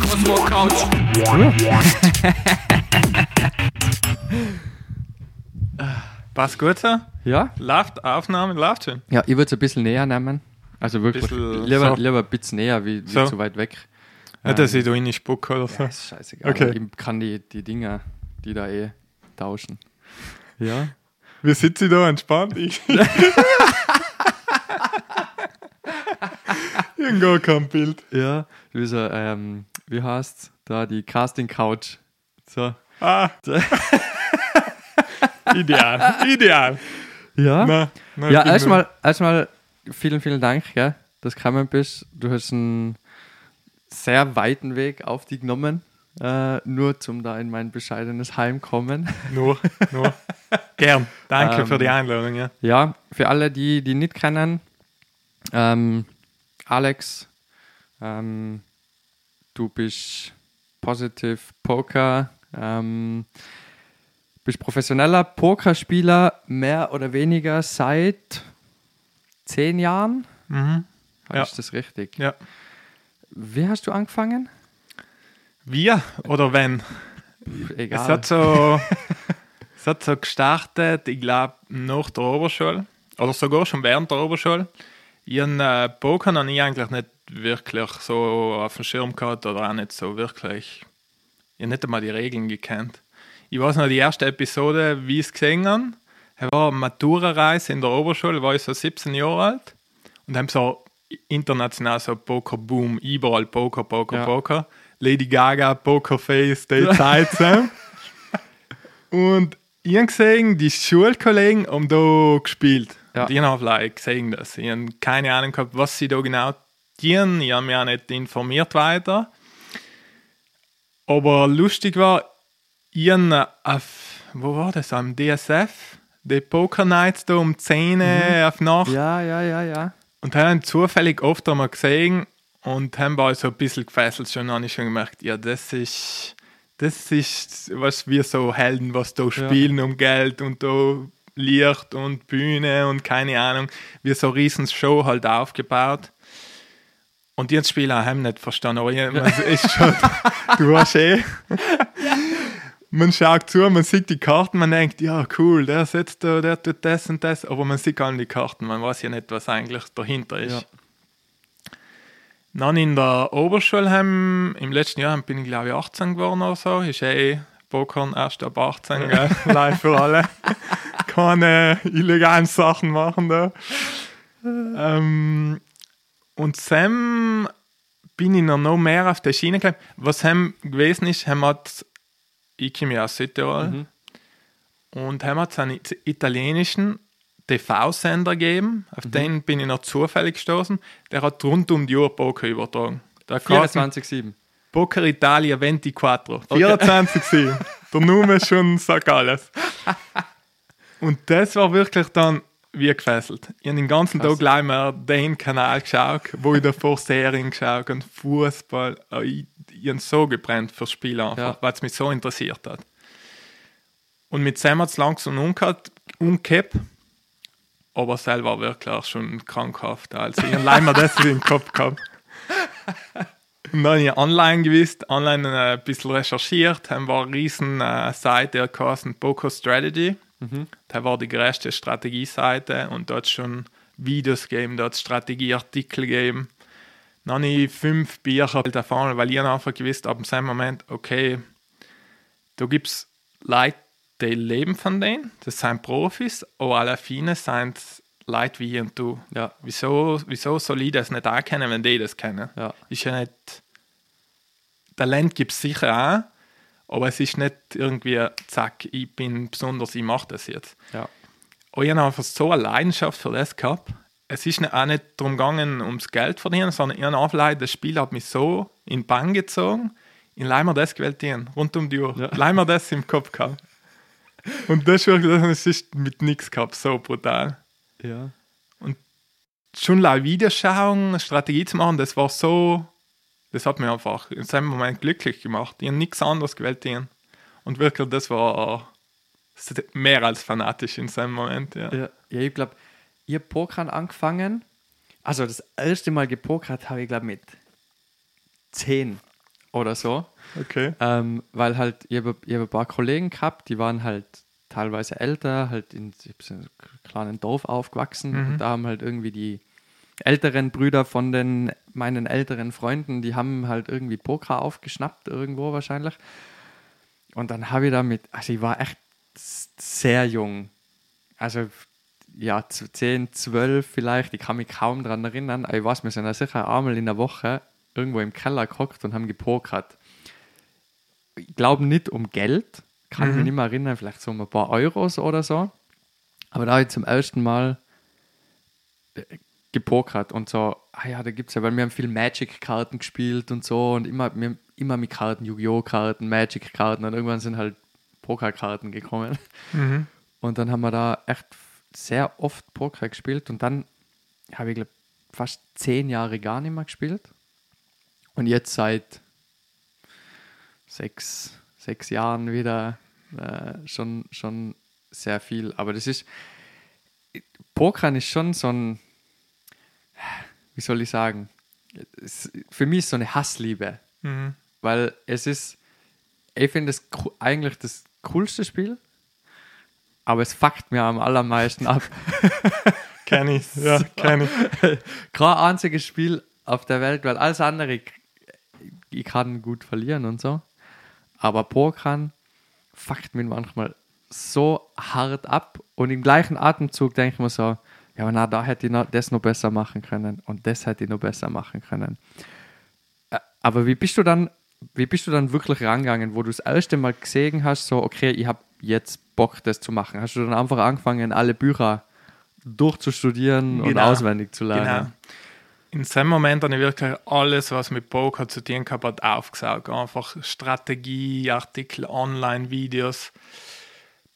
Cosmo Couch. Passt gut so? Ja? Läuft, Aufnahme läuft schon. Ja, ich würde es ein bisschen näher nehmen. Also wirklich Bisschen lieber, so. lieber ein bisschen näher, wie, wie So. zu weit weg. Nicht, dass ich da rein spucke oder so. Ja, ist scheißegal. Okay. Ich kann die, die Dinger, die da eh tauschen. Ja? Wie sitze ich da entspannt? Ich. gar kein Bild. Ja. Wie so, ähm, wie heißt's? Da die Casting Couch. So. Ah. ideal, ideal. Ja? Na, na, ja, erstmal, erstmal vielen, vielen Dank, gell, dass du gekommen bist. Du hast einen sehr weiten Weg auf dich genommen, äh, nur zum da in mein bescheidenes Heim kommen. Nur, nur. Gern. Danke Ähm, für die Einladung. Ja. Ja, für alle, die die nicht kennen, ähm, Alex, ähm, du bist Positive Poker, ähm, bist professioneller Pokerspieler, mehr oder weniger seit zehn Jahren. Mhm. Ja. Ist das richtig? ja. Wie hast du angefangen? Wir oder wenn? Egal. Es hat so, es hat so gestartet, ich glaube, nach der Oberschule oder sogar schon während der Oberschule. Ich habe äh, Poker noch nie eigentlich nicht wirklich so auf dem Schirm gehabt oder auch nicht so wirklich. Ich habe nicht einmal die Regeln gekannt. Ich weiß noch die erste Episode, wie ich es gesehen habe. War eine Matura-Reise in der Oberschule, war ich so 17 Jahre alt und haben so international so Poker-Boom, überall Poker, Poker, Ja. Poker. Lady Gaga, Pokerface, die Zeit zusammen. Und ich habe gesehen, die Schulkollegen haben da gespielt. Ja. Und ich habe like, gesehen das. Ich habe keine Ahnung gehabt, was sie da genau tun. Ich habe mich auch nicht informiert weiter. Aber lustig war, ich habe auf, wo war das, am DSF, die Poker Nights da um 10 Uhr auf Nacht. ja, ja, ja, ja. Und haben zufällig oft einmal gesehen und haben war so ein bisschen gefesselt schon, habe ich schon gemerkt, ja, das ist, das ist, was wir so Helden, was da spielen um Geld und da Licht und Bühne und keine Ahnung, wie so eine riesen Show halt aufgebaut. Und die haben das Spiel auch haben nicht verstanden, aber ja, man ist schon, du hast eh. Man schaut zu, man sieht die Karten, man denkt, ja cool, der sitzt da, der tut das und das, aber man sieht gar nicht die Karten, man weiß ja nicht, was eigentlich dahinter ist. Ja. Dann in der Oberschule haben, im letzten Jahr bin ich glaube ich 18 geworden oder so, ist eh Pokern erst ab 18, gell? live für alle. Keine illegalen Sachen machen da. ähm, und Sam bin ich noch, mehr auf der Schiene gekommen. Was Sam gewesen ist, haben hat, ich komme ja aus Südtirol, und haben hat einen it- italienischen TV-Sender gegeben, auf den bin ich noch zufällig gestoßen. Der hat rund um die Uhr Poker übertragen. Der Karten- 24-7. Poker Italia 24. 24 okay. Der Name schon sagt alles. Und das war wirklich dann wie gefesselt. Ich habe den ganzen Tag gleich mal den Kanal geschaut, wo ich davor Serien geschaut und Fußball. Ich, ich habe so gebrannt fürs Spiel einfach, Ja. weil es mich so interessiert hat. Und mit Sam hat es langsam umgekehrt, Aber selber wirklich schon krankhaft. Also ich habe mal das in den Kopf gehabt. Und dann habe ich online gewusst, online äh, ein bisschen recherchiert, haben wir eine riesen äh, Seite, die heißt Poker Strategy. Da war die größte Strategieseite und dort schon Videos gegeben, dort Strategieartikel gegeben. Dann habe ich fünf Bücher davon, weil ich einfach gewusst, ab dem Moment, okay, da gibt es Leute, die leben von denen, das sind Profis, aber alle viele sind Leute wie ich und du. Ja. Wieso, wieso soll ich das nicht auch kennen, wenn die das kennen? Ja. Ist ja nicht. Talent gibt es sicher auch, aber es ist nicht irgendwie, zack, ich bin besonders, ich mache das jetzt. Ja. Und ich habe einfach so eine Leidenschaft für das gehabt. Es ist auch nicht darum gegangen, ums Geld zu verdienen, sondern ich habe einfach das Spiel hat mich so in den Bann gezogen, in Leimer das gewählt rund um die Uhr. Ja. Leimer das im Kopf gehabt. Und das ist wirklich, das ist mit nichts gehabt, so brutal Ja. schon live Videos schauen, eine Strategie zu machen, das war so, das hat mich einfach in seinem Moment glücklich gemacht. Ich habe nichts anderes gewählt. hier. Und wirklich, das war mehr als fanatisch in seinem Moment, ja. Ja, ja ich glaube, ich habe Pokern angefangen. Also das erste Mal gepokert habe ich, glaube mit 10 oder so. Okay. Ähm, weil halt, ich habe hab ein paar Kollegen gehabt, die waren halt teilweise älter, halt in, in einem kleinen Dorf aufgewachsen. Mhm. Und da haben halt irgendwie die älteren Brüder von den meinen älteren Freunden, die haben halt irgendwie Poker aufgeschnappt, irgendwo wahrscheinlich. Und dann habe ich damit, also ich war echt sehr jung. Also ja, zu 10, 12 vielleicht, ich kann mich kaum daran erinnern, aber ich weiß, wir sind ja sicher einmal in der Woche irgendwo im Keller gehockt und haben gepokert. Ich glaube nicht um Geld, kann Mhm. mich nicht mehr erinnern, vielleicht so um ein paar Euros oder so. Aber da habe ich zum ersten Mal äh, gepokert und so, ah ja, da gibt es ja, weil wir haben viel Magic-Karten gespielt und so und immer, wir immer mit Karten, Yu-Gi-Oh! Karten, Magic-Karten und irgendwann sind halt Pokerkarten gekommen. Mhm. Und dann haben wir da echt sehr oft Poker gespielt und dann habe ich, glaube fast zehn Jahre gar nicht mehr gespielt. Und jetzt seit sechs, sechs Jahren wieder äh, schon, schon sehr viel. Aber das ist, Pokern ist schon so ein, wie soll ich sagen, es, für mich ist so eine Hassliebe Mhm. weil es ist, ich finde es eigentlich das coolste Spiel, aber es fuckt mir am allermeisten ab. Kenn ich, ja, kenn ich. Kein einziges Spiel auf der Welt, weil alles andere, ich, kann gut verlieren und so, aber Pokern fuckt mich manchmal so hart ab und im gleichen Atemzug denke ich mir so, ja, aber na, da hätte ich noch, das noch besser machen können und das hätte ich noch besser machen können. Aber wie bist du dann, wie bist du dann wirklich rangegangen, wo du das erste Mal gesehen hast, so, okay, ich habe jetzt Bock, das zu machen? Hast du dann einfach angefangen, alle Bücher durchzustudieren und Genau. auswendig zu lernen? Genau. In dem Moment habe ich wirklich alles, was mit Poker zu tun gehabt hat, aufgesaugt. Einfach Strategie, Artikel, Online-Videos,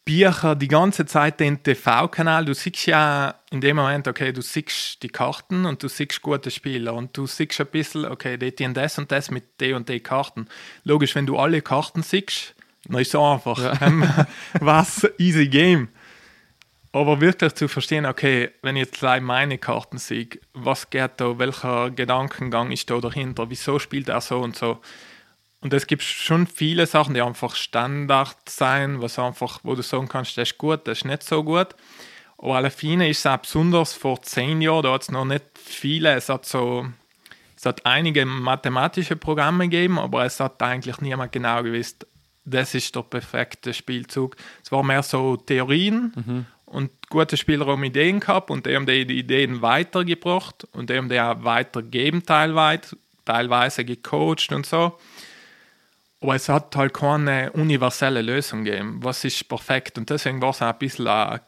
Bücher, die ganze Zeit den TV-Kanal. Du siehst ja in dem Moment, okay, du siehst die Karten und du siehst gute Spieler und du siehst ein bisschen, okay, die tun das und das mit den und den Karten. Logisch, wenn du alle Karten siehst, dann ist es einfach. Ähm, was easy game. Aber wirklich zu verstehen, okay, wenn ich jetzt gleich meine Karten sehe, was geht da, welcher Gedankengang ist da dahinter, wieso spielt er so und so. Und es gibt schon viele Sachen, die einfach Standard sein, was einfach, wo du sagen kannst, das ist gut, das ist nicht so gut. Aber alle Fine ist es auch besonders vor zehn Jahren, da hat es noch nicht viele, es hat so, es hat einige mathematische Programme gegeben, aber es hat eigentlich niemand genau gewusst, das ist der perfekte Spielzug. Es war mehr so Theorien und gute Spieler haben Ideen gehabt und die haben die Ideen weitergebracht und die haben die auch weitergegeben teilweise, teilweise gecoacht und so. Aber es hat halt keine universelle Lösung gegeben. Was ist perfekt? Und deswegen war es auch ein bisschen eine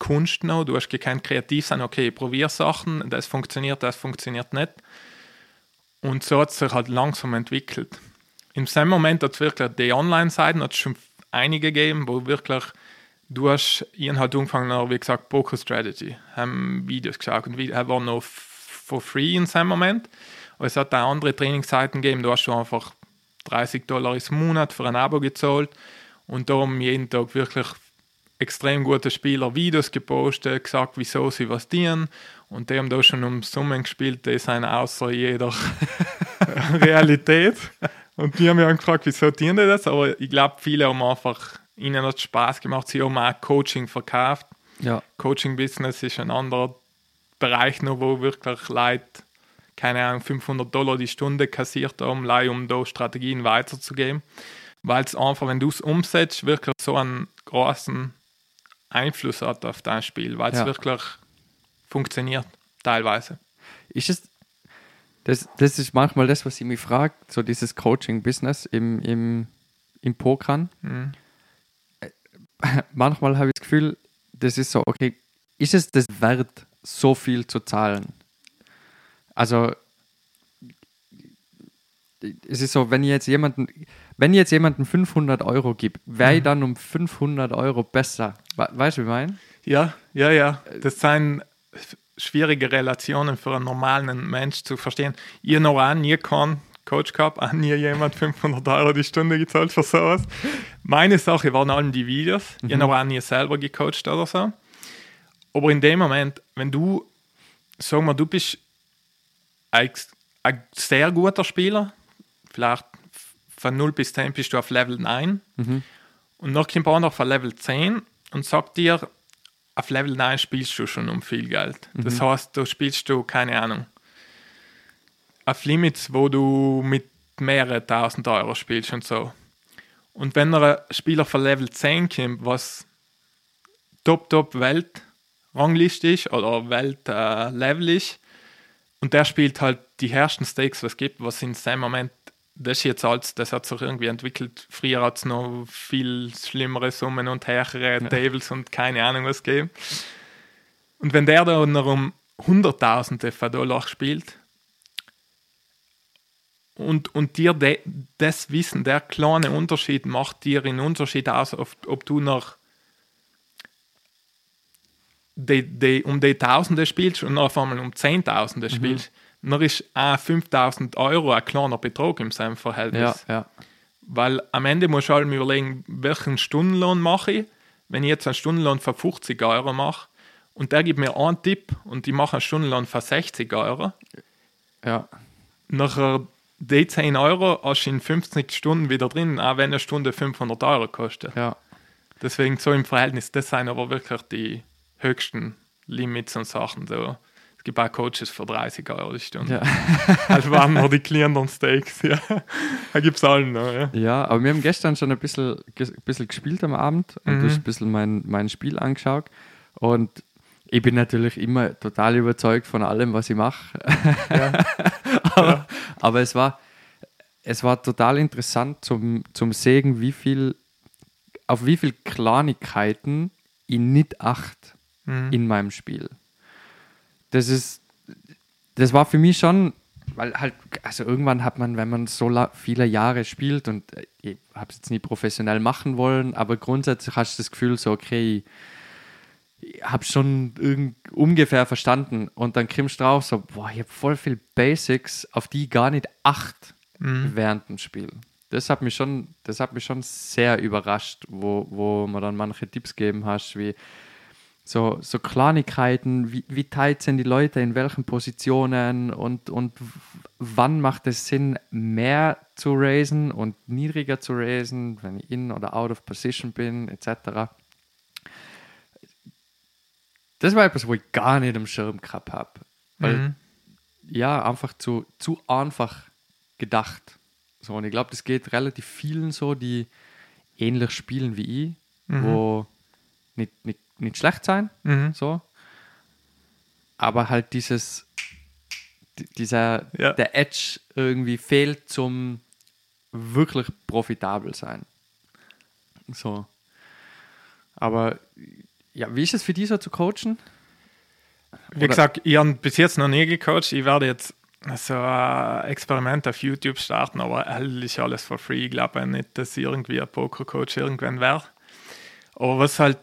Kunst noch. Du hast gekannt kreativ sein, okay, ich probiere Sachen, das funktioniert, das funktioniert nicht. Und so hat es sich halt langsam entwickelt. In dem Moment hat es wirklich die Online-Seiten, schon einige gegeben, wo wirklich du hast, hab halt angefangen, wie gesagt, Poker Strategy, haben Videos geschaut und er war noch for free in seinem Moment. Aber es hat auch andere Trainingsseiten gegeben, da hast du einfach 30 Dollar im Monat für ein Abo gezahlt und da haben jeden Tag wirklich extrem gute Spieler Videos gepostet, gesagt, wieso sie was dienen und die haben da schon um Summen gespielt, die sind außer jeder Realität. Und die haben mich gefragt, wieso dienen die das? Aber ich glaube, viele haben einfach, ihnen hat Spaß gemacht, sie haben auch Coaching verkauft. Ja. Coaching-Business ist ein anderer Bereich noch, wo wirklich Leute, keine Ahnung, 500 Dollar die Stunde kassiert haben, um da Strategien weiterzugeben. Weil es einfach, wenn du es umsetzt, wirklich so einen großen Einfluss hat auf dein Spiel, weil es Ja. wirklich funktioniert, teilweise. Ist es, das, das ist manchmal das, was ich mich frage, so dieses Coaching-Business im, im, im Pokern. Mhm. Manchmal habe ich das Gefühl, das ist so, okay, ist es das wert, so viel zu zahlen? Also, es ist so, wenn ich jetzt jemanden, wenn ich jetzt jemanden 500 Euro gebe, wäre ich dann um 500 Euro besser? We weißt du, wie ich meine? Ja, ja, ja. Das sind schwierige Relationen für einen normalen Mensch zu verstehen. Ich noch auch nie keinen Coach gehabt, auch nie jemand 500 Euro die Stunde gezahlt für sowas. Meine Sache waren allem die Videos. Mhm. Ich habe auch nie selber gecoacht oder so. Aber in dem Moment, wenn du, sag mal, du bist ein, ein sehr guter Spieler, vielleicht von 0 bis 10 bist du auf Level 9 mhm. und noch kommt einer von Level 10 und sagt dir, auf Level 9 spielst du schon um viel Geld. Mhm. Das heißt, du spielst du, keine Ahnung, auf Limits, wo du mit mehreren tausend Euro spielst und so. Und wenn ein Spieler von Level 10 kommt, was top, top Weltrangliste ist oder Weltlevel äh, ist, und der spielt halt die herrschen Stakes, was es gibt, was in seinem Moment das ist jetzt als, das hat sich irgendwie entwickelt. Früher hat es noch viel schlimmere Summen und höhere ja. Tables und keine Ahnung was gegeben. Und wenn der da noch um Hunderttausende von Dollar spielt und, und dir de, das Wissen, der kleine Unterschied macht dir einen Unterschied aus, ob, ob du noch die, die, um die Tausende spielst und auf einmal um Zehntausende mhm. spielst dann ist auch 5000 Euro ein kleiner Betrag im seinem Verhältnis. Ja, ja. Weil am Ende muss ich halt mir überlegen, welchen Stundenlohn mache ich. Wenn ich jetzt einen Stundenlohn von 50 Euro mache und der gibt mir einen Tipp und ich mache einen Stundenlohn von 60 Euro, ja. nachher die 10 Euro hast du in 50 Stunden wieder drin, auch wenn eine Stunde 500 Euro kostet. Ja. Deswegen so im Verhältnis, das sind aber wirklich die höchsten Limits und Sachen. So es gibt auch Coaches für 30 Euro die Stunde. Ja. also waren nur die kleineren Steaks, ja. Da gibt es allen noch, ja. Ja, aber wir haben gestern schon ein bisschen, ein bisschen gespielt am Abend und mhm. du hast ein bisschen mein, mein Spiel angeschaut. Und ich bin natürlich immer total überzeugt von allem, was ich mache. Ja. aber, ja. aber es war es war total interessant zum, zum sehen, wie viel, auf wie viele Kleinigkeiten ich nicht acht mhm. in meinem Spiel das ist, das war für mich schon, weil halt, also irgendwann hat man, wenn man so viele Jahre spielt und äh, ich habe es jetzt nie professionell machen wollen, aber grundsätzlich hast du das Gefühl so, okay, ich habe schon irgend, ungefähr verstanden und dann kriegst du drauf so, boah, ich habe voll viel Basics, auf die ich gar nicht acht mhm. während dem Spiel. Das hat mich schon, das hat mich schon sehr überrascht, wo, wo man dann manche Tipps geben hast, wie so, so Kleinigkeiten, wie, wie teilt sind die Leute in welchen Positionen und, und wann macht es Sinn, mehr zu raisen und niedriger zu raisen, wenn ich in oder out of position bin, etc. Das war etwas, wo ich gar nicht im Schirm gehabt habe. Weil, mhm. ja, einfach zu, zu einfach gedacht. So, und ich glaube, das geht relativ vielen so, die ähnlich spielen wie ich, mhm. wo nicht, nicht nicht schlecht sein, mhm. so. Aber halt dieses, dieser, ja. der Edge irgendwie fehlt zum wirklich profitabel sein. So. Aber ja, wie ist es für dich so zu coachen? Wie Oder? gesagt, ich habe bis jetzt noch nie gecoacht. Ich werde jetzt so ein Experiment auf YouTube starten, aber ist alles for free. Ich glaube nicht, dass ich irgendwie ein Pokercoach irgendwann wäre. Aber was halt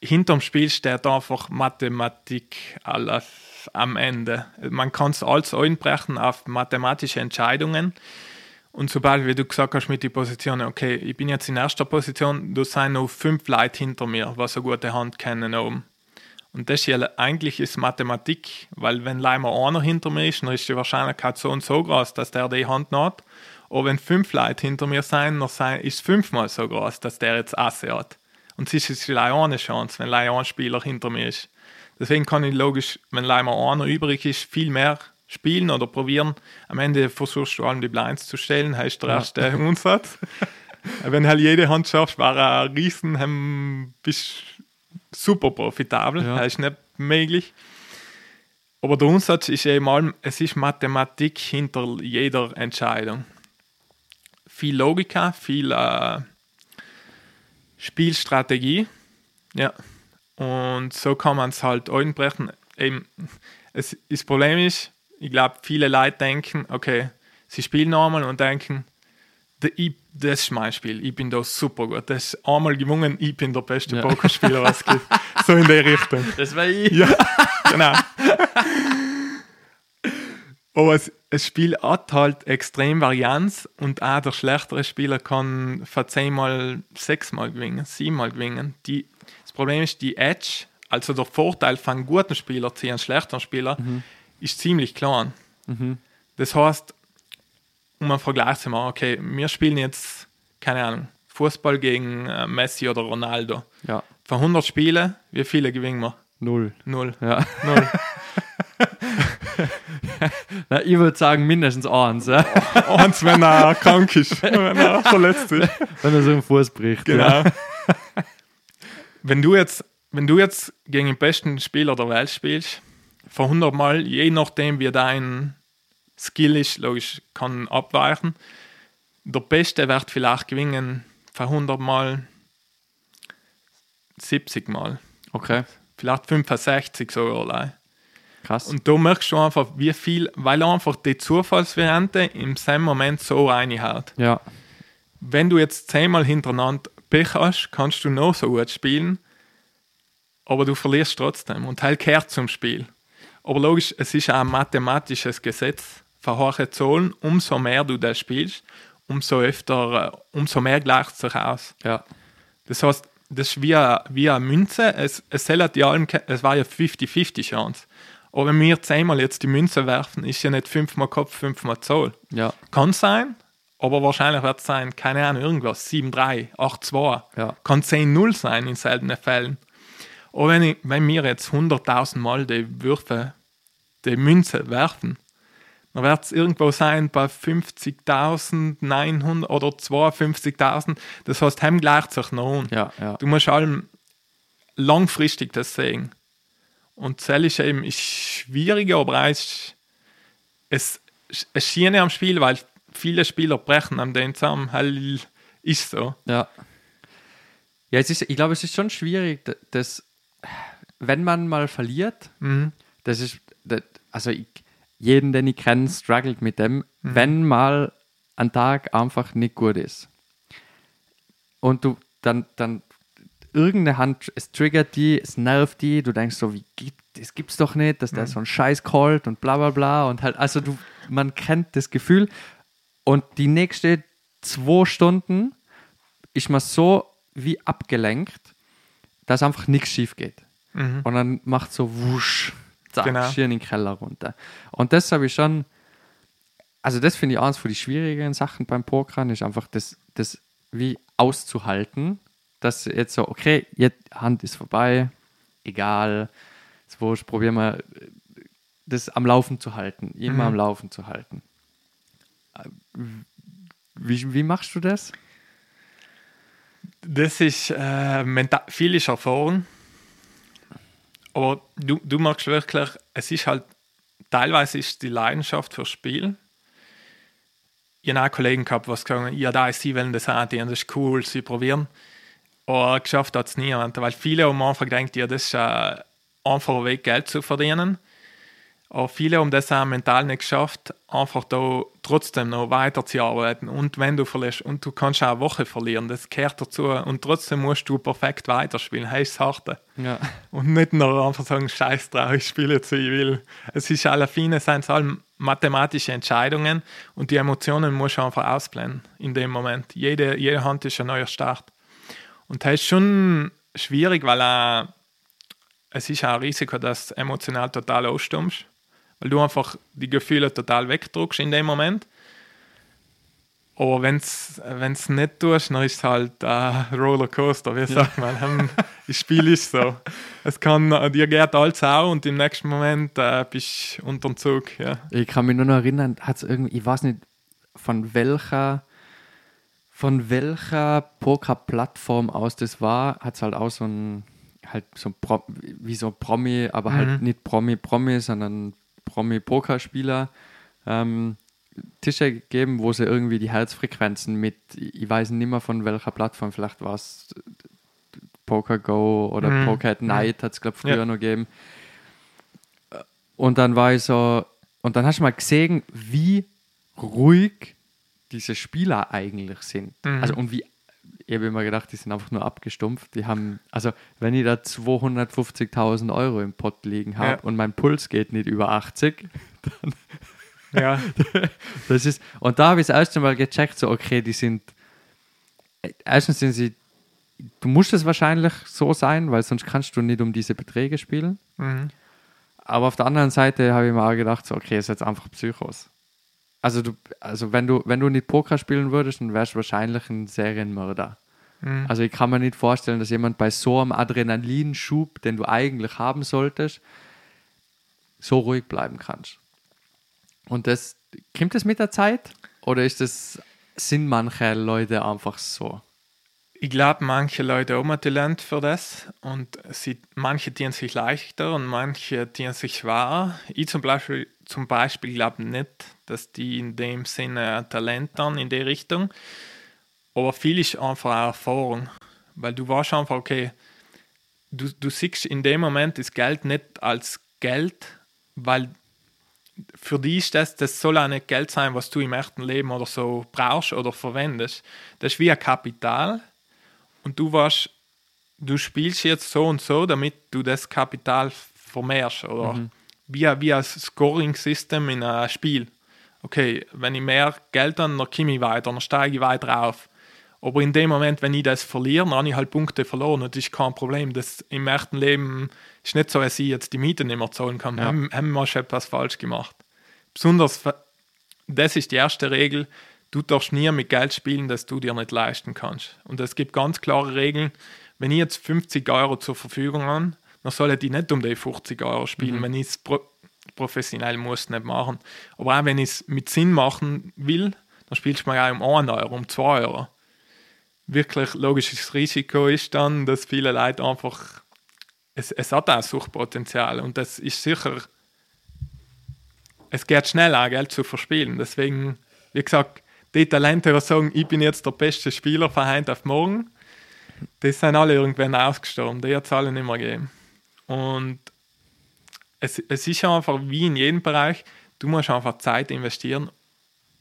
hinterm Spiel steht einfach Mathematik alles am Ende. Man kann es alles einbrechen auf mathematische Entscheidungen. Und sobald, wie du gesagt hast, mit den Positionen, okay, ich bin jetzt in erster Position, da sind noch fünf Leute hinter mir, was eine gute Hand kennen oben. Und das ist eigentlich ist Mathematik, weil wenn leider einer hinter mir ist, dann ist die Wahrscheinlichkeit so und so groß, dass der die Hand hat. Aber wenn fünf Leute hinter mir sind, dann ist es fünfmal so groß, dass der jetzt Asse hat. Und es ist auch eine Chance, wenn ein Spieler hinter mir ist. Deswegen kann ich logisch, wenn leider einer übrig ist, viel mehr spielen oder probieren. Am Ende versuchst du allem die Blinds zu stellen, heißt der erste ja. Umsatz. wenn halt jede Hand schaffst, war ein Riesen, bist super profitabel. Ja. Das ist nicht möglich. Aber der Umsatz ist eben allem, es ist Mathematik hinter jeder Entscheidung. Viel Logika, viel äh, Spielstrategie. Ja. Und so kann man es halt einbrechen. Eben, es, das Problem ist, ich glaube, viele Leute denken, okay, sie spielen einmal und denken, ich, das ist mein Spiel, ich bin da super gut. Das ist einmal gewonnen, ich bin der beste ja. Pokerspieler, was es gibt. So in der Richtung. Das war ich. Ja, genau. Aber es, das Spiel hat halt extrem Varianz und auch der schlechtere Spieler kann von zehnmal sechsmal gewinnen, siebenmal gewinnen. Die, das Problem ist, die Edge, also der Vorteil von einem guten Spieler zu einem schlechteren Spieler, ist ziemlich klein. Das heißt, um einen Vergleich zu machen, okay, wir spielen jetzt, keine Ahnung, Fußball gegen äh, Messi oder Ronaldo. Ja. Von 100 Spielen, wie viele gewinnen wir? Null. Null. Ja. Null. Na, ich würde sagen, mindestens eins, ja? Eins, wenn er krank ist, wenn er verletzt ist. wenn er so einen Fuß bricht. Ja. Genau. wenn, du jetzt, wenn du jetzt gegen den besten Spieler der Welt spielst, von 100 Mal, je nachdem wie dein Skill ist, logisch, kann abweichen. Der Beste wird vielleicht gewinnen von 100 Mal 70 Mal. Okay, Vielleicht 65 sogar allein. krass. Und da merkst du einfach, wie viel, weil einfach die Zufallsvariante im selben Moment so reinhaut. ja, Wenn du jetzt zehnmal hintereinander Pech hast, kannst du noch so gut spielen, aber du verlierst trotzdem. Und Teil kehrt zum Spiel. Aber logisch, es ist auch ein mathematisches Gesetz. Für hohe Zahlen, umso mehr du das spielst, umso öfter, äh, umso mehr gleicht es sich aus. ja, Das heißt, das ist wie eine, wie eine Münze. Es, es, soll ja es war ja 50-50 Chance. Aber wenn wir zehnmal jetzt die Münze werfen, ist ja nicht fünfmal Kopf, fünfmal Zahl. ja, Kann sein, aber wahrscheinlich wird es sein, keine Ahnung, irgendwas, 7-3, 8-2. Ja. Kann 10-0 sein in seltenen Fällen. Aber wenn, ich, wenn wir jetzt 100.000 Mal die Würfe, die Münze werfen, dann wird es irgendwo sein bei 50.900 oder 52.000. Das heißt, heim gleicht sich noch an. ja, ja. Du musst allem langfristig das sehen. Und das ist eben ist schwieriger, aber auch ist, es es Schiene am Spiel, weil viele Spieler brechen am den zusammen. Hell ist so. Ja. Ja, es ist, ich glaube, es ist schon schwierig, dass, wenn man mal verliert, das ist, also ich, jeden, den ich kenne, struggelt mit dem, wenn mal ein Tag einfach nicht gut ist. Und du dann, dann irgendeine Hand, es triggert die, es nervt die, du denkst so, wie gibt, das gibt's doch nicht, dass der so einen Scheiß callt und bla bla bla und halt, also du, man kennt das Gefühl und die nächste zwei Stunden ist man so wie abgelenkt, dass einfach nichts schief geht. Und dann macht so wusch, zack, Genau. schier in den Keller runter. Und das habe ich schon, also das finde ich eines von den schwierigen Sachen beim Pokern, ist einfach das, das wie auszuhalten, dass jetzt so, okay, jetzt Hand ist vorbei, egal, jetzt wurscht, probieren wir das am Laufen zu halten, immer am Laufen zu halten. Wie, wie machst du das? Das ist äh, mental, viel ist erfahren. Aber du, du merkst wirklich, es ist halt, teilweise ist die Leidenschaft fürs Spiel. Ich habe auch Kollegen gehabt, die haben, ja, da ist sie wollen das auch, das ist cool, sie probieren. Aber geschafft hat es niemand, weil viele am Anfang denken, ja, das ist ein einfacher Weg, Geld zu verdienen. Aber viele haben das auch mental nicht geschafft, einfach da trotzdem noch weiterzuarbeiten. Und wenn du verlierst, und du kannst auch eine Woche verlieren, das gehört dazu. Und trotzdem musst du perfekt weiterspielen, heißt das Harte. Ja. Und nicht nur einfach sagen, scheiß drauf, ich spiele jetzt, wie ich will. Es ist alle Fine, sind allem mathematische Entscheidungen und die Emotionen musst du einfach ausblenden in dem Moment. Jede, jede Hand ist ein neuer Start. Und das ist schon schwierig, weil äh, es ist auch ein Risiko, dass du emotional total ausstummst, weil du einfach die Gefühle total wegdruckst in dem Moment. Aber wenn es nicht tust, dann ist es halt ein Rollercoaster, wie sagt man. Ähm, Das Spiel ist so. Es kann, äh, dir geht alles auch und im nächsten Moment äh, bist du unter dem Zug. Ja. Ich kann mich nur noch erinnern, hat es irgendwie, ich weiß nicht, von welcher, von welcher Poker-Plattform aus das war, hat es halt auch so ein, halt so ein Pro, wie so ein Promi, aber halt nicht Promi-Promi, sondern Promi-Pokerspieler ähm, Tische gegeben, wo sie irgendwie die Herzfrequenzen mit, ich weiß nicht mehr von welcher Plattform, vielleicht war es Poker Go oder Mhm. Poker at Night, hat es, glaube ich, früher Ja. noch gegeben. Und dann war ich so, und dann hast du mal gesehen, wie ruhig diese Spieler eigentlich sind. Mhm. Also und wie, ich habe immer gedacht, die sind einfach nur abgestumpft. Die haben, also wenn ich da 250.000 Euro im Pott liegen habe Ja. und mein Puls geht nicht über 80, dann, Ja. Das ist, und da habe ich das erste Mal gecheckt, so, okay, die sind, erstens sind sie, du musst es wahrscheinlich so sein, weil sonst kannst du nicht um diese Beträge spielen. Mhm. Aber auf der anderen Seite habe ich mir auch gedacht, so, okay, ist jetzt einfach Psychos. Also, du, also wenn, du, wenn du nicht Poker spielen würdest, dann wärst du wahrscheinlich ein Serienmörder. Mhm. Also ich kann mir nicht vorstellen, dass jemand bei so einem Adrenalinschub, den du eigentlich haben solltest, so ruhig bleiben kannst. Und das, kommt das mit der Zeit? Oder ist das, sind manche Leute einfach so? Ich glaube, manche Leute haben ein Talent für das und sie, manche tun sich leichter und manche tun sich schwerer. Ich zum Beispiel, zum Beispiel glaube nicht, dass die in dem Sinne Talent haben in die Richtung. Aber viel ist einfach auch Erfahrung. Weil du warst einfach, okay, du, du siehst in dem Moment das Geld nicht als Geld, weil für dich ist das, das soll auch nicht Geld sein, was du im echten Leben oder so brauchst oder verwendest. Das ist wie ein Kapital und du warst, du spielst jetzt so und so, damit du das Kapital vermehrst oder Mhm. wie, ein- wie ein Scoring-System in einem Spiel. Okay, wenn ich mehr Geld habe, dann komme ich weiter, dann steige ich weiter auf. Aber in dem Moment, wenn ich das verliere, dann habe ich halt Punkte verloren und das ist kein Problem. Das im echten Leben ist nicht so, dass ich jetzt die Miete nicht mehr zahlen kann. Ja. Haben, haben wir schon etwas falsch gemacht. Besonders, das ist die erste Regel, du darfst nie mit Geld spielen, das du dir nicht leisten kannst. Und es gibt ganz klare Regeln. Wenn ich jetzt 50 Euro zur Verfügung habe, dann soll ich nicht um die 50 Euro spielen, wenn ich es pro professionell muss nicht machen. Aber auch wenn ich es mit Sinn machen will, dann spielst du mal auch um 1 Euro, um 2 Euro. Wirklich logisches Risiko ist dann, dass viele Leute einfach es, es hat auch Suchtpotenzial und das ist sicher es geht schnell auch Geld zu verspielen. Deswegen, wie gesagt, die Talente, die sagen, ich bin jetzt der beste Spieler von heute auf morgen, die sind alle irgendwann ausgestorben. Die hat es alle nicht mehr gegeben. Und es, es ist einfach wie in jedem Bereich, du musst einfach Zeit investieren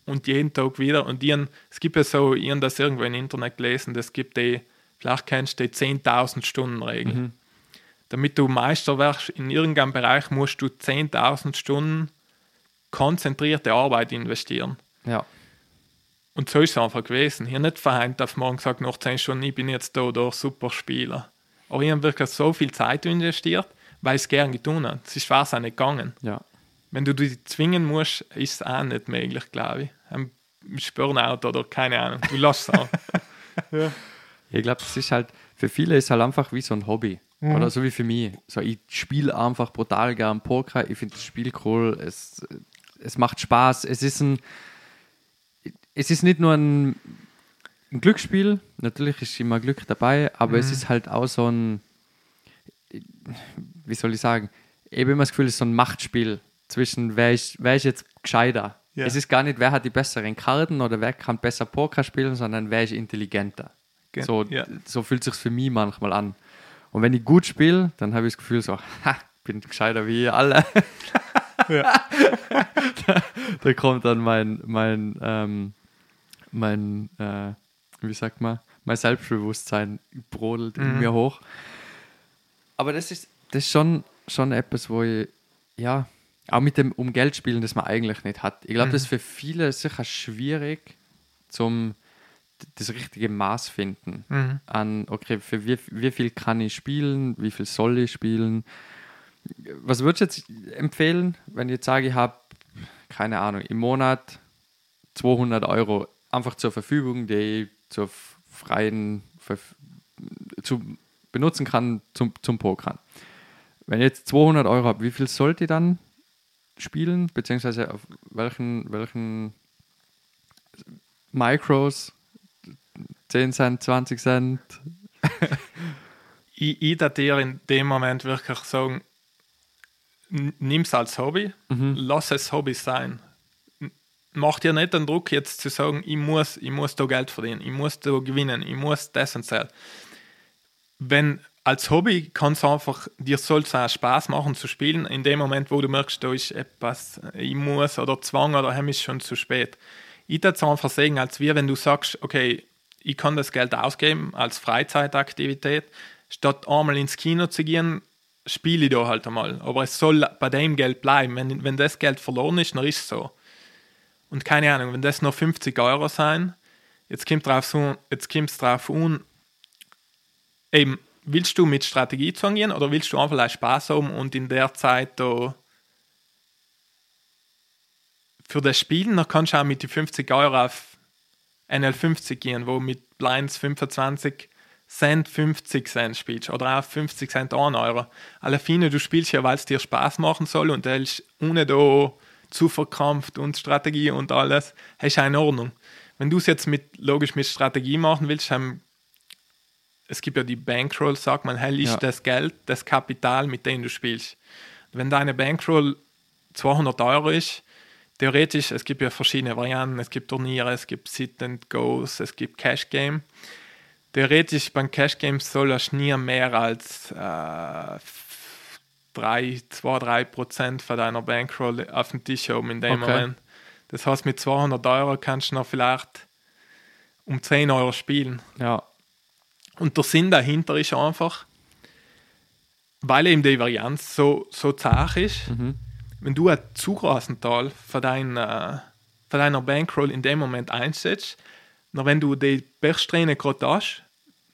und jeden Tag wieder. Und die, haben- es gibt ja so, ich habe das irgendwo im Internet gelesen, es gibt die, vielleicht kennst du die 10.000 Stunden Regel. Damit du Meister wirst in irgendeinem Bereich, musst du 10.000 Stunden konzentrierte Arbeit investieren. Ja. Und so ist es einfach gewesen. Ich habe nicht heute auf morgen gesagt, nach 10 Stunden, ich bin jetzt da, da super Spieler. Aber ich habe wirklich so viel Zeit investiert, weil ich es gerne getan habe. Es ist auch nicht gegangen. Ja. Wenn du dich zwingen musst, ist es auch nicht möglich, glaube ich. Ein Burnout oder keine Ahnung. Du lässt es auch. Ich glaube, es ist halt, für viele ist es halt einfach wie so ein Hobby. Oder so wie für mich. So, ich spiele einfach brutal gern Poker. Ich finde das Spiel cool. Es, es macht Spaß. Es ist ein. Es ist nicht nur ein, ein Glücksspiel. Natürlich ist immer Glück dabei, aber es ist halt auch so ein. Wie soll ich sagen? Ich habe immer das Gefühl, es ist so ein Machtspiel zwischen wer ist, wer ist jetzt gescheiter. Ja. Es ist gar nicht, wer hat die besseren Karten oder wer kann besser Poker spielen, sondern wer ist intelligenter. Ge- So, ja. so fühlt sich für mich manchmal an. Und wenn ich gut spiele, dann habe ich das Gefühl so, ha, bin gescheiter wie ihr alle. da, da kommt dann mein, mein, ähm, mein, äh, wie sagt man, mein Selbstbewusstsein brodelt in mir hoch. Aber das ist, das ist schon, schon etwas, wo ich, ja, auch mit dem um Geld spielen, das man eigentlich nicht hat. Ich glaube, das ist für viele sicher schwierig, zum das richtige Maß finden Mhm. an, okay, für wie, wie viel kann ich spielen, wie viel soll ich spielen. Was würdest du jetzt empfehlen, wenn ich jetzt sage, ich habe, keine Ahnung, im Monat 200 Euro einfach zur Verfügung, die ich zur freien Verf zu benutzen kann zum, zum Pokern. Wenn ich jetzt 200 Euro habe, wie viel sollte ich dann spielen, beziehungsweise auf welchen, welchen Micros 10 Cent, 20 Cent. ich, ich dir in dem Moment wirklich sagen, nimm es als Hobby, lass es Hobby sein. N- Mach dir nicht den Druck, jetzt zu sagen, ich muss, ich muss da Geld verdienen, ich muss da gewinnen, ich muss das und das. Wenn als Hobby kann es einfach, dir soll es auch Spaß machen zu spielen, in dem Moment, wo du merkst, da ist etwas, ich muss oder Zwang oder heim ist schon zu spät. Ich würde es einfach sehen, als wie wenn du sagst, okay, ich kann das Geld ausgeben als Freizeitaktivität, statt einmal ins Kino zu gehen, spiele ich da halt einmal. Aber es soll bei dem Geld bleiben. Wenn, wenn das Geld verloren ist, dann ist es so. Und keine Ahnung, wenn das nur 50 Euro sein, jetzt kommt drauf jetzt kommt's drauf an, eben, willst du mit Strategie zwangieren oder willst du einfach Spaß haben und in der Zeit da für das Spielen, dann kannst du auch mit die 50 Euro auf NL50 gehen, wo mit Blinds 25 Cent 50 Cent spielst oder auch 50 Cent 1 Euro. Alle Fine, du spielst ja, weil es dir Spaß machen soll und das ist ohne da zu verkrampft und Strategie und alles, hast du in Ordnung. Wenn du es jetzt mit, logisch mit Strategie machen willst, haben, es gibt ja die Bankroll, sagt man, hey, ist Ja. das Geld, das Kapital, mit dem du spielst. Wenn deine Bankroll 200 Euro ist, theoretisch, es gibt ja verschiedene Varianten, es gibt Turniere, es gibt Sit and Goes, es gibt Cash Game. Theoretisch beim Cash Game soll das nie mehr als äh, 3, 2, 3 Prozent von deiner Bankroll auf dem Tisch haben in dem Okay. Moment. Das heißt, mit 200 Euro kannst du noch vielleicht um 10 Euro spielen. Ja, Und der Sinn dahinter ist einfach, weil eben die Varianz so, so zart ist, Mhm. wenn du ein zu großen Teil von, dein, äh, von deiner Bankroll in dem Moment einsetzt, dann wenn du die Bergsträhne gerade hast,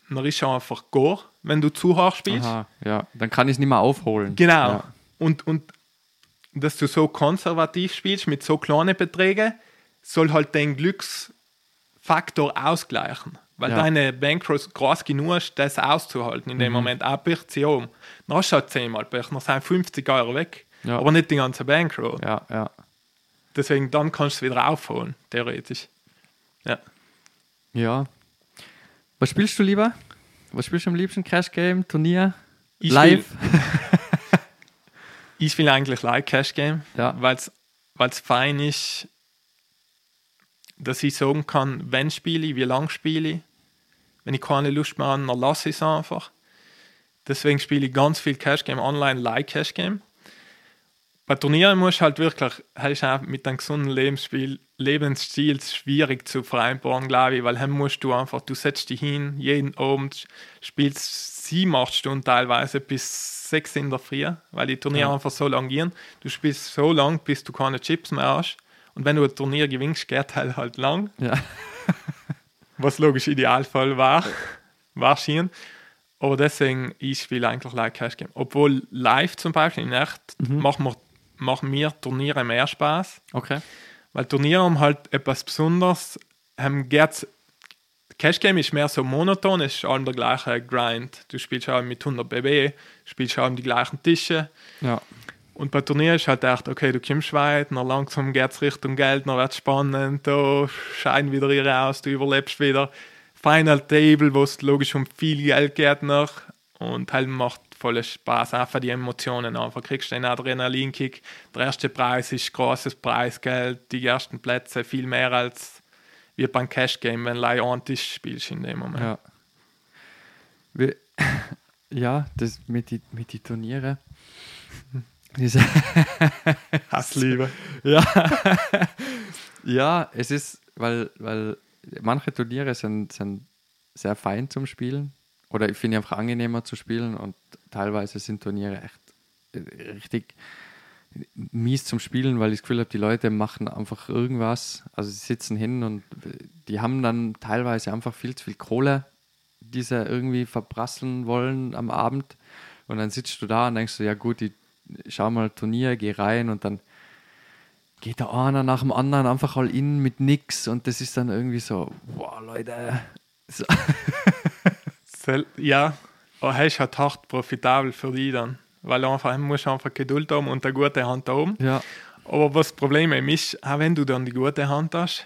dann ist es einfach gar, wenn du zu hoch spielst. aha, ja. Dann kann ich es nicht mehr aufholen. Genau. Ja. Und, und dass du so konservativ spielst mit so kleinen Beträgen, soll halt den Glücksfaktor ausgleichen. Weil Ja. deine Bankroll groß genug ist, das auszuhalten in dem Mhm. Moment. Auch Pech sie oben. Dann hast du halt 10 Mal dann sind 50 Euro weg. Ja. Aber nicht die ganze Bankroll. Ja, ja. Deswegen dann kannst du es wieder aufholen, theoretisch. Ja. Ja. Was spielst du lieber? Was spielst du am liebsten? Crash Game, Turnier, Ich Live? Ich will eigentlich Like Cash Game, Ja. weil es fein ist, dass ich sagen kann, wenn spiele ich, wie lange spiele ich. Wenn ich keine Lust mehr habe, dann lasse ich es einfach. Deswegen spiele ich ganz viel Cash Game online, Like Cash Game. Bei Turnieren musst du halt wirklich, hast auch mit einem gesunden Lebensspiel, Lebensstil schwierig zu vereinbaren, glaube ich, weil dann musst du einfach, du setzt dich hin, jeden Abend spielst sieben, acht Stunden teilweise bis sechs in der Früh, weil die Turniere Ja. einfach so lang gehen. Du spielst so lang, bis du keine Chips mehr hast. Und wenn du ein Turnier gewinnst, geht halt halt lang Ja. was logisch Idealfall war, war schien. Aber deswegen, ich spiele eigentlich like Cash Game. Obwohl live zum Beispiel in echt machen, wir, machen mir Turniere mehr Spaß, Okay. Weil Turniere haben halt etwas Besonderes. Haben geht's, Cash Game ist mehr so monoton, es ist allem der gleiche Grind. Du spielst halt mit 100 BB, spielst halt die gleichen Tische. Ja. Und bei Turnier ist halt echt, okay, du kommst weit, dann langsam geht es Richtung Geld, dann wird es spannend, da scheiden wieder ihre aus, du überlebst wieder. Final Table, wo es logisch um viel Geld geht noch und halt macht voll Spaß, einfach die Emotionen einfach. Kriegst du einen Adrenalinkick, der erste Preis ist großes Preisgeld, die ersten Plätze viel mehr als wie beim Cash Game, wenn du einen Tisch spielst in dem Moment. Ja. Wir, ja, das mit die, mit die Turniere. Diese, Hassliebe. ja. ja, es ist, weil, weil manche Turniere sind, sind sehr fein zum Spielen. Oder ich finde einfach angenehmer zu spielen und teilweise sind Turniere echt äh, richtig mies zum Spielen, weil ich das Gefühl habe, die Leute machen einfach irgendwas. Also sie sitzen hin und die haben dann teilweise einfach viel zu viel Kohle, die sie irgendwie verprasseln wollen am Abend. Und dann sitzt du da und denkst du, ja gut, ich schau mal Turnier, geh rein und dann geht der einer nach dem anderen einfach all in mit nix und das ist dann irgendwie so, boah Leute, so, ja, aber er ist halt hart profitabel für die dann. Weil einfach, er muss einfach Geduld haben und eine gute Hand haben. ja, Aber was das Problem ist, auch wenn du dann die gute Hand hast,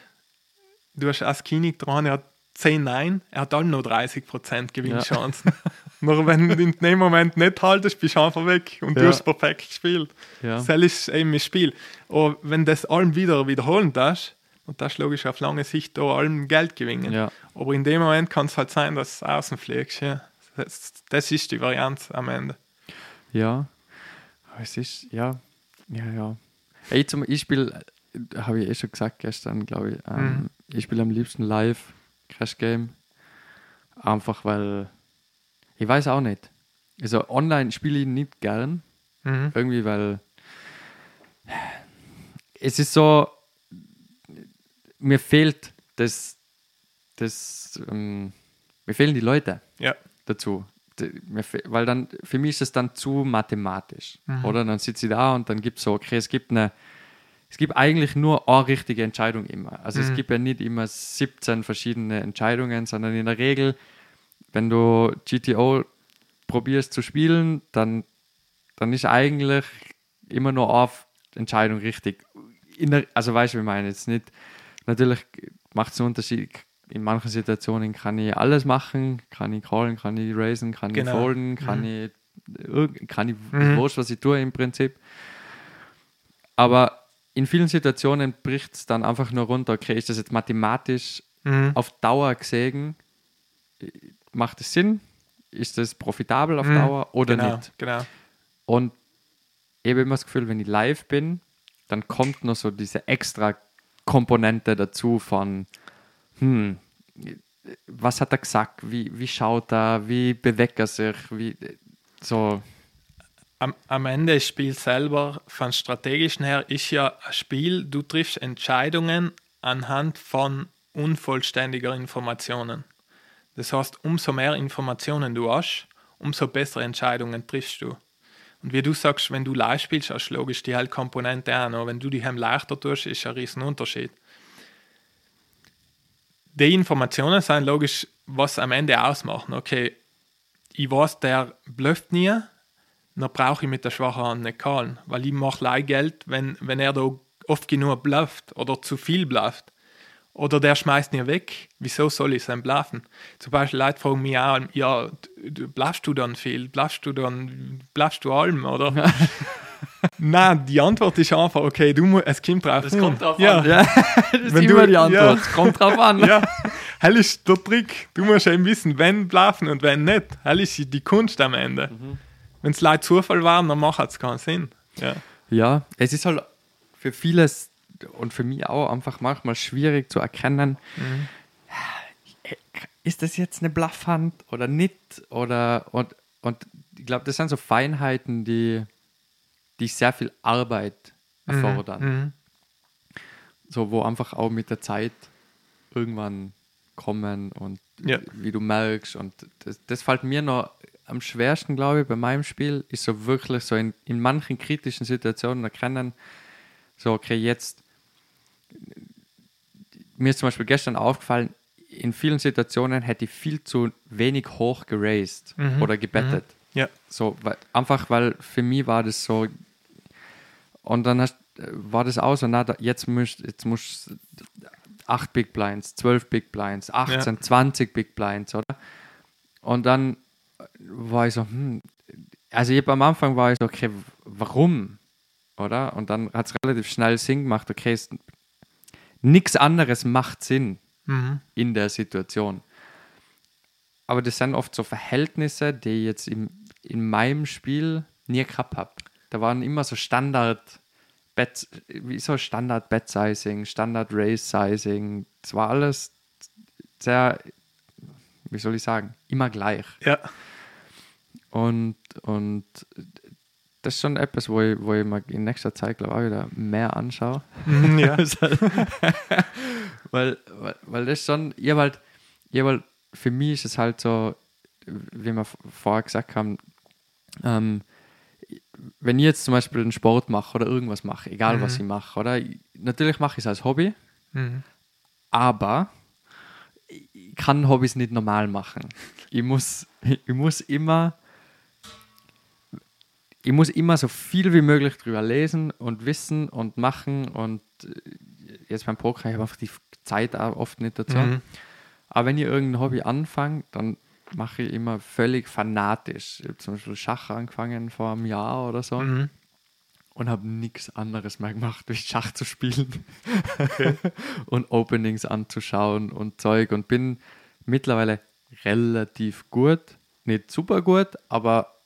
du hast als König dran, er hat 10 Nein, er hat dann noch 30% Gewinnchancen. Nur wenn du in dem Moment nicht haltest, bist du einfach weg und du Ja. hast perfekt gespielt. Ja. Das ist eben das Spiel. Aber wenn das allem wieder wiederholen darfst, und das ist logisch auf lange Sicht da allem Geld gewinnen. Ja. Aber in dem Moment kann es halt sein, dass du außen fliegst. Ja. Das, das ist die Variante am Ende. ja, es ist, ja, ja, ja. Ey, zum, ich spiele, habe ich eh schon gesagt gestern, glaube ich, ähm, Mhm. ich spiele am liebsten live Crash Game, einfach weil, ich weiß auch nicht, also online spiele ich nicht gern, Mhm. irgendwie, weil es ist so, mir fehlt das, das ähm, mir fehlen die Leute Ja. dazu. Weil dann, für mich ist es dann zu mathematisch. Oder dann sitze ich da und dann gibt es so, okay, es gibt eine, es gibt eigentlich nur eine richtige Entscheidung immer. Also es gibt ja nicht immer 17 verschiedene Entscheidungen, sondern in der Regel, wenn du GTO probierst zu spielen, dann, dann ist eigentlich immer nur auf Entscheidung richtig. In der, also weißt du, wie ich meine, jetzt nicht, natürlich macht es einen Unterschied. In manchen Situationen kann ich alles machen, kann ich callen, kann ich raisen, kann Genau. ich folden, kann ich, irg- kann ich, Mhm. wurscht, was ich tue im Prinzip. Aber in vielen Situationen bricht es dann einfach nur runter, okay, ist das jetzt mathematisch Mhm. auf Dauer gesehen, macht es Sinn? Ist das profitabel auf Mhm. Dauer oder genau, nicht? Genau. Und ich habe immer das Gefühl, wenn ich live bin, dann kommt noch so diese extra Komponente dazu von, hm, was hat er gesagt, wie, wie schaut er, wie bewegt er sich, wie so. Am, am Ende das Spiel selber, von strategischen her, ist ja ein Spiel, du triffst Entscheidungen anhand von unvollständiger Informationen. Das heißt, umso mehr Informationen du hast, umso bessere Entscheidungen triffst du. Und wie du sagst, wenn du live spielst, hast du logisch die halt Komponente auch noch. Wenn du die hem leichter tust, ist ein riesen Unterschied. Die Informationen sind logisch, was am Ende ausmachen. Okay, ich weiß, der blufft nie, dann brauche ich mit der schwachen Hand nicht callen, weil ich mache Leihgeld, wenn, wenn er da oft genug blufft oder zu viel blufft. Oder der schmeißt ihn weg. Wieso soll ich sein bluffen? Zum Beispiel Leute fragen mich auch, ja, bluffst du dann viel? Bluffst du dann, bluffst du allem, oder? Nein, die Antwort ist einfach, okay, du musst, es kommt drauf an. ja. Ja, das ist Wenn immer du- die Antwort. ja. Es kommt drauf an. ja, hell ist der Trick. Du musst eben wissen, wenn bluffen und wenn nicht. Hell ist die Kunst am Ende. Wenn es Leute Zufall waren, dann macht es keinen Sinn. Ja. Ja, es ist halt für vieles und für mich auch einfach manchmal schwierig zu erkennen, ist das jetzt eine Bluffhand oder nicht? Oder und, und ich glaube, das sind so Feinheiten, die, die sehr viel Arbeit erfordern. Mhm. So, wo einfach auch mit der Zeit irgendwann kommen und Ja. wie du merkst. Und das, das fällt mir noch am schwersten, glaube ich, bei meinem Spiel, ist so wirklich so in, in manchen kritischen Situationen erkennen, so, okay, jetzt, mir ist zum Beispiel gestern aufgefallen, in vielen Situationen hätte ich viel zu wenig hoch geraced oder gebettet. Ja. So, weil, einfach weil für mich war das so. Und dann hast, war das auch so, na, jetzt musst jetzt musst 8 Big Blinds, 12 Big Blinds, 18, 20 Big Blinds, oder? Und dann war ich so, hm, also ich am Anfang war ich so, okay, warum? Oder? Und dann hat es relativ schnell Sinn gemacht, okay, es, nichts anderes macht Sinn Mhm. in der Situation. Aber das sind oft so Verhältnisse, die ich jetzt im, in meinem Spiel nie gehabt habe. Da waren immer so Standard Bet, wie so Standard Bet Sizing, Standard Race Sizing. Es war alles sehr, wie soll ich sagen, immer gleich. Ja. Und, und das ist schon etwas, wo ich, wo ich mir in nächster Zeit, glaube ich, auch wieder mehr anschaue. Mhm, ja. weil, weil, weil das schon, ich hab halt, ich hab halt, für mich ist es halt so, wie wir vorher gesagt haben, ähm, wenn ich jetzt zum Beispiel einen Sport mache oder irgendwas mache, egal was ich mache, oder? Ich- Natürlich mache ich es als Hobby, Mhm. aber ich kann Hobbys nicht normal machen. Ich muss, ich muss immer, ich muss immer so viel wie möglich drüber lesen und wissen und machen und äh, jetzt beim Poker, ich habe einfach die Zeit auch oft nicht dazu. Mhm. Aber wenn ich irgendein Hobby anfange, dann mache ich immer völlig fanatisch. Ich habe zum Beispiel Schach angefangen vor einem Jahr oder so Mhm. und habe nichts anderes mehr gemacht, wie Schach zu spielen und Openings anzuschauen und Zeug und bin mittlerweile relativ gut, nicht super gut, aber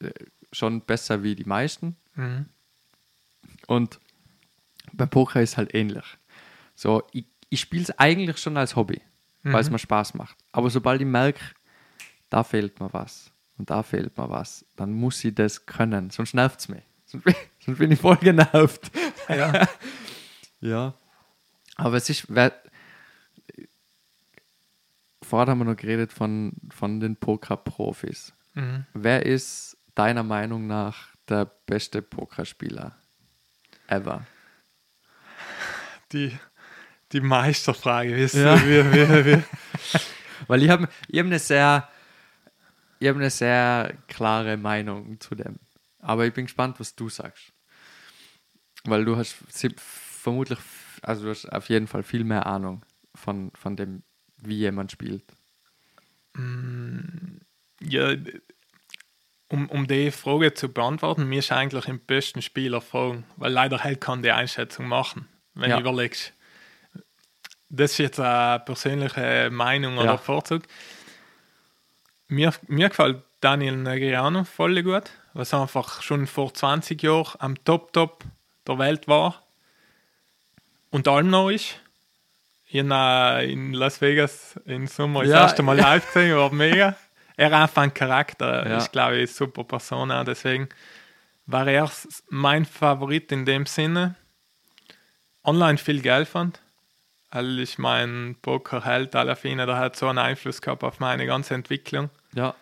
äh, schon besser wie die meisten. Mhm. Und beim Poker ist halt ähnlich. So, ich, ich spiele es eigentlich schon als Hobby, weil es mir Spaß macht. Aber sobald ich merke, da fehlt mir was und da fehlt mir was, dann muss ich das können, sonst nervt es mich. Sonst bin, sonst bin ich voll genervt. Ja. Ja. Aber es ist, wer, vorher haben wir noch geredet von, von den Poker-Profis. Mhm. Wer ist deiner Meinung nach der beste Pokerspieler ever? Die, die Meisterfrage. Wisst Ja. ihr, wie, wie, wie. Weil ich habe ich hab eine sehr, ich habe eine sehr klare Meinung zu dem. Aber ich bin gespannt, was du sagst. Weil du hast vermutlich, also du hast auf jeden Fall viel mehr Ahnung von, von dem, wie jemand spielt. Ja, um, um die Frage zu beantworten, mir ist eigentlich im besten Spieler fragen, weil leider halt kann die Einschätzung machen, wenn Ja. du überlegst. Das ist jetzt eine persönliche Meinung oder Ja. Vorzug. Mir, mir gefällt Daniel Negreanu voll gut, was einfach schon vor 20 Jahren am Top-Top der Welt war und allem noch ist. Ihn in Las Vegas im Sommer das Ja. erste Mal live gesehen, war mega. Er hat einfach ein Charakter, Ja. ist glaube ich eine super Person, auch, deswegen war er mein Favorit in dem Sinne. Online viel Geld fand, weil ich mein Pokerheld Alafine, der hat so einen Einfluss gehabt auf meine ganze Entwicklung. Ja.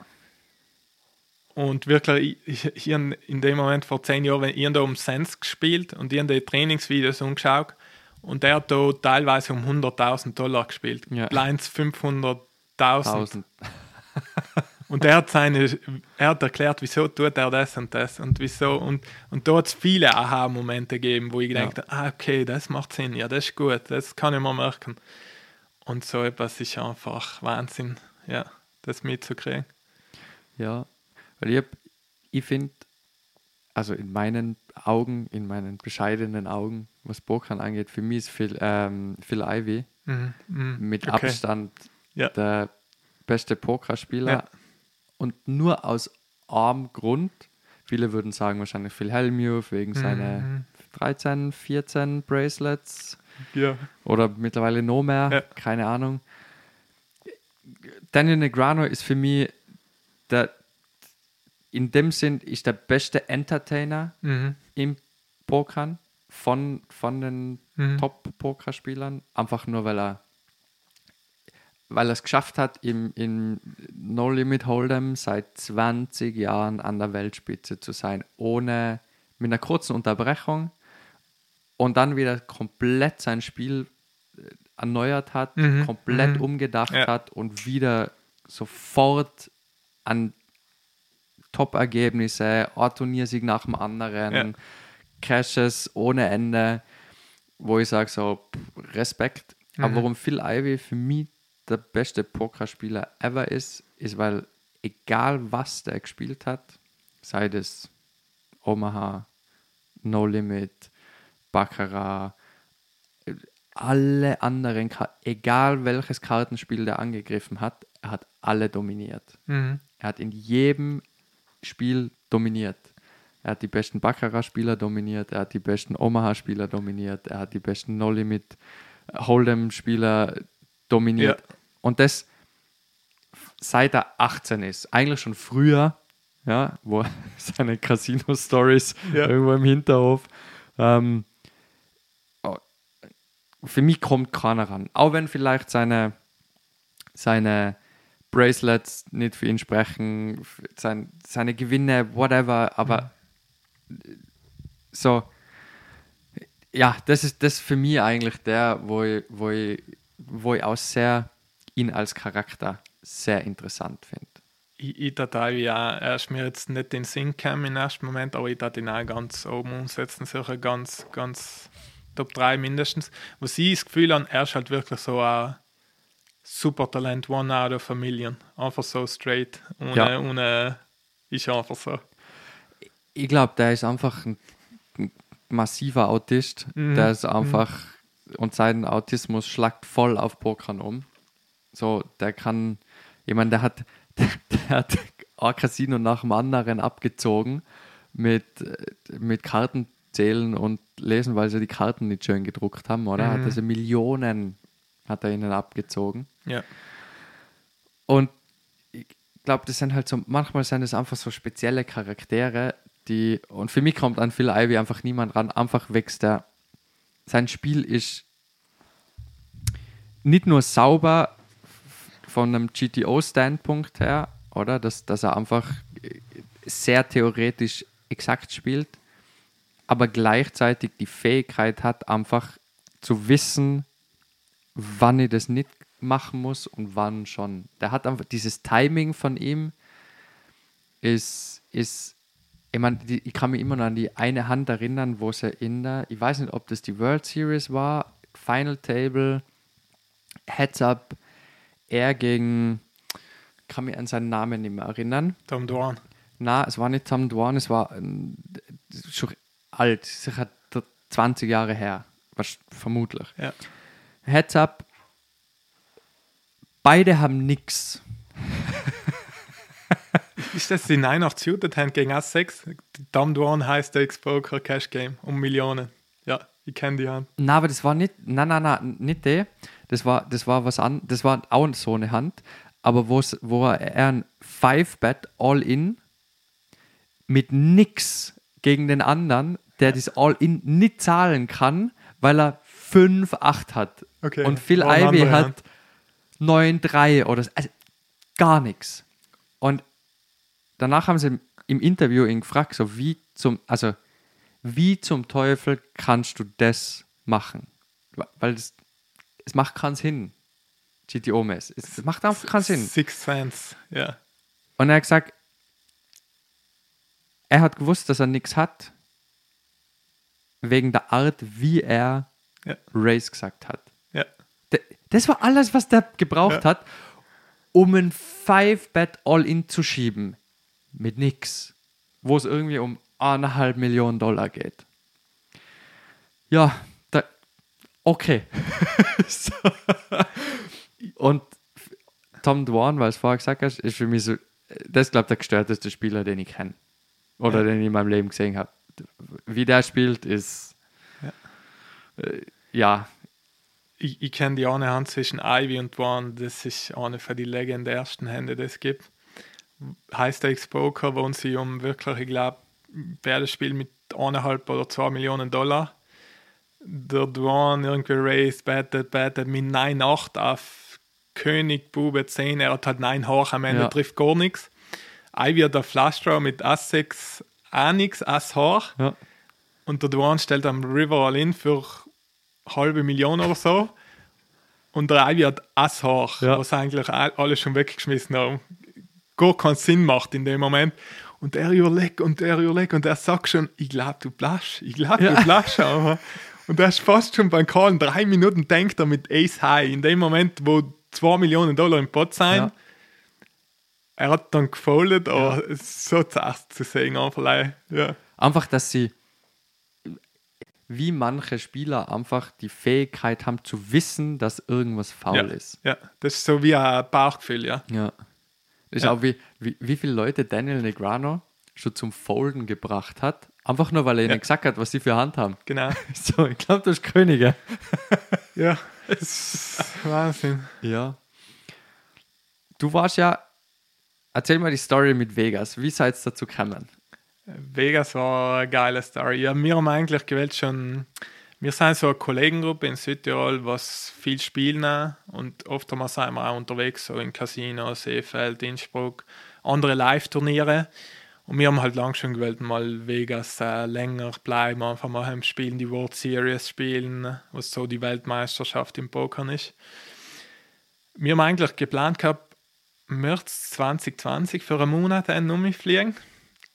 Und wirklich, ich, ich, ich in dem Moment vor zehn Jahren, ich da um Cents gespielt und ich die Trainingsvideos umgeschaut und der hat da teilweise um 100.000 Dollar gespielt. Ja. Blinds 500.000. 1000. Und er hat, seine, er hat erklärt, wieso tut er das und das und wieso. Und, und da hat es viele Aha-Momente gegeben, wo ich Ja. gedacht ah, okay, das macht Sinn, ja, das ist gut, das kann ich mir merken. Und so etwas ist einfach Wahnsinn, ja, das mitzukriegen. Ja, weil ich, hab- ich finde, also in meinen Augen, in meinen bescheidenen Augen, was Pokern angeht, für mich ist Phil, ähm, Phil Ivey Mhm, mhm, mit okay. Abstand Ja. der beste Pokerspieler. Ja. Und nur aus arm Grund, viele würden sagen wahrscheinlich Phil Hellmuth wegen Mhm. seiner 13, 14 Bracelets Ja. oder mittlerweile noch mehr, Ja. keine Ahnung. Daniel Negrano ist für mich der, in dem Sinn ist der beste Entertainer Mhm. im Pokern von, von den Mhm. Top-Pokerspielern, einfach nur weil er weil er es geschafft hat, im, im No Limit Hold'em seit 20 Jahren an der Weltspitze zu sein, ohne mit einer kurzen Unterbrechung und dann wieder komplett sein Spiel äh, erneuert hat, Mhm, komplett mhm. umgedacht Ja. hat und wieder sofort an Top-Ergebnisse, ein Turniersieg nach dem anderen, Ja. Crashes ohne Ende, wo ich sage so, Respekt. Aber Mhm. warum Phil Ivey für mich der beste Pokerspieler ever ist, ist, weil egal was der gespielt hat, sei das Omaha, No Limit, Baccarat, alle anderen, egal welches Kartenspiel der angegriffen hat, er hat alle dominiert. Mhm. Er hat in jedem Spiel dominiert. Er hat die besten Baccarat-Spieler dominiert, er hat die besten Omaha-Spieler dominiert, er hat die besten No-Limit Hold'em-Spieler dominiert. Ja. Und das seit er 18 ist. Eigentlich schon früher, ja, wo seine Casino-Stories Ja. irgendwo im Hinterhof. Ähm, oh, für mich kommt keiner ran. Auch wenn vielleicht seine, seine Bracelets nicht für ihn sprechen, sein, seine Gewinne, whatever, aber so, ja, das ist das für mich eigentlich der, wo ich, wo ich, wo ich auch sehr ihn als Charakter sehr interessant finde. Ich, ich tat ja, er ist mir jetzt nicht in den Sinn gekommen im ersten Moment, aber ich tat ihn auch ganz oben umsetzen, sicher ganz, ganz Top 3 mindestens. Was ich das Gefühl habe, er ist halt wirklich so ein super Talent, one out of a million. Einfach so straight, ohne, Ja. ohne ist einfach so. Ich glaube, der ist einfach ein, ein massiver Autist. Mhm. Der ist einfach, und sein Autismus schlagt voll auf Pokern um. So, der kann, jemand, der hat, der, der hat ein Casino nach dem anderen abgezogen mit, mit Kartenzählen und lesen, weil sie die Karten nicht schön gedruckt haben, oder? Hat Mhm. also Millionen hat er ihnen abgezogen. Ja. Und ich glaube, das sind halt so, manchmal sind es einfach so spezielle Charaktere, die, und für mich kommt an Phil Ivey einfach niemand ran, einfach wächst der, sein Spiel ist nicht nur sauber von einem GTO-Standpunkt her, oder? Dass, dass er einfach sehr theoretisch exakt spielt, aber gleichzeitig die Fähigkeit hat, einfach zu wissen, wann ich das nicht machen muss und wann schon. Der hat einfach dieses Timing von ihm ist, ist ich, mein, die, ich kann mich immer noch an die eine Hand erinnern, wo sie in der, ich weiß nicht, ob das die World Series war, Final Table, Heads Up, er gegen, ich kann mich an seinen Namen nicht mehr erinnern. Tom Dwan. Na, es war nicht Tom Dwan, es war ähm, schon alt, sicher 20 Jahre her, vermutlich. Ja. Heads up, beide haben nix. Ist das die 89 shootet haben gegen S6? Tom Dwan heißt der X-Poker Cash Game um Millionen. Ja, ich kenne die Hand. Na, aber das war nicht, nein, nein, nein, nicht der. Das war, das war was an, das war auch so eine Hand, aber wo's, wo er ein Five-Bet All-In mit nix gegen den anderen, der das All-In nicht zahlen kann, weil er 5-8 hat. Okay, Und Phil andere hat Hand. 9-3 oder so. Also gar nichts. Und danach haben sie im Interview ihn gefragt, so wie zum, also wie zum Teufel kannst du das machen? Weil es, es macht keinen Sinn. GTO-Mess. Es es macht einfach keinen Sinn. Six Sense, ja. Und er hat gesagt, er hat gewusst, dass er nichts hat, wegen der Art, wie er Ja. Race gesagt hat. Ja. Das war alles, was der gebraucht Ja. hat, um ein Five-Bet All-In zu schieben. Mit nix. Wo es irgendwie um eineinhalb Millionen Dollar geht. Ja, da, okay. so. Und Tom Dwan, weil es vorher gesagt hast, ist für mich so, das glaube ich der gestörteste Spieler, den ich kenne. Oder Ja. den ich in meinem Leben gesehen habe. Wie der spielt, ist äh, ja, Ich, ich kenne die eine Hand zwischen Ivy und Dwan. Das ist eine von die legendärsten Hände, die es gibt. Heißt der X-Poker, wo sie um wirklich, ich glaube, beide Spiel mit eineinhalb oder zwei Millionen Dollar. Der Dwan irgendwie race, bettet, bettet mit 9,8 auf König, Bube 10. Er hat halt 9 hoch, am Ende Ja. trifft gar nichts. Ivy hat der Flush Draw mit Ass 6 auch nichts, Ass hoch. ja. Und der Duan stellt am River All in für halbe Million oder so. Und der Ivy hat Ass hoch, Ja. was eigentlich all- alle schon weggeschmissen haben. Gar keinen Sinn macht in dem Moment. Und er überlegt und er überlegt und er sagt schon, ich glaube, du blasch, ich glaube, Ja. du blasch. Aber. Und er ist fast schon beim Call, in drei Minuten denkt er mit Ace High. In dem Moment, wo 2 Millionen Dollar im Pot sein, Ja. er hat dann gefoldet, aber es ist so zart zu sehen, einfach. Ja. Einfach, dass sie, wie manche Spieler einfach die Fähigkeit haben zu wissen, dass irgendwas faul ja. ist. Ja, das ist so wie ein Bauchgefühl, ja. Ja. Ist Ja. auch wie, wie, wie viele Leute Daniel Negrano schon zum Folden gebracht hat, einfach nur, weil er ihnen gesagt hat, was sie für Hand haben. Genau. So, ich glaube, das ist Könige. Ja, das ist Wahnsinn. Ja. Du warst ja, erzähl mal die Story mit Vegas. Wie seid ihr dazu gekommen? Vegas war eine geile Story. Ja, wir haben eigentlich gewählt schon, wir sind so eine Kollegengruppe in Südtirol, was viel spielen und oft haben wir sind wir auch unterwegs, so in Casino, Seefeld, Innsbruck, andere Live-Turniere. Und wir haben halt lang schon gewählt, mal Vegas äh, länger bleiben, einfach mal heim spielen, die World Series spielen, was so die Weltmeisterschaft im Pokern ist. Wir haben eigentlich geplant gehabt, März 2020 für einen Monat einen umfliegen.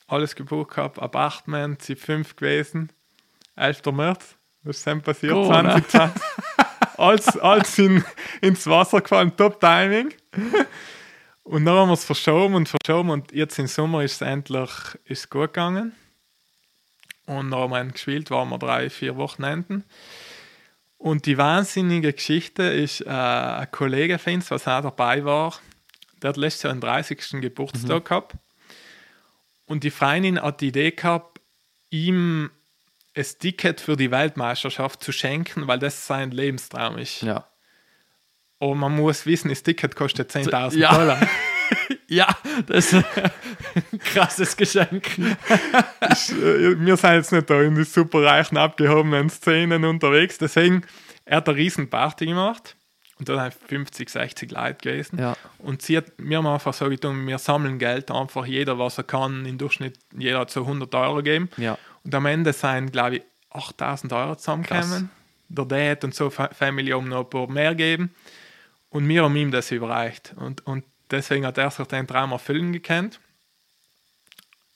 Alles gebucht gehabt, Apartment, sie fünf gewesen. 11. März, was ist denn passiert? Corona. 2020. alles alles in, ins Wasser gefallen, top Timing. Und dann haben wir es verschoben und verschoben und jetzt im Sommer ist es endlich ist gut gegangen. Und dann haben wir gespielt, waren wir drei, vier Wochenenden. Und die wahnsinnige Geschichte ist, äh, ein Kollege von uns, was auch dabei war, der hat letztes Jahr den 30. Geburtstag gehabt. Und die Freundin hat die Idee gehabt, ihm ein Ticket für die Weltmeisterschaft zu schenken, weil das sein Lebenstraum ist. Ja. Und man muss wissen, das Ticket kostet 10.000 Ja. Dollar. Ja, das ist ein krasses Geschenk. Ich, äh, wir sind jetzt nicht da in die super reichen, abgehobenen Szenen unterwegs. Deswegen, er hat eine riesen Party gemacht Und da sind 50, 60 Leute gewesen. Ja. Und sie hat, wir haben einfach so getan, wir sammeln Geld, einfach jeder, was er kann, im Durchschnitt, jeder hat so 100 Euro gegeben. Ja. Und am Ende sind, glaube ich, 8000 Euro zusammengekommen. Der Dad und so Fa- Family haben noch ein paar mehr gegeben. Und wir haben ihm das überreicht. Und, und deswegen hat er sich den Traum erfüllen gekannt.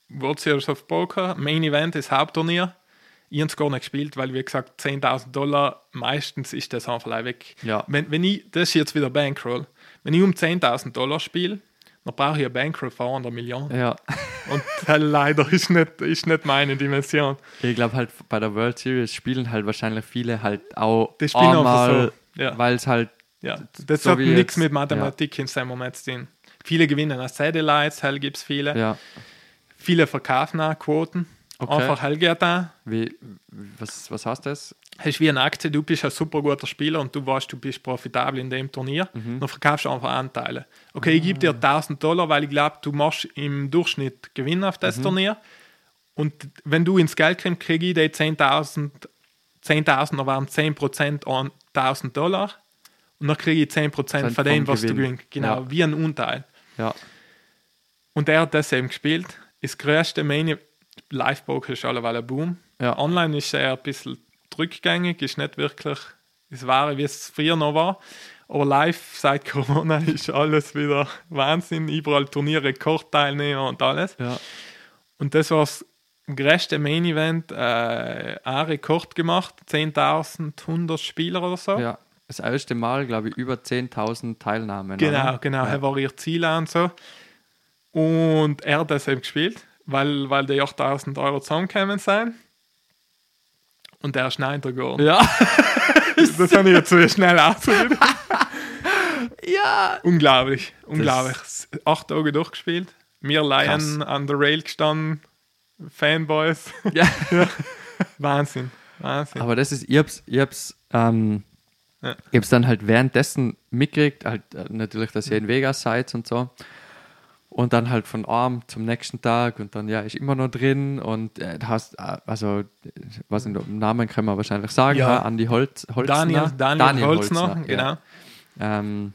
World Series of Poker, Main Event ist Hauptturnier. Ich habe es gar nicht gespielt, weil, wie gesagt, 10.000 Dollar, meistens ist das einfach weg. Ja. Wenn, wenn ich, das ist jetzt wieder Bankroll. Wenn ich um 10.000 Dollar spiele, dann brauche ich eine Bankroll von einer Million. Ja. Und das leider ist nicht, ist nicht meine Dimension. Ich glaube halt bei der World Series spielen halt wahrscheinlich viele halt auch Die spielen einmal, so, ja. weil es halt Ja, das So hat nichts mit Mathematik in seinem Moment zu tun. Viele gewinnen als Satellites, hell gibt es viele. ja Viele verkaufen auch Quoten. Okay. Einfach da. wie was was heißt das? Hast wie eine Aktie, du bist ein super guter Spieler und du weißt, du bist profitabel in dem Turnier. Mhm. Dann verkaufst du einfach Anteile. Okay, ich gebe dir 1000 Dollar, weil ich glaube, du machst im Durchschnitt Gewinn auf Mhm. das Turnier. Und wenn du ins Geld kommst, kriege ich die 10.000, 10.000 waren 10% an 1000 Dollar. Und dann kriege ich 10% von dem, was du Gewinn. gewinnst. Genau, Ja. wie ein Unteil. Ja. Und er hat das eben gespielt. Das größte Main Live-Poker ist alleweil ein Boom. Ja. Online ist er ein bisschen rückgängig, ist nicht wirklich das Wahre, wie es früher noch war. Aber live seit Corona ist alles wieder Wahnsinn. Überall Turniere, Rekordteilnehmer und alles. Ja. Und das war das größte Main Event, äh, ein Rekord gemacht, 10.100 Spieler oder so. Ja. Das erste Mal, glaube ich, über 10.000 Teilnahmen. Genau, oder? genau. Ja. Er war ihr Ziel und so. Und er hat das eben gespielt, weil, weil die 8000 Euro zusammengekommen sind. Und er ist Neunter geworden. Ja. Das habe ich jetzt so schnell ausprobiert. ja. unglaublich, unglaublich. Acht Tage durchgespielt. Wir Lion an der Rail gestanden. Fanboys. ja. Wahnsinn, Wahnsinn. Aber das ist, ich hab's, ich hab's, ähm, Ja. ich hab's dann halt währenddessen mitgekriegt, halt äh, natürlich, dass ihr in Vegas seid und so. Und dann halt von Arm zum nächsten Tag und dann, ja, ist immer noch drin und äh, hast, äh, also, was in dem Namen können wir wahrscheinlich sagen, Ja. ja. Andi Holz, Holzner. Daniel, Daniel, Holzner, ja. genau. ähm,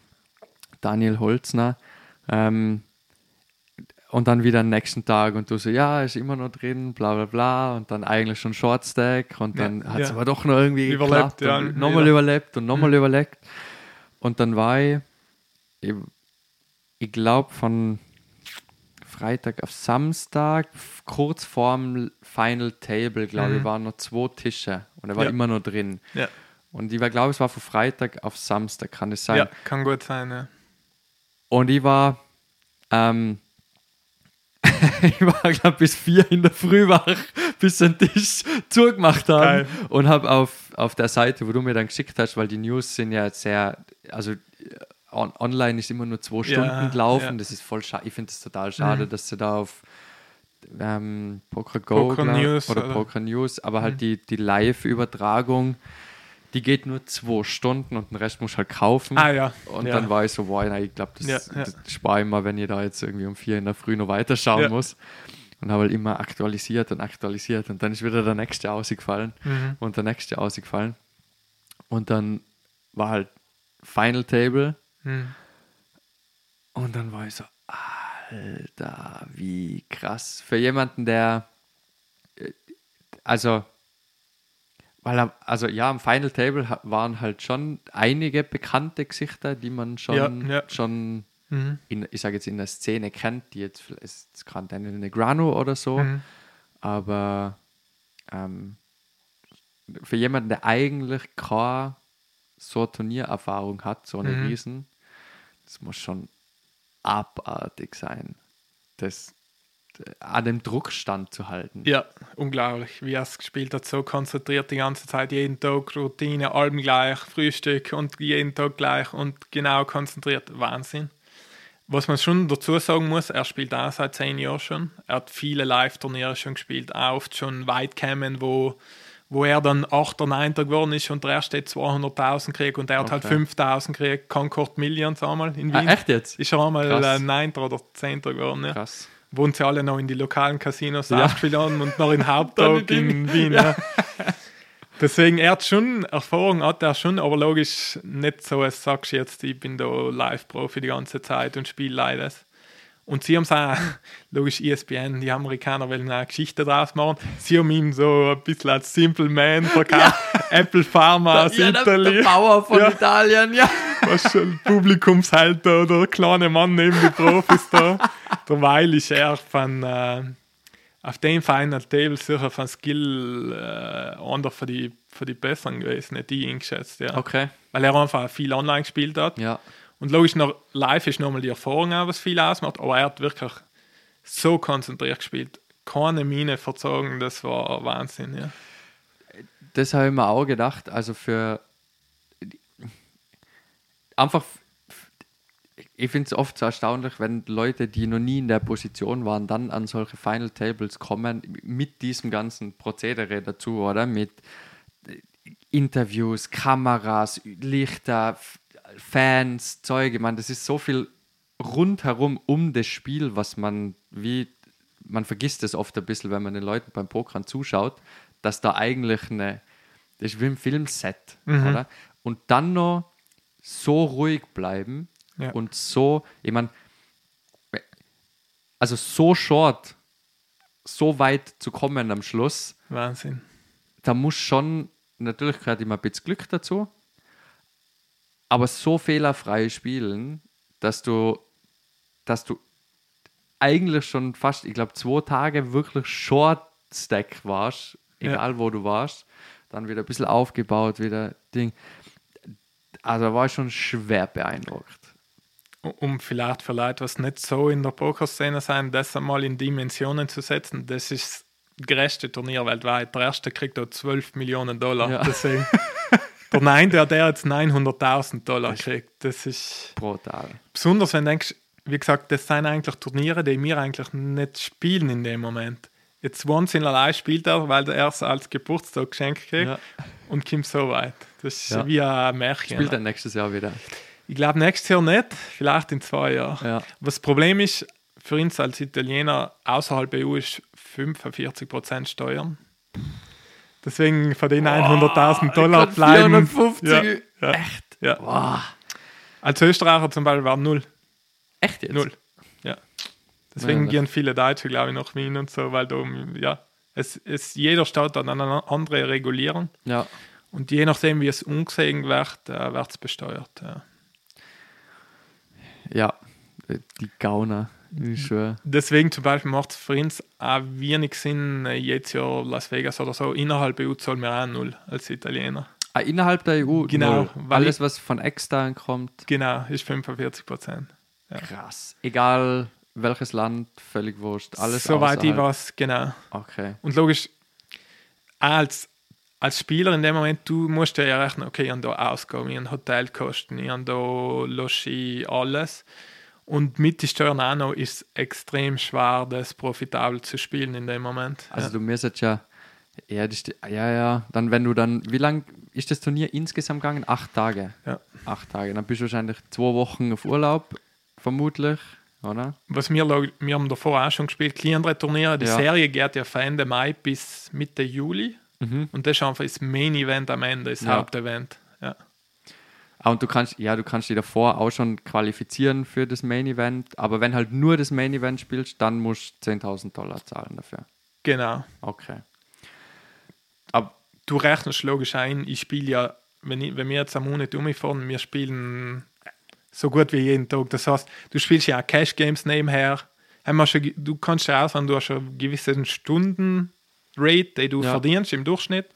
Daniel Holzner. Ähm, und dann wieder am nächsten Tag und du so, ja, ist immer noch drin, bla bla bla. Und dann eigentlich schon Short Stack und dann Ja, hat es ja. aber doch noch irgendwie Überlebt, geklappt. ja, und nochmal überlebt und nochmal überlebt. Und dann war ich, ich, ich glaube, von Freitag auf Samstag, kurz vorm Final Table, glaube ich, waren noch zwei Tische und er war Ja. immer noch drin. Ja, Und ich glaube, es war von Freitag auf Samstag, kann es sein. ja kann gut sein. Ja. Und ich war, ähm, ich war, glaube bis vier in der Früh wach, bis den Tisch zugemacht haben. Geil. Und habe auf, auf der Seite, wo du mir dann geschickt hast, weil die News sind ja sehr, also on, online ist immer nur zwei Stunden Ja, gelaufen. ja. Das ist voll schade. Ich finde es total schade, Mhm. dass sie da auf ähm, Poker Go Poker glaub- News, oder oder? Poker News, aber Mhm. halt die, die Live-Übertragung, die geht nur zwei Stunden und den Rest musst du halt kaufen. Ah ja. Und ja. dann war ich so, boah, nein, ich glaube, das, Ja, ja. das spare ich mal, wenn ihr da jetzt irgendwie um vier in der Früh noch weiterschauen Ja. muss. Und habe halt immer aktualisiert und aktualisiert. Und dann ist wieder der nächste ausgefallen Mhm. und der nächste ausgefallen. Und dann war halt Final Table. Mhm. Und dann war ich so, Alter, wie krass. Für jemanden, der, äh, also, weil er, also ja, am Final Table waren halt schon einige bekannte Gesichter, die man schon, Ja, ja. schon Mhm. in, ich sage jetzt in der Szene kennt, die jetzt vielleicht ist gerade eine Negrano oder so, Mhm. aber ähm, für jemanden, der eigentlich keine so eine Turniererfahrung hat, so eine Mhm. Riesen, das muss schon abartig sein, das äh, an dem Druck standzuhalten. Ja, unglaublich, wie er es gespielt hat, so konzentriert die ganze Zeit, jeden Tag Routine, allem gleich, Frühstück und jeden Tag gleich und genau konzentriert. Wahnsinn. Was man schon dazu sagen muss, er spielt auch seit zehn Jahren schon. Er hat viele Live-Turniere schon gespielt, auch oft schon weit kämen, wo, wo er dann 8. oder 9. geworden ist und der erste 200.000 kriegt und er hat halt Okay. 5.000 kriegt, Concord Millions einmal in Ah, Wien. echt jetzt? Ist er einmal Krass. äh, 9. oder 10. geworden. Ja Krass. wohnen sie alle noch in die lokalen Casinos Ja. haben und noch in Haupttag in Wien. Ja. Deswegen, er hat schon, Erfahrung hat er schon, aber logisch nicht so, als sagst du jetzt, ich bin da Live-Profi die ganze Zeit und spiele leider. Und sie haben es auch, logisch ESPN, die Amerikaner wollen eine Geschichte draus machen. Sie haben ihn so ein bisschen als Simple Man verkauft. Apple Pharma aus ja, Italien. der Bauer von Ja. Italien, ja. Was schon Publikumshalter oder der kleine Mann neben die Profis da. Derweil ist er von, äh, auf dem Final Table sicher von Skill äh, einer von die, von die Besseren gewesen, nicht die eingeschätzt, ja. Okay. Weil er einfach viel online gespielt hat. Ja. Und logisch, noch live ist nochmal die Erfahrung auch, was viel ausmacht, aber er hat wirklich so konzentriert gespielt. Keine Mine verzogen, das war Wahnsinn, ja. Das habe ich mir auch gedacht. Also für einfach, ich finde es oft so erstaunlich, wenn Leute, die noch nie in der Position waren, dann an solche Final Tables kommen, mit diesem ganzen Prozedere dazu, oder? Mit Interviews, Kameras, Lichter, Fans, Zeuge. Ich meine, das ist so viel rundherum um das Spiel, was man wie, man vergisst es oft ein bisschen, wenn man den Leuten beim Pokern zuschaut, dass da eigentlich eine, das ist wie ein Filmset, oder? Und dann noch so ruhig bleiben Ja. und so, ich meine, also so short, so weit zu kommen am Schluss, Wahnsinn. da muss schon, natürlich gehört immer ein bisschen Glück dazu, aber so fehlerfrei spielen, dass du, dass du eigentlich schon fast, ich glaube, zwei Tage wirklich Short Stack warst, Ja. egal wo du warst, dann wieder ein bisschen aufgebaut, wieder Ding. Also war ich schon schwer beeindruckt. um vielleicht für Leute, was nicht so in der Pokerszene sein, das einmal in Dimensionen zu setzen, das ist das größte Turnier weltweit. Der erste kriegt da 12 Millionen Dollar. Ja. Deswegen. Der Nein, der, der jetzt 900.000 Dollar kriegt, das ist Brutal. besonders, wenn du denkst, wie gesagt, das sind eigentlich Turniere, die wir eigentlich nicht spielen in dem Moment. Jetzt once in allein spielt er, weil er es als Geburtstag geschenkt kriegt Ja. und kommt so weit. Das ist Ja. wie ein Märchen. Spielt er nächstes Jahr wieder. Ich glaube nächstes Jahr nicht, vielleicht in zwei Jahren. Ja. Was das Problem ist, für uns als Italiener außerhalb EU ist 45% Steuern. Deswegen von den 100.000 Dollar bleiben. 450. Ja, ja, Echt? ja. Boah. Als Österreicher zum Beispiel war null. Echt jetzt? Null. Ja. Deswegen Ja, gehen viele Deutsche, glaube ich, nach Wien und so, weil da, ja, es, es, jeder Staat hat eine andere Regulierung. Ja. Und je nachdem, wie es umgesehen wird, äh, wird es besteuert. Ja. Ja. Die Gauner. Ich schwöre. Deswegen zum Beispiel macht es für uns auch wenig Sinn, äh, jetzt Jahr Las Vegas oder so. Innerhalb EU zahlen wir auch null als Italiener. Ah, innerhalb der EU? Genau, null. weil Alles, was von extern kommt, Genau, ist 45 Prozent. krass. Egal welches Land, völlig wurscht. Alles Soweit ich weiß, genau. Okay. Und logisch, auch als, als Spieler in dem Moment, du musst ja rechnen, okay, ich habe da Ausgaben, ich habe Hotelkosten, ich habe da Logis, alles. Und mit den Steuern auch noch ist es extrem schwer, das profitabel zu spielen in dem Moment. Also ja. du müsstest ja, ja, ja, ja, dann wenn du dann, wie lang ist das Turnier insgesamt gegangen? Acht Tage. Ja. Acht Tage. Dann bist du wahrscheinlich zwei Wochen auf Urlaub, vermutlich, oder? Was wir, wir haben davor auch schon gespielt, kleinere Turniere. Die Ja. Serie geht ja von Ende Mai bis Mitte Juli. Und das ist einfach das Main Event am Ende, das Mhm. Ja. Hauptevent. Ja. Ah, und du kannst, ja, du kannst dich davor auch schon qualifizieren für das Main Event, aber wenn halt nur das Main Event spielst, dann musst du 10.000 Dollar zahlen dafür. Genau. Okay. Aber du rechnest logisch ein, ich spiele ja, wenn, ich, wenn wir jetzt am Monat umfahren, wir spielen so gut wie jeden Tag. Das heißt, du spielst ja auch Cash Games nebenher. Du kannst ja ausfahren, du hast schon gewisse Stunden-Rate, die du Ja. verdienst im Durchschnitt.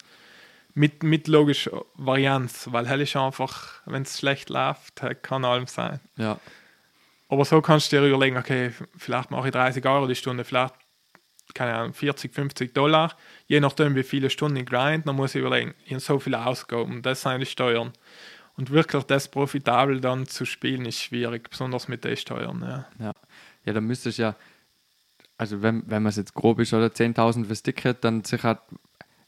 Mit, mit logisch Varianz, weil hell ist einfach, wenn es schlecht läuft, kann allem sein. Ja. Aber so kannst du dir überlegen, okay, vielleicht mache ich 30 Euro die Stunde, vielleicht, keine Ahnung, 40, 50 Dollar. Je nachdem, wie viele Stunden ich grind, dann muss ich überlegen, ich habe so viele Ausgaben, das sind die Steuern. Und wirklich das profitabel dann zu spielen, ist schwierig, besonders mit den Steuern. Ja. Ja, ja dann müsstest du ja, also wenn, wenn man es jetzt grob ist, oder 10.000 fürs Ticket, dann sicher,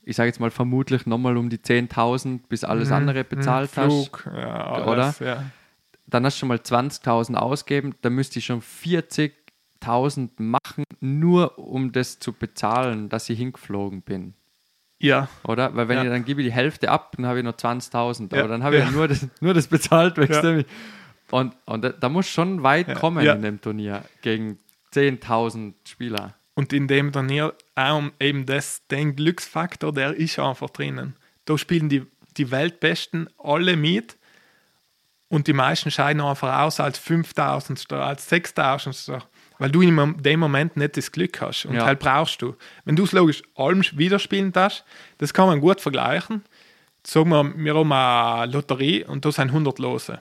ich sage jetzt mal vermutlich nochmal um die 10.000, bis alles andere bezahlt hast. Flug, ja, alles, Ja. Dann hast du schon mal 20.000 ausgeben, dann müsste ich schon 40.000 machen, nur um das zu bezahlen, dass ich hingeflogen bin. Ja, oder? Weil wenn Ja. ich dann gebe ich die Hälfte ab, dann habe ich nur 20.000. Ja. Aber dann habe ich nur das, nur das bezahlt, Ja. du? Und, und da, da muss schon weit kommen in dem Turnier gegen 10.000 Spieler. Und in dem Turnier auch eben das, den Glücksfaktor, der ist einfach drinnen. Da spielen die, die Weltbesten alle mit und die meisten scheiden einfach aus als 5000 als 6000 weil du in dem Moment nicht das Glück hast. Und Ja. halt brauchst du. Wenn du es logisch allem wieder spielen darfst, das kann man gut vergleichen. Sagen wir, wir haben eine Lotterie und da sind 100 Lose.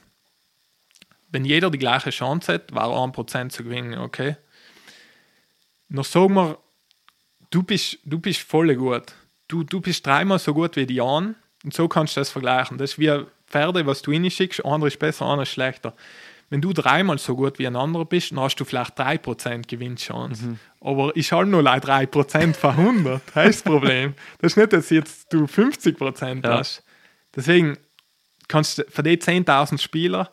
Wenn jeder die gleiche Chance hat, war 1% zu gewinnen, okay? Noch sagen wir, du bist, du bist voll gut. Du, du bist dreimal so gut wie die Jan und so kannst du das vergleichen. Das ist wie Pferde, was du reinschickst, einer ist besser, einer ist schlechter. Wenn du dreimal so gut wie ein anderer bist, dann hast du vielleicht 3% Gewinnchance. Aber ich habe nur leider 3% von 100. Das ist das Problem. Das ist nicht, dass jetzt du 50% Ja. hast. Deswegen kannst du für die 10.000 Spieler,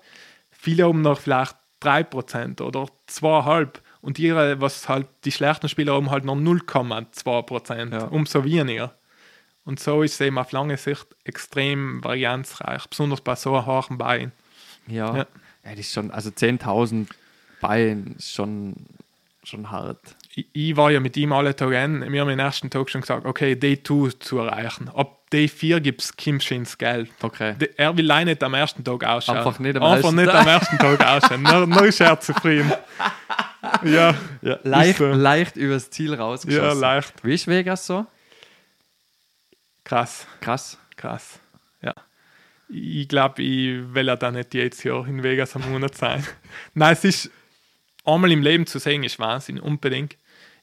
viele haben noch vielleicht 3% oder 2,5%. Und ihre, was halt die schlechten Spieler haben halt noch 0,2%, Ja. umso weniger. Und so ist es eben auf lange Sicht extrem varianzreich, besonders bei so hohen Beinen. Ja. Ja. ja. das ist schon, also 10.000 Bein ist schon, schon hart. Ich, ich war ja mit ihm alle Tage ein. Wir haben am ersten Tag schon gesagt, okay, Day 2 zu erreichen. Ab Day 4 gibt es Kim ins Geld. Okay. De- Er will leider nicht am ersten Tag ausschauen. Einfach nicht am Einfach ersten nicht Tag. am ersten Tag ausschauen. Nur, nur ist er zufrieden. Ja, Ja, leicht, so. leicht übers Ziel rausgeschossen. ja, leicht. Wie ist Vegas so? Krass, Krass. krass. Ja. Ich glaube, ich will ja da nicht jedes Jahr in Vegas am Monat sein. Nein, es ist einmal im Leben zu sehen, ist Wahnsinn, unbedingt.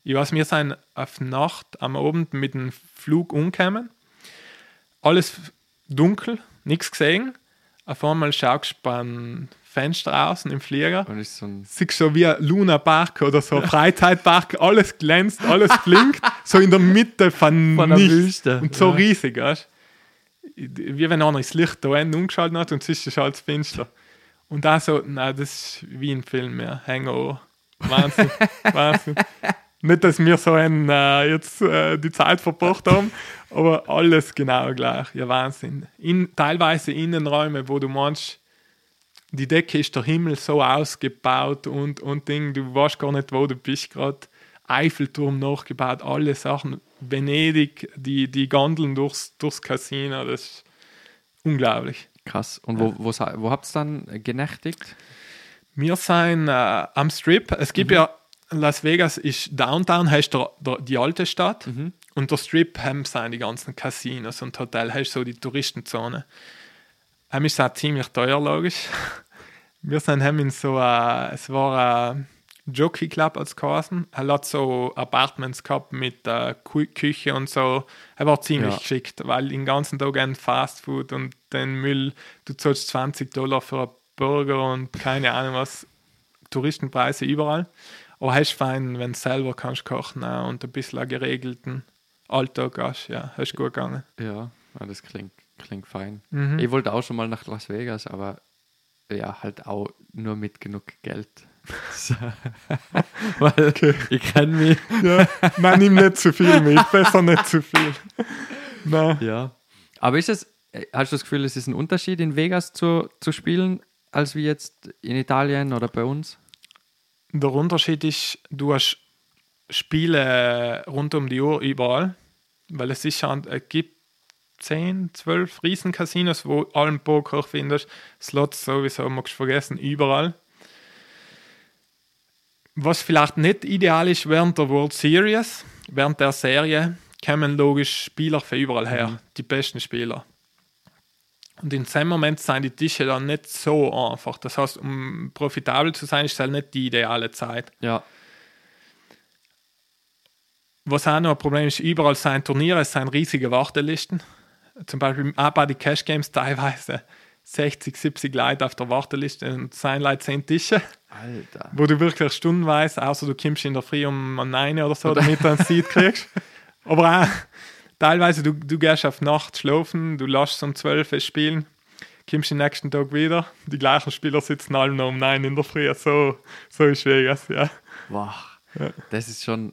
Ich weiß, wir sind auf Nacht am Abend mit dem Flug umgekommen. Alles dunkel, nichts gesehen. Auf einmal schaust du beim Fenster außen im Flieger. Und ist so ein siehst so wie ein Luna Park oder so Freizeitpark, alles glänzt, alles blinkt, so in der Mitte von, Von der. Wüste, Und so ja. riesig, weißt Wie wenn einer das Licht da hinten umgeschaltet hat und es ist alles finster. Und da so, nein, das ist wie ein Film, ja, Hangover. Wahnsinn, Wahnsinn. Nicht, dass wir so ein, äh, jetzt äh, die Zeit verbracht haben, aber alles genau gleich. Ja, Wahnsinn. In, teilweise Innenräume, wo du meinst, die Decke ist der Himmel so ausgebaut und, und Ding, du weißt gar nicht, wo du bist gerade. Eiffelturm nachgebaut, alle Sachen. Venedig, die, die Gondeln durchs, durchs Casino, das ist unglaublich. krass. Und wo, wo, wo habt ihr dann genächtigt? Wir sind äh, am Strip. Es gibt ja, Las Vegas ist Downtown, heißt der, der, die alte Stadt. Und der Strip haben sind die ganzen Casinos und Hotel, heißt so die Touristenzone. Ähm, ist auch ziemlich teuer, logisch. Wir sind haben in so, äh, es war ein Jockey Club als Kasen. Er hat so Apartments gehabt mit äh, Kü Küche und so. Er war ziemlich Ja. geschickt, weil den ganzen Tag ein Fast Food und den Müll, du zahlst 20 Dollar für einen Burger und keine Ahnung was, Touristenpreise überall. Aber ist fein, wenn du selber kannst kochen und ein bisschen einen geregelten Alltag hast. Ja, ist gut gegangen. Ja, ja, das klingt, klingt fein. Mhm. Ich wollte auch schon mal nach Las Vegas, aber ja, halt auch nur mit genug Geld. So. Weil ich kenne mich. Ja, nein, nimm nicht zu viel mit, besser nicht zu viel. Nein. Ja. Aber ist es, äh, hast du das Gefühl, es ist ein Unterschied in Vegas zu, zu spielen, als wie jetzt in Italien oder bei uns? Der Unterschied ist, du hast Spiele rund um die Uhr überall, weil es ist schon, es gibt 10, 12 Riesencasinos, wo allen Poker findest. Slots sowieso, magst du vergessen, überall. Was vielleicht nicht ideal ist während der World Series, während der Serie, kommen logisch Spieler von überall her, die besten Spieler. Und in dem Moment sind die Tische dann nicht so einfach. Das heißt, um profitabel zu sein, ist es halt nicht die ideale Zeit. Ja. Was auch noch ein Problem ist, überall sind Turniere, es sind riesige Wartelisten. Zum Beispiel auch bei den Cash Games teilweise 60, 70 Leute auf der Warteliste und es sind Leute 10 Tische, Alter. wo du wirklich stundenweise, außer du kommst in der Früh um 9 oder so, damit du einen Seed kriegst. Aber auch teilweise, du, du gehst auf Nacht schlafen, du lässt um 12 Uhr spielen, kommst den nächsten Tag wieder, die gleichen Spieler sitzen alle noch um 9 in der Früh. So, so ist Vegas, ja. Wow. Das ist schon.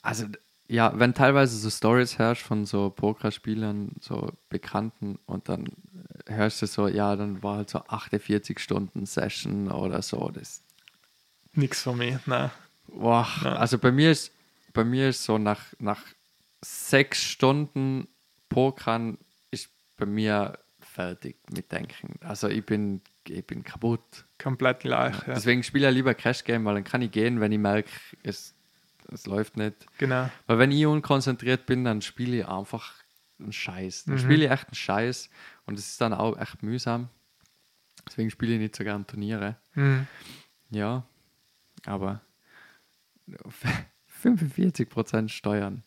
Also, ja, wenn teilweise so Stories herrscht von so Pokerspielern, so Bekannten und dann hörst du so, ja, dann war halt so 48 Stunden Session oder so. Das, Nix für mich, nein. boah, Ja. also bei mir ist, bei mir ist so nach, nach sechs Stunden Pokern ist bei mir fertig mit Denken. Also ich bin, ich bin kaputt. Komplett gleich, ja. Deswegen spiele ich lieber Crash Game, weil dann kann ich gehen, wenn ich merke, es, es läuft nicht. Genau. Weil wenn ich unkonzentriert bin, dann spiele ich einfach einen Scheiß. Dann Mhm. spiele ich echt einen Scheiß und es ist dann auch echt mühsam. Deswegen spiele ich nicht so gern Turniere. Mhm. Ja, aber 45% Steuern,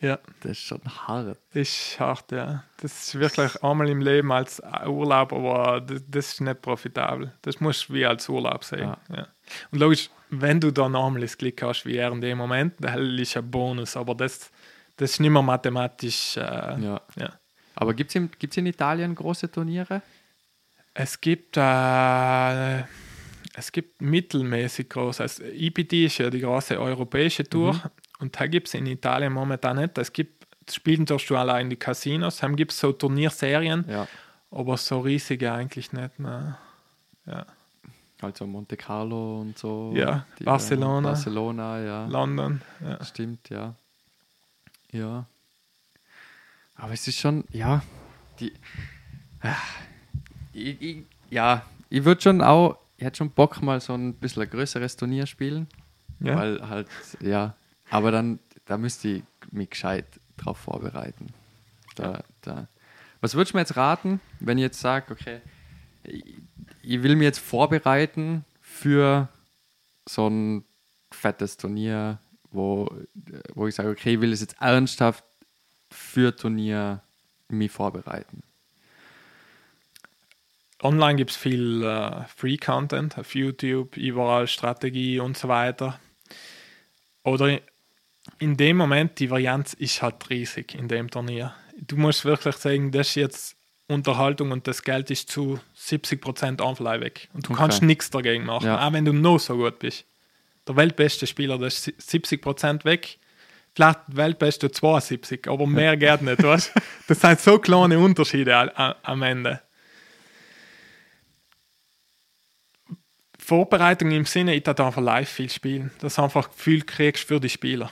Ja, das ist schon hart. ist hart, ja. Das ist wirklich einmal im Leben als Urlaub, aber das, das ist nicht profitabel. Das musst du wie als Urlaub sehen. Ja. Ja. Und logisch, wenn du dann einmal das Glück hast, wie er in dem Moment, dann ist ein Bonus, aber das, das ist nicht mehr mathematisch. Äh, Ja. ja. Aber gibt es in, gibt's in Italien große Turniere? Es gibt, äh, es gibt mittelmäßig groß. Also IPT ist ja die große europäische Tour und da gibt es in Italien momentan nicht. Es gibt, spielen tust du allein in die Casinos, dann gibt es so Turnierserien, Ja. aber so riesige eigentlich nicht. Ne? Ja. Also Monte Carlo und so. Ja, Barcelona. Barcelona, ja. London, ja. Stimmt, ja. Ja. Aber es ist schon, ja, die. Ah, Ich, ich, ja, ich würde schon auch, ich hätte schon Bock mal so ein bisschen ein größeres Turnier spielen. ja. Weil halt, ja, aber dann, da müsste ich mich gescheit drauf vorbereiten. Da, da. Was würdest du mir jetzt raten, wenn ich jetzt sage, okay, ich, will mir jetzt vorbereiten für so ein fettes Turnier, wo, wo ich sage, okay, ich will es jetzt ernsthaft für Turnier mich vorbereiten. Online gibt es viel äh, Free-Content auf YouTube, überall Strategie und so weiter. Oder in dem Moment, die Varianz ist halt riesig in dem Turnier. Du musst wirklich sagen, das ist jetzt Unterhaltung und das Geld ist zu 70% Online weg. Und du Okay. kannst nichts dagegen machen, Ja. auch wenn du noch so gut bist. Der weltbeste Spieler, der ist 70% weg. Vielleicht der weltbeste 72, aber mehr geht nicht. Weißt? Das sind so kleine Unterschiede am Ende. Vorbereitung im Sinne, ich darf einfach live viel spielen, dass du einfach Gefühl kriegst für die Spieler.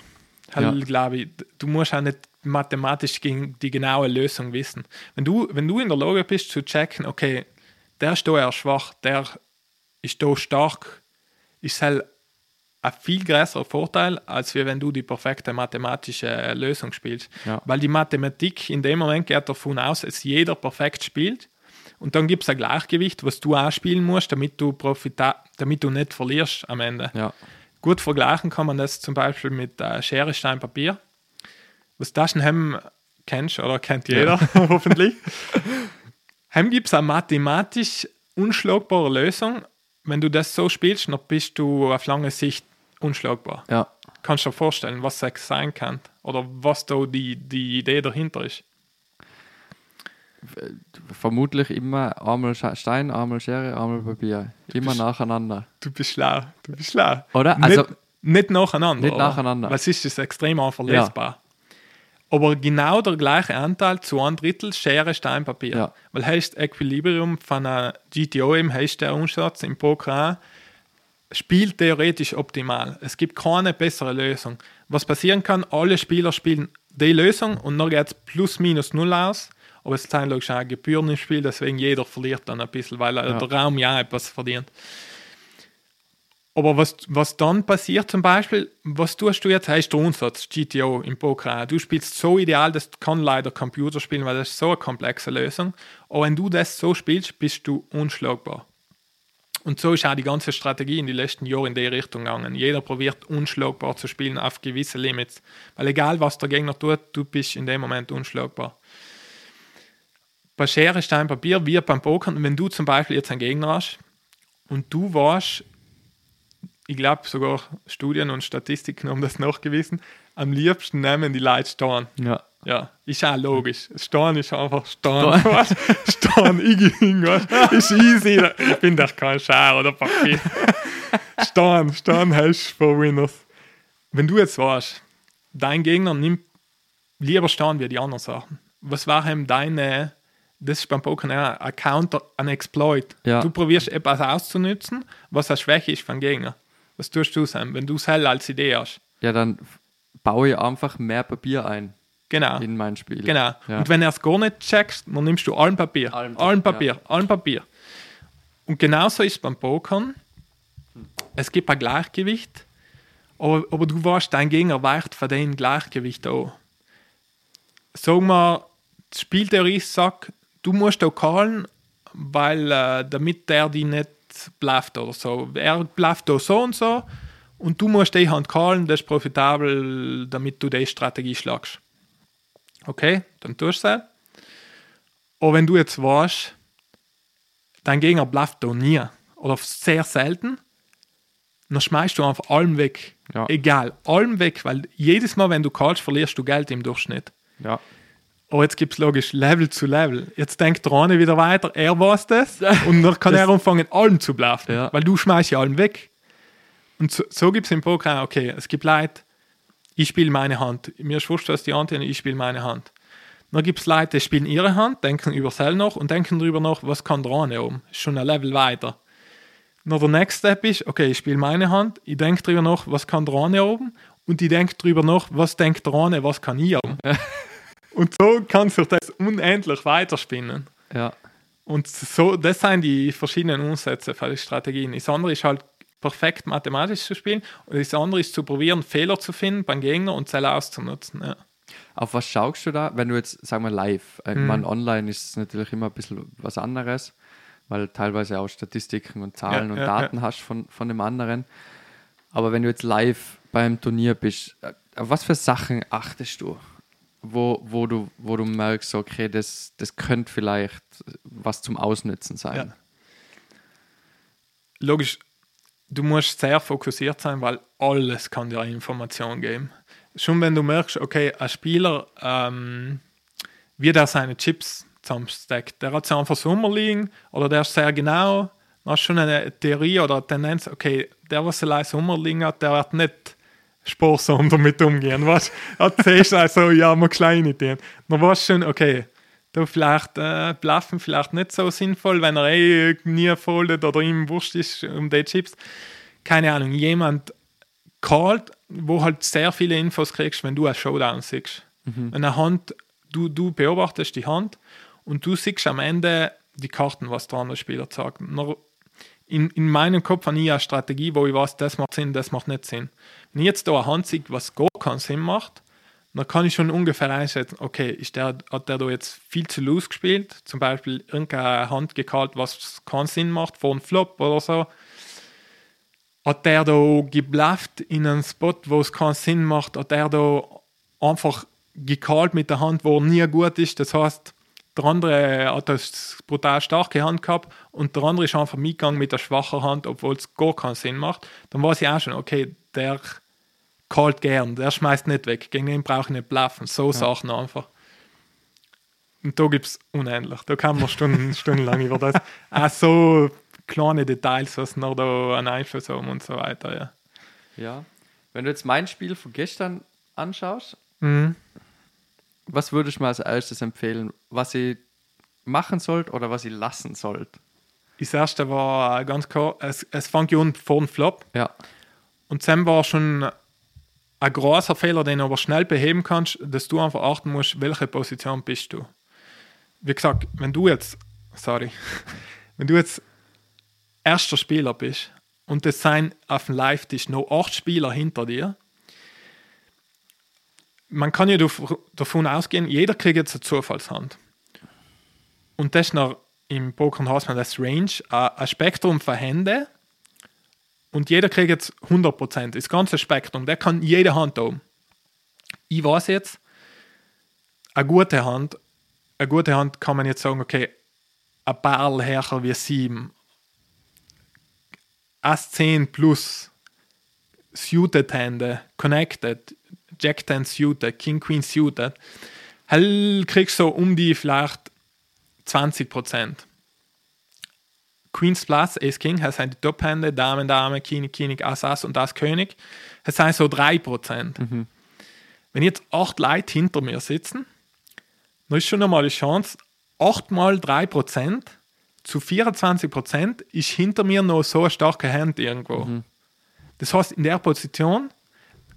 Ja. glaube ich, du musst auch nicht mathematisch die genaue Lösung wissen. Wenn du, wenn du in der Lage bist zu checken, okay, der ist da eher schwach, der ist da stark, ist halt ein viel größerer Vorteil, als wenn du die perfekte mathematische äh, Lösung spielst. Ja. Weil die Mathematik in dem Moment geht davon aus, dass jeder perfekt spielt. Und dann gibt es ein Gleichgewicht, was du auch spielen musst, damit du, profita damit du nicht verlierst am Ende. Ja, Gut vergleichen kann man das zum Beispiel mit äh, Schere, Stein, Papier. Was das Hem kennst oder kennt jeder hoffentlich. Hem gibt es eine mathematisch unschlagbare Lösung. Wenn du das so spielst, dann bist du auf lange Sicht unschlagbar. ja, Kannst du dir vorstellen, was das sein kann oder was da die, die Idee dahinter ist. vermutlich immer einmal Stein, einmal Schere, einmal Papier. Immer bist- nacheinander. Du bist schlau, du bist schlau. Oder? Nicht, Also- nicht nacheinander. Nicht oder? nacheinander. Es ist das extrem einfach lesbar. Aber genau der gleiche Anteil zu ein Drittel Schere, Stein, Papier. Ja. Weil heißt Equilibrium von einer GTO im heißt der Umsatz im Poker spielt theoretisch optimal. Es gibt keine bessere Lösung. Was passieren kann, alle Spieler spielen die Lösung und dann geht es plus minus null aus. Aber es sind logisch auch Gebühren im Spiel, deswegen jeder verliert dann ein bisschen, weil Ja. der Raum ja etwas verdient. Aber was, was dann passiert zum Beispiel, was tust du jetzt, heißt der Umsatz, GTO im Poker. Du spielst so ideal, das kann leider Computer spielen, weil das ist so eine komplexe Lösung. Aber wenn du das so spielst, bist du unschlagbar. Und so ist auch die ganze Strategie in den letzten Jahren in die Richtung gegangen. Jeder probiert unschlagbar zu spielen auf gewisse Limits. Weil egal was der Gegner tut, du bist in dem Moment unschlagbar. Bei Schere, Stein, Papier, wie beim Pokern, wenn du zum Beispiel jetzt einen Gegner hast und du warst ich glaube sogar Studien und Statistiken haben das nachgewiesen, am liebsten nehmen die Leute Stein. Ja. Ja, ist auch logisch. Stein ist einfach Stein. weißt? Stein, ich ging, ist easy. Ich bin doch kein Schar oder Papier. Stein, Stein heißt for Winners. Wenn du jetzt weißt, dein Gegner nimmt lieber stehen wie die anderen Sachen. Was war ihm deine, das ist beim Poker ja, ein Counter, ein Exploit. Ja. Du probierst etwas auszunutzen, was eine Schwäche ist vom Gegner. Was tust du, Sam, wenn du es hell als Idee hast? Ja, dann baue ich einfach mehr Papier ein Genau. in mein Spiel. Genau. Ja. Und wenn er es gar nicht checkst, dann nimmst du allen Papier. Allen Allen, Papier, Papier, allen Papier. Und genauso ist es beim Pokern. Es gibt ein Gleichgewicht, aber, aber du weißt, dein Gegner weicht von dem Gleichgewicht an. Sagen wir, die Spieltheorie sagt, du musst auch callen, weil äh, damit der dich nicht blufft oder so. Er blufft da so und so und du musst die Hand callen, das ist profitabel, damit du die Strategie schlagst. Okay, dann tust du es. Aber wenn du jetzt weißt, dein Gegner blufft da nie oder sehr selten, dann schmeißt du einfach allem weg. Ja. Egal, allem weg, weil jedes Mal, wenn du callst, verlierst du Geld im Durchschnitt. Ja. Aber jetzt gibt es logisch Level zu Level. Jetzt denkt eine wieder weiter, er weiß das. Und dann kann er anfangen, allem zu bluffen. Ja. Weil du schmeißt ja allem weg. Und so, so gibt es im Poker okay, es gibt Leute, ich spiele meine Hand. Mir ist wurscht, was die anderen, ich spiele meine Hand. Dann gibt es Leute, die spielen ihre Hand, denken über Sell noch und denken darüber nach, was kann oben. Ist schon ein Level weiter. Dann der Next Step ist, okay, ich spiele meine Hand, ich denke darüber nach, was kann eine oben und ich denke darüber nach, was denkt eine, was kann ich oben. und so kann sich das unendlich weiterspinnen. Ja. Und so, das sind die verschiedenen Umsätze für die Strategien. Das andere ist halt perfekt mathematisch zu spielen und das andere ist zu probieren, Fehler zu finden beim Gegner und selber auszunutzen. Ja. Auf was schaust du da, wenn du jetzt, sagen wir, live, ich Mhm. meine, online ist es natürlich immer ein bisschen was anderes, weil teilweise auch Statistiken und Zahlen Ja, und ja, Daten hast von, von dem anderen. Aber wenn du jetzt live beim Turnier bist, äh, auf was für Sachen achtest du? Wo, wo, du, wo du merkst, okay, das, das könnte vielleicht was zum Ausnutzen sein. Ja. Logisch, du musst sehr fokussiert sein, weil alles kann dir Information geben. Schon wenn du merkst, okay, ein Spieler, ähm, wie der seine Chips zusammensteckt, der hat sie einfach so rumliegen oder der ist sehr genau, dann hast du schon eine Theorie oder eine Tendenz, okay, der, was allein so rumliegen hat, der wird nicht sparsam damit umgehen, weißt du? Da siehst du also, ja, mal kleine Dinge. Dann weißt du schon, okay, da vielleicht äh, bluffen vielleicht nicht so sinnvoll, wenn er eh nie foldet oder ihm wurscht ist um die Chips. Keine Ahnung, jemand callt, wo halt sehr viele Infos kriegst, wenn du einen Showdown siehst. Wenn eine Hand, du, du beobachtest die Hand und du siehst am Ende die Karten, was der andere Spieler sagt. Dann In, in meinem Kopf habe ich eine Strategie, wo ich weiß, das macht Sinn, das macht nicht Sinn. Wenn ich jetzt da eine Hand sehe, was gar keinen Sinn macht, dann kann ich schon ungefähr einschätzen, okay, ist der, hat der da jetzt viel zu loose gespielt, zum Beispiel irgendeine Hand gekallt, was keinen Sinn macht, vor einem Flop oder so. Hat der da geblufft in einen Spot, wo es keinen Sinn macht, hat der da einfach gekallt mit der Hand, wo nie gut ist, das heißt, der andere hat eine brutal starke Hand gehabt und der andere ist einfach mitgegangen mit der schwachen Hand, obwohl es gar keinen Sinn macht. Dann weiß ich auch schon, okay, der kalt gern, der schmeißt nicht weg. Gegen den brauche ich nicht bluffen. So Sachen einfach. Und da gibt es unendlich. Da kann man Stunden, stundenlang über das. Auch so kleine Details, was noch da einen Einfluss haben und so weiter. Ja. Ja. Wenn du jetzt mein Spiel von gestern anschaust, Mhm. Was würdest du mir als erstes empfehlen, was ich machen sollte oder was ich lassen sollte? Das erste war ganz klar, es, es fängt ja an vor dem Flop. Ja. Und dann war schon ein großer Fehler, den du aber schnell beheben kannst, dass du einfach achten musst, welche Position bist du. Wie gesagt, wenn du jetzt, sorry, wenn du jetzt erster Spieler bist und es sind auf dem Live-Tisch noch acht Spieler hinter dir, man kann ja dav- davon ausgehen, jeder kriegt jetzt eine Zufallshand. Und das ist noch im Poker heißt man das Range, ein Spektrum von Hände, und jeder kriegt jetzt 100%, das ganze Spektrum, der kann jede Hand haben. Ich weiß jetzt, eine gute Hand, eine gute Hand kann man jetzt sagen, okay, ein Barrel härter wie 7, Ass 10 plus, suited Hände, connected, Jack 10 suited, King Queen suited, kriegst du so um die vielleicht 20%. Queen's Plus, Ace King, das sind die Top-Hände, Damen, Dame, König, König, Ass, Ass und Ass, König. Das sind so 3%. wenn jetzt acht Leute hinter mir sitzen, dann ist schon einmal die Chance, 8 mal 3% zu 24% ist hinter mir noch so eine starke Hand irgendwo. Das heißt, in der Position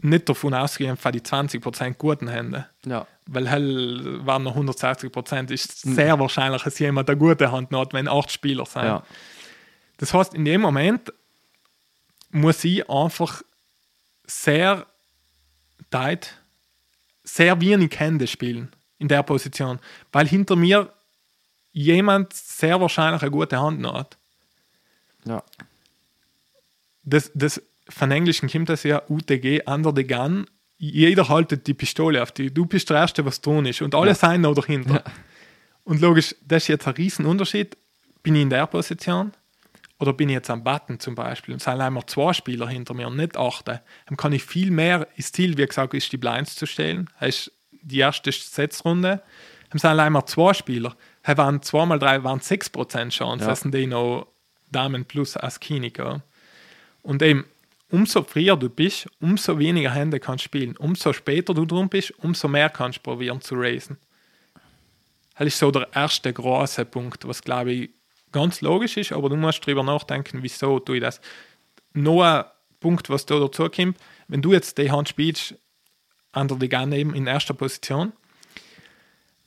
nicht davon ausgehen, für die 20% guten Hände. Ja. Weil hell waren noch 160% ist sehr wahrscheinlich, dass jemand eine gute Hand hat, wenn acht Spieler sind. Ja. Das heißt, in dem Moment muss ich einfach sehr tight, sehr wenig Hände spielen in der Position, weil hinter mir jemand sehr wahrscheinlich eine gute Hand hat. Ja. Das, das von Englischen kommt das ja UTG, under the gun. Jeder haltet die Pistole auf die. Du bist der Erste, was tun ist. Und alle Ja. sind noch dahinter. Ja. Und logisch, das ist jetzt ein Riesenunterschied. Bin ich in der Position oder bin ich jetzt am Button zum Beispiel und sind einmal zwei Spieler hinter mir und nicht achte, dann kann ich viel mehr, das Ziel, wie gesagt, ist die Blinds zu stellen. Das ist die erste Setzrunde. Dann sind einmal zwei Spieler. Das waren zweimal drei, waren 6% Chance, Ja. das sind die noch Damen plus Askini. gell. Und eben, umso früher du bist, umso weniger Hände kannst du spielen. Umso später du drum bist, umso mehr kannst du probieren zu raisen. Das ist so der erste große Punkt, was glaube ich ganz logisch ist, aber du musst darüber nachdenken, wieso tue ich das. Noch ein Punkt, was da dazu kommt, wenn du jetzt die Hand spielst, under the gun eben in erster Position,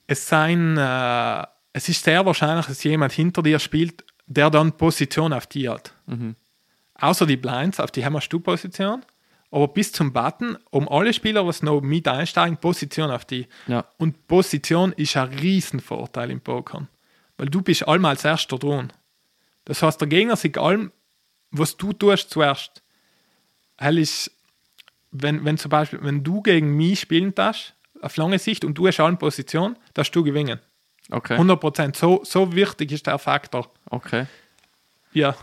es, sein, äh, es ist sehr wahrscheinlich, dass jemand hinter dir spielt, der dann Position auf die hat. Außer die Blinds, auf die haben wir Stu-Position, aber bis zum Button, um alle Spieler, was noch mit einsteigen, Position auf die. Ja. Und Position ist ein Riesenvorteil im Pokern. Weil du bist allem als Erster dran. Das heißt, der Gegner sieht allem, was du tust zuerst. Hell ist, wenn, wenn zum Beispiel, wenn du gegen mich spielen darfst, auf lange Sicht und du hast allem Position, darfst du gewinnen. Okay. 100 Prozent. So, so wichtig ist der Faktor. Okay. Ja,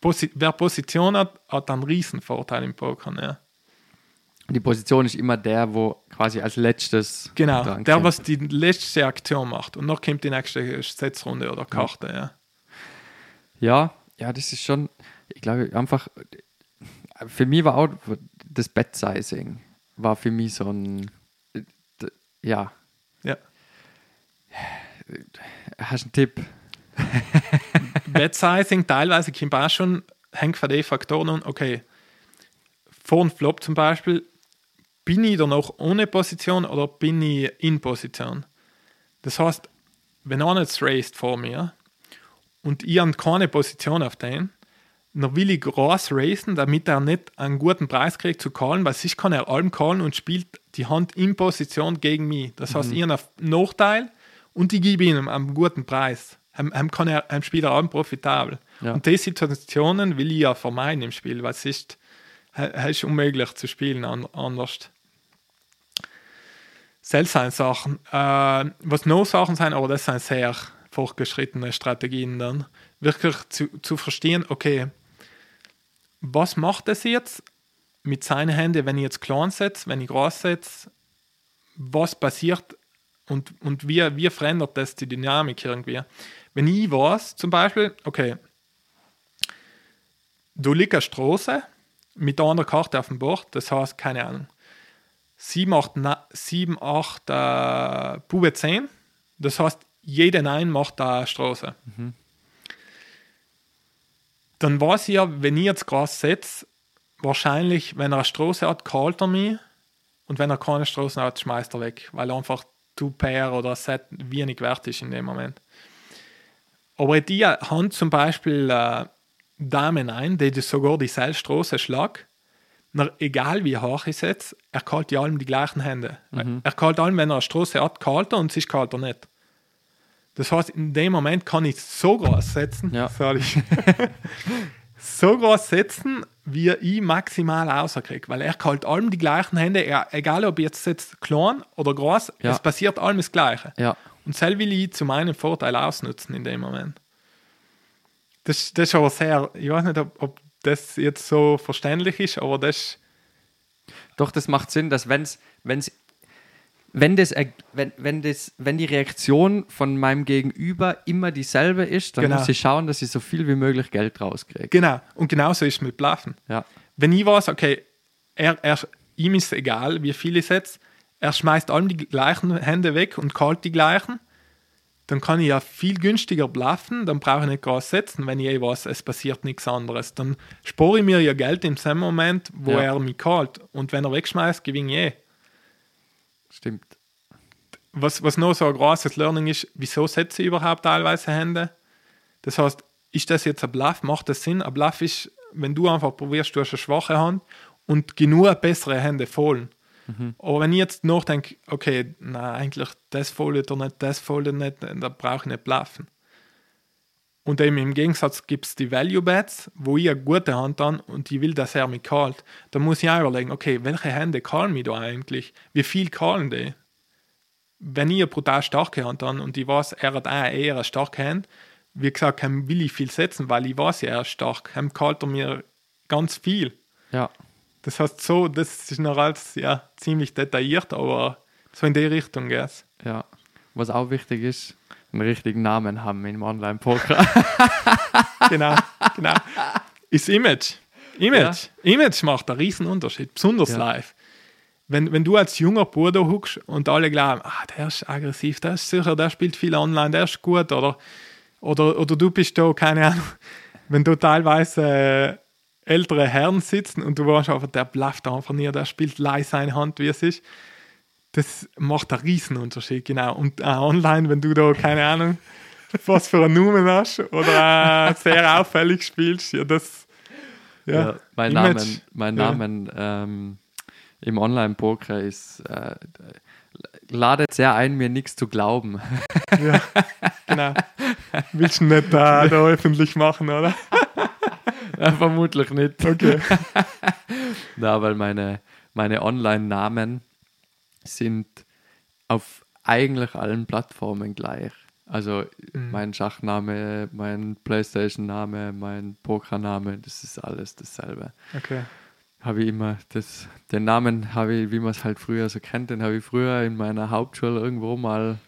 Posi wer Position hat, hat einen Riesenvorteil im Pokern. Ja. Die Position ist immer der, wo quasi als letztes. Genau, der, kommt. was die letzte Aktion macht. Und noch kommt die nächste Setzrunde oder Karte. Ja. Ja, ja, das ist schon, ich glaube, einfach, für mich war auch das Bed-Sizing, war für mich so ein, ja, Ja. hast du einen Tipp? Bet-Sizing teilweise kommt auch schon, hängt von den Faktoren an, okay, vor und Flop zum Beispiel, bin ich da noch ohne Position oder bin ich in Position? Das heißt, wenn einer jetzt raced vor mir und ich habe keine Position auf den, dann will ich groß racen, damit er nicht einen guten Preis kriegt zu callen, weil sich kann er allem callen und spielt die Hand in Position gegen mich. Das heißt, ich habe einen Nachteil und ich gebe ihm einen guten Preis. Hem kann er, hem spielt er allem profitabel. Ja. Und diese Situationen will ich ja vermeiden im Spiel, weil es ist, ist unmöglich zu spielen an, anders. Seltsame Sachen. Äh, was noch Sachen sind, aber das sind sehr fortgeschrittene Strategien dann, wirklich zu, zu verstehen, okay, was macht es jetzt mit seinen Händen, wenn ich jetzt klein setze, wenn ich groß setze, was passiert und, und wie, wie verändert das die Dynamik irgendwie? Wenn ich weiß, zum Beispiel, okay, du liegst eine Straße mit einer Karte auf dem Board, das heißt, keine Ahnung, 7, 8, na, 7, 8 äh, Bube 10, das heißt, jeder Nein macht eine Straße. Dann weiß ich ja, wenn ich jetzt Gras setze, wahrscheinlich, wenn er eine Straße hat, kalt er mich und wenn er keine Straße hat, schmeißt er weg, weil einfach Two Pair oder Set wenig wert ist in dem Moment. Aber die Hand zum Beispiel äh, Damen ein, die sogar die Seilstraße schlag, na, egal wie hoch ich setze, er kalt die allem die gleichen Hände. Er kalt allem, wenn er eine Straße hat, kalt er und sich kalt er nicht. Das heißt, in dem Moment kann ich so groß setzen, Ja. sorry, so groß setzen, wie ich maximal rauskriege. Weil er kalt allem die gleichen Hände, er, egal ob jetzt setze klein oder groß, Ja. es passiert allem das Gleiche. Ja. Und das will ich zu meinem Vorteil ausnutzen in dem Moment. Das, das ist aber sehr, ich weiß nicht, ob, ob das jetzt so verständlich ist, aber das Doch, das macht Sinn, dass wenn's, wenn's, wenn, das, wenn, wenn, das, wenn die Reaktion von meinem Gegenüber immer dieselbe ist, dann Genau. muss ich schauen, dass ich so viel wie möglich Geld rauskriege. genau. Und genauso ist es mit Bluffen. Ja. Wenn ich weiß, okay, er, er, ihm ist egal, wie viele ich setze. Er schmeißt allem die gleichen Hände weg und kalt die gleichen. Dann kann ich ja viel günstiger bluffen, dann brauche ich nicht groß setzen, wenn ich eh weiß, es passiert nichts anderes. Dann spare ich mir ja Geld im selben Moment, wo Ja. er mich kalt. Und wenn er wegschmeißt, gewinne ich eh. Stimmt. was, was noch so ein großes Learning ist, wieso setze ich überhaupt teilweise Hände? Das heißt, ist das jetzt ein Bluff? Macht das Sinn? Ein Bluff ist, wenn du einfach probierst, du hast eine schwache Hand und genug bessere Hände fallen. Aber wenn ich jetzt nachdenke, okay, na eigentlich das foldet oder nicht, das foldet nicht, dann brauche ich nicht bluffen. Und eben im Gegensatz gibt es die Value Bets, wo ich eine gute Hand an und ich will, dass er mich kalt. Da muss ich auch überlegen, okay, welche Hände kallen mich da eigentlich? Wie viel kallen die? wenn ich eine brutal starke Hand habe und ich weiß, er hat auch eher eine starke Hand, wie gesagt, ihm will ich viel setzen, weil ich weiß, er ist stark. Ihm kalt er mir ganz viel. Ja. Das heißt, so, das ist noch alles ja, ziemlich detailliert, aber so in die Richtung geht's. Ja. Was auch wichtig ist, einen richtigen Namen haben im Online-Poker. Genau, genau. Ist Image. Image. Image macht einen riesen Unterschied, besonders Ja. live. Wenn, wenn du als junger Bruder huckst und alle glauben, ah, der ist aggressiv, der ist sicher, der spielt viel online, der ist gut, oder, oder, oder du bist da, keine Ahnung, wenn du teilweise äh, ältere Herren sitzen und du weißt einfach, der blufft einfach nie, der spielt leise seine Hand, wie es ist, das macht einen riesen Unterschied, genau. Und auch online, wenn du da, keine Ahnung, was für einen Namen hast oder äh, sehr auffällig spielst, ja, das. Ja, Ja, mein Image. Namen, mein Ja. Namen ähm, im Online-Poker ist, äh, ladet sehr ein, mir nichts zu glauben. Ja, genau. Willst du nicht da, da öffentlich machen, oder? Ja, vermutlich nicht. Okay. Na, weil meine, meine Online-Namen sind auf eigentlich allen Plattformen gleich. Also mein Schachname, mein Playstation-Name, mein Pokername, das ist alles dasselbe. Okay. Habe ich immer, das, den Namen habe ich, wie man es halt früher so kennt, den habe ich früher in meiner Hauptschule irgendwo mal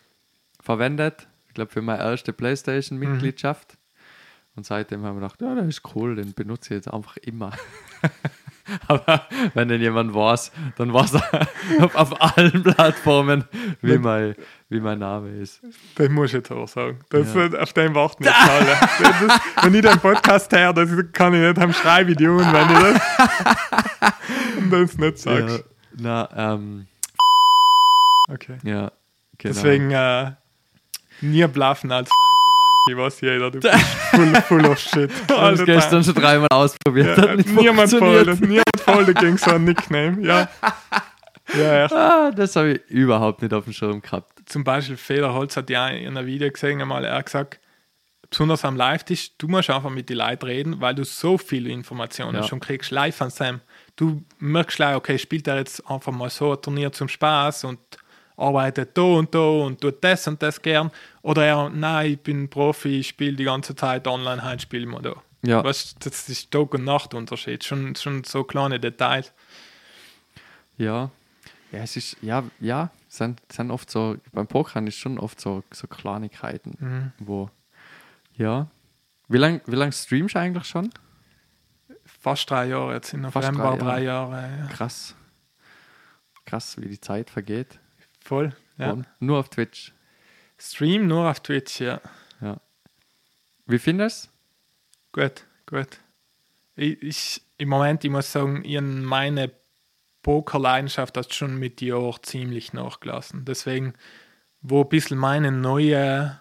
verwendet. Ich glaube für meine erste Playstation-Mitgliedschaft. Und seitdem haben wir gedacht, ja, das ist cool, den benutze ich jetzt einfach immer. Aber wenn den jemand weiß, dann weiß er auf, auf allen Plattformen, wie mein, wie mein Name ist. Das muss ich jetzt auch sagen. Das, Ja. Auf den warten jetzt alle. Das, das, wenn ich den Podcast her, das kann ich nicht am Schreibvideo und wenn ich das, und das nicht sagst. Ja, na, ähm, Okay. ja, genau. Deswegen äh, nie bluffen als ich weiß jeder, du bist full, full of shit. Ich habe es gestern schon dreimal ausprobiert. Ja, hat niemand folgt, niemand folgt gegen so ein Nickname. Ja, ja echt. Ah, das habe ich überhaupt nicht auf dem Schirm gehabt. Zum Beispiel Federholz hat ja in einem Video gesehen, einmal er hat gesagt, besonders am Live-Tisch, du musst einfach mit den Leuten reden, weil du so viele Informationen Ja. schon kriegst, live an Sam. Du merkst gleich, okay, spielt er jetzt einfach mal so ein Turnier zum Spaß und arbeitet da und da und tut das und das gern. Oder er, nein, ich bin Profi, ich spiele die ganze Zeit online, heute spielen wir da. Ja. Weißt, das ist Tag- und Nachtunterschied, schon, schon so kleine Details. Ja. Ja, es ist, ja, ja, es sind, es sind oft so, beim Pokern ist schon oft so, so Kleinigkeiten, Mhm. wo, ja. Wie lange wie lang streamst du eigentlich schon? Fast drei Jahre, jetzt in Fast November drei drei Jahre. ja. Krass. Krass, wie die Zeit vergeht. Voll. Ja. Und nur auf Twitch. Stream nur auf Twitch, ja. Ja. Wie findest Gut, gut. Ich, ich, Im Moment, ich muss sagen, ich meine Pokerleidenschaft hat schon mit Jahr ziemlich nachgelassen. Deswegen, wo ein bisschen meine neue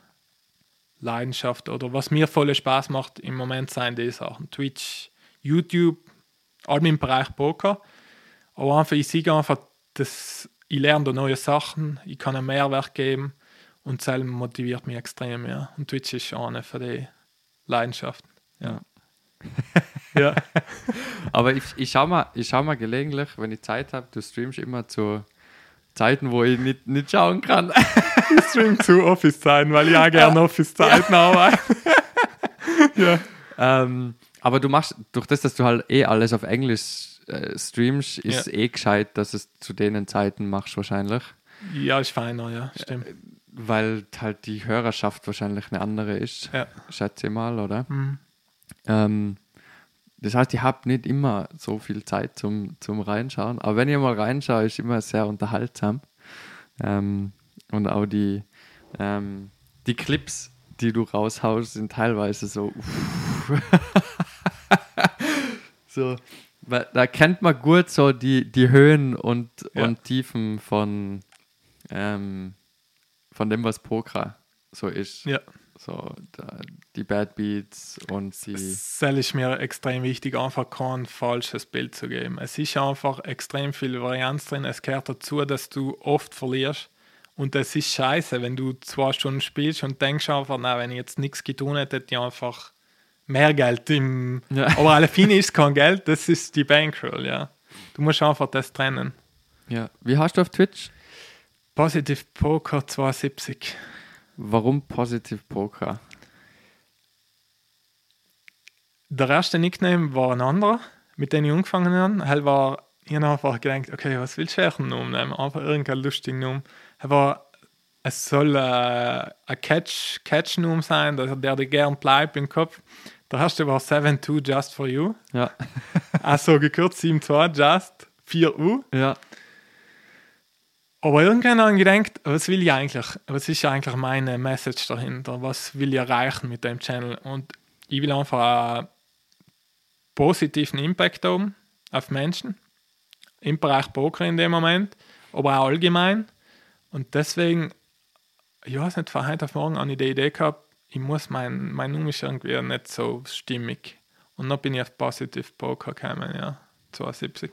Leidenschaft oder was mir voll Spaß macht im Moment sind die Sachen. Twitch, YouTube, allem im Bereich Poker. Aber einfach, ich sehe einfach, dass ich lerne da neue Sachen, ich kann einen Mehrwert geben und das motiviert mich extrem. Ja. Und Twitch ist eine von den Leidenschaften. Ja. ja. Aber ich, ich schaue mal, ich schau mal gelegentlich, wenn ich Zeit habe, du streamst immer zu Zeiten, wo ich nicht, nicht schauen kann. Ich stream zu Office-Zeiten, weil ich auch gerne Office-Zeiten arbeite. ja. ähm, aber du machst, durch das, dass du halt eh alles auf Englisch äh, streamst, ist Ja. eh gescheit, dass es zu denen Zeiten machst wahrscheinlich. ja, ist feiner, ja, stimmt. Weil halt die Hörerschaft wahrscheinlich eine andere ist, Ja. schätze ich mal, oder? Mhm. Ähm, das heißt, ich habe nicht immer so viel Zeit zum, zum Reinschauen. Aber wenn ich mal reinschaue, ist immer sehr unterhaltsam. Ähm, und auch die, ähm, die Clips, die du raushaust, sind teilweise so. so weil da kennt man gut so die, die Höhen und, Ja. und Tiefen von, ähm, von dem, was Poker so ist. Ja. So da, die Bad Beats und die. Es ist mir extrem wichtig, einfach kein falsches Bild zu geben. Es ist einfach extrem viel Varianz drin. Es gehört dazu, dass du oft verlierst. Und es ist scheiße, wenn du zwei Stunden spielst und denkst einfach, na, wenn ich jetzt nichts getan hätte, hätte ich einfach mehr Geld im. Ja. Aber alle Fine ist kein Geld, das ist die Bankroll, ja. Du musst einfach das trennen. Ja. Wie hast du auf Twitch? Positive Poker 72. Warum Positive Poker? Der erste Nickname war ein anderer, mit dem ich angefangen habe. Er war, ich habe einfach gedacht, okay, was willst du für einen Namen nehmen? Einfach irgendeinen lustigen Namen. Er war, es soll äh, ein Catch, Catch-Name sein, der, der dir gern bleibt im Kopf. Der erste war 7-2 Just for You. Ja. Also gekürzt 7-2 Just 4U. ja. Aber irgendwann habe ich gedacht, was will ich eigentlich? Was ist eigentlich meine Message dahinter? Was will ich erreichen mit dem Channel? Und ich will einfach einen positiven Impact haben auf Menschen, im Bereich Poker in dem Moment, aber auch allgemein. Und deswegen, ich weiß nicht, von heute auf morgen habe ich die Idee gehabt, ich muss mein, mein Name ist irgendwie nicht so stimmig. Und dann bin ich auf Positive Poker gekommen, ja, 72.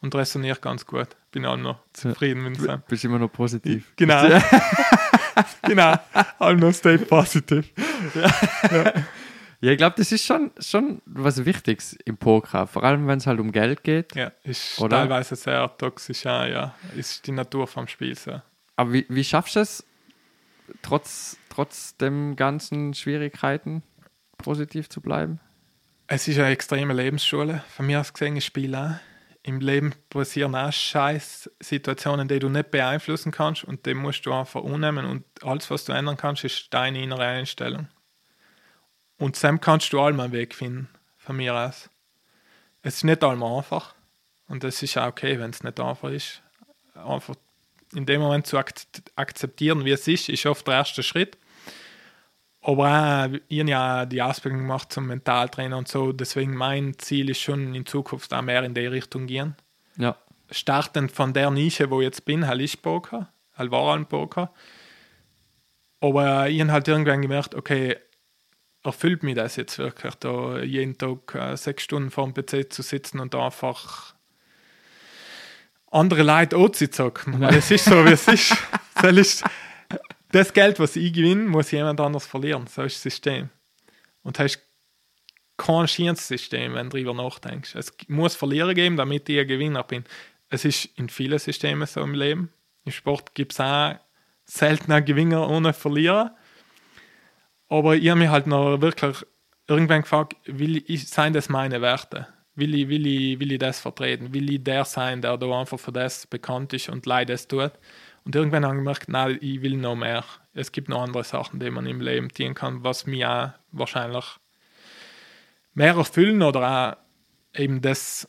Und resoniert ganz gut. Bin auch noch zufrieden mit Du dem. bist immer noch positiv. Genau. genau. Not stay positive. Ja, ich glaube, das ist schon, schon was Wichtiges im Poker. Vor allem, wenn es halt um Geld geht. Ja, ist Oder? teilweise sehr toxisch, ja, ja. Ist die Natur vom Spiel so. Aber wie, wie schaffst du es, trotz, trotz dem ganzen Schwierigkeiten positiv zu bleiben? Es ist eine extreme Lebensschule. Von mir aus gesehen, ich spiele auch. Im Leben passieren auch scheiß Situationen, die du nicht beeinflussen kannst und die musst du einfach annehmen und alles, was du ändern kannst, ist deine innere Einstellung. Und Sam kannst du allem einen Weg finden, von mir aus. Es ist nicht allem einfach und es ist auch okay, wenn es nicht einfach ist. Einfach in dem Moment zu ak akzeptieren, wie es ist, ist oft der erste Schritt. Aber auch, ich habe ja die Ausbildung gemacht zum Mentaltrainer und so. Deswegen mein Ziel ist schon in Zukunft auch mehr in die Richtung gehen. Ja. Startend von der Nische, wo ich jetzt bin, halt ist Poker, halt war ein Poker. Aber ich habe halt irgendwann gemerkt, okay, erfüllt mich das jetzt wirklich, da jeden Tag äh, sechs Stunden vor dem PC zu sitzen und da einfach andere Leute anzuzocken. Weil es ist so, wie es ist. Das ist das Geld, was ich gewinne, muss jemand anders verlieren. So ist das System. Und du hast kein schieres System, wenn du darüber nachdenkst. Es muss Verlierer geben, damit ich ein Gewinner bin. Es ist in vielen Systemen so im Leben. Im Sport gibt es auch selten einen Gewinner ohne Verlierer. Aber ich habe mich halt noch wirklich irgendwann gefragt, will ich, sein das meine Werte? Will ich, will, ich, will ich das vertreten? Will ich der sein, der da einfach für das bekannt ist und Leid das tut? Und irgendwann habe ich gemerkt, nein, ich will noch mehr. Es gibt noch andere Sachen, die man im Leben tun kann, was mich auch wahrscheinlich mehr erfüllen oder auch eben das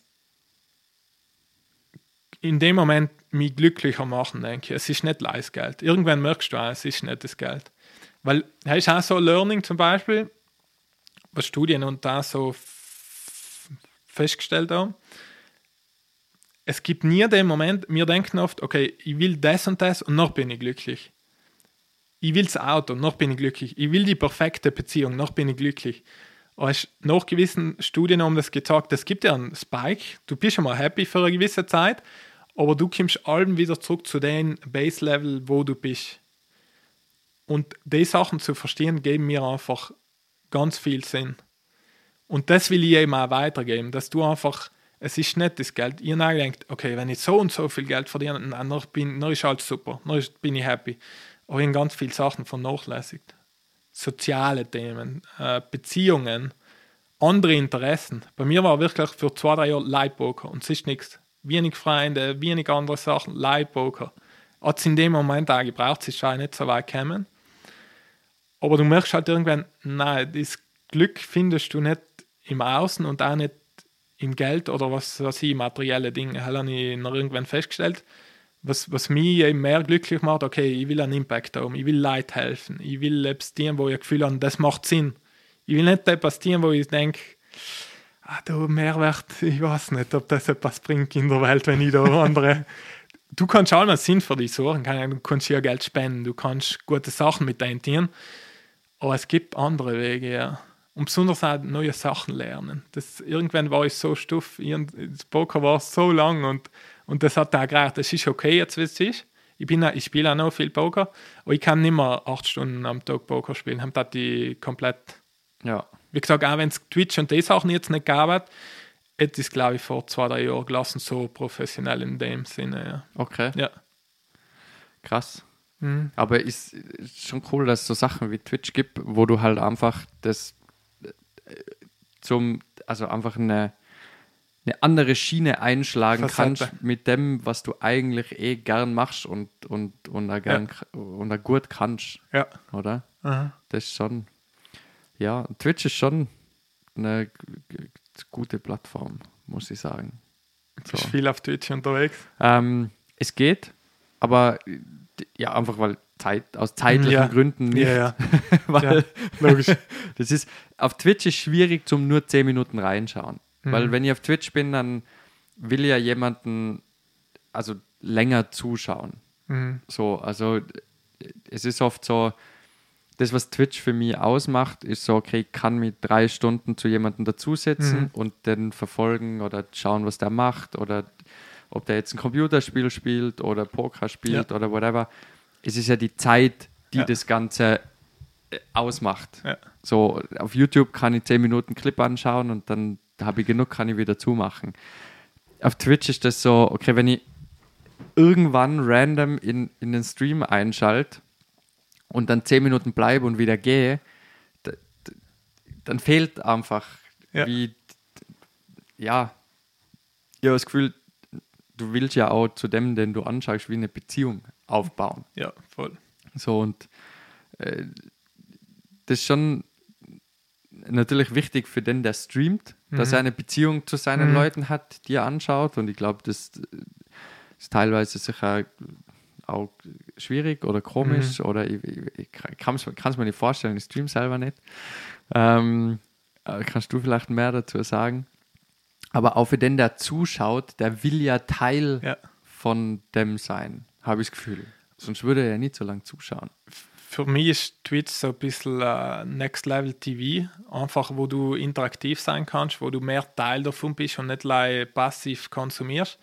in dem Moment mich glücklicher machen, denke ich. Es ist nicht Leistgeld. Irgendwann merkst du auch, es ist nicht das Geld. Weil, es ist auch so Learning zum Beispiel, was Studien und da so festgestellt haben. Es gibt nie den Moment, wir denken oft, okay, ich will das und das und noch bin ich glücklich. Ich will das Auto, noch bin ich glücklich. Ich will die perfekte Beziehung, noch bin ich glücklich. Aber nach gewissen Studien haben das gezeigt, es gibt ja einen Spike, du bist schon mal happy für eine gewisse Zeit, aber du kommst allem wieder zurück zu dem Base-Level, wo du bist. Und die Sachen zu verstehen, geben mir einfach ganz viel Sinn. Und das will ich eben auch weitergeben, dass du einfach, es ist nicht das Geld. Ihr denkt, okay, wenn ich so und so viel Geld verdiene, dann, bin, dann ist alles super, dann bin ich happy. Aber habe ganz viele Sachen vernachlässigt. Soziale Themen, äh, Beziehungen, andere Interessen. Bei mir war wirklich für zwei, drei Jahre Leitpoker und es ist nichts. Wenig Freunde, wenig andere Sachen, Leitpoker. Hat es in dem Moment auch gebraucht, es ist auch nicht so weit gekommen. Aber du merkst halt irgendwann, nein, das Glück findest du nicht im Außen und auch nicht im Geld oder was, was ich, materielle Dinge, habe ich noch irgendwann festgestellt. Was, was mich eben mehr glücklich macht, okay, ich will einen Impact haben, ich will Leuten helfen, ich will etwas tun, wo ich das Gefühl habe, das macht Sinn. Ich will nicht etwas tun, wo ich denke, ah, der Mehrwert, ich weiß nicht, ob das etwas bringt in der Welt, wenn ich da andere. du kannst auch mal Sinn für dich sorgen, du kannst ja Geld spenden, du kannst gute Sachen mit deinen Tieren, aber es gibt andere Wege, ja. Und besonders auch neue Sachen lernen. Das, irgendwann war ich so stuff, das Poker war so lang und, und das hat auch gereicht, das ist okay jetzt, wie es ist. Ich, bin, ich spiele auch noch viel Poker, aber ich kann nicht mehr acht Stunden am Tag Poker spielen. Haben die komplett. Ja. Wie gesagt, auch wenn es Twitch und die Sachen jetzt nicht gab, hätte ich es, glaube ich, vor zwei, drei Jahren gelassen, so professionell in dem Sinne. Ja. Okay. Ja. Krass. Mhm. Aber ist, ist schon cool, dass es so Sachen wie Twitch gibt, wo du halt einfach das zum, also einfach eine, eine andere Schiene einschlagen Facette. kannst mit dem, was du eigentlich eh gern machst und, und, und, auch gern, und auch gut kannst. Ja. Oder? Aha. Das ist schon, ja, Twitch ist schon eine gute Plattform, muss ich sagen. Du bist viel auf Twitch unterwegs. Ähm, es geht, aber ja, einfach weil Zeit, aus zeitlichen Ja. Gründen nicht. Ja, ja. weil ja. Logisch. das ist, auf Twitch ist schwierig zum nur 10 Minuten reinschauen. Mhm. Weil wenn ich auf Twitch bin, dann will ja jemanden also länger zuschauen. Mhm. So, also es ist oft so, das, was Twitch für mich ausmacht, ist so, okay, ich kann mich drei Stunden zu jemandem dazusetzen Mhm. und den verfolgen oder schauen, was der macht oder ob der jetzt ein Computerspiel spielt oder Poker spielt oder whatever. Es ist ja die Zeit, die Ja. das Ganze äh, ausmacht. Ja. So, auf YouTube kann ich 10 Minuten Clip anschauen und dann habe ich genug, kann ich wieder zumachen. Auf Twitch ist das so, okay, wenn ich irgendwann random in, in den Stream einschalte und dann 10 Minuten bleibe und wieder gehe, da, da, dann fehlt einfach Ja. wie, ja, ich habe das Gefühl, du willst ja auch zu dem, den du anschaust, wie eine Beziehung aufbauen. Ja, voll. So und äh, das ist schon natürlich wichtig für den, der streamt, dass Mhm. er eine Beziehung zu seinen Mhm. Leuten hat, die er anschaut. Und ich glaube, das äh, ist teilweise sicher auch schwierig oder komisch Mhm. oder ich, ich, ich kann es mir nicht vorstellen, ich stream selber nicht. Ähm, aber kannst du vielleicht mehr dazu sagen? Aber auch für den, der zuschaut, der will ja Teil Ja. von dem sein, habe ich das Gefühl. Sonst würde er ja nicht so lange zuschauen. Für mich ist Twitch so ein bisschen äh, Next Level TV, einfach wo du interaktiv sein kannst, wo du mehr Teil davon bist und nicht passiv konsumierst.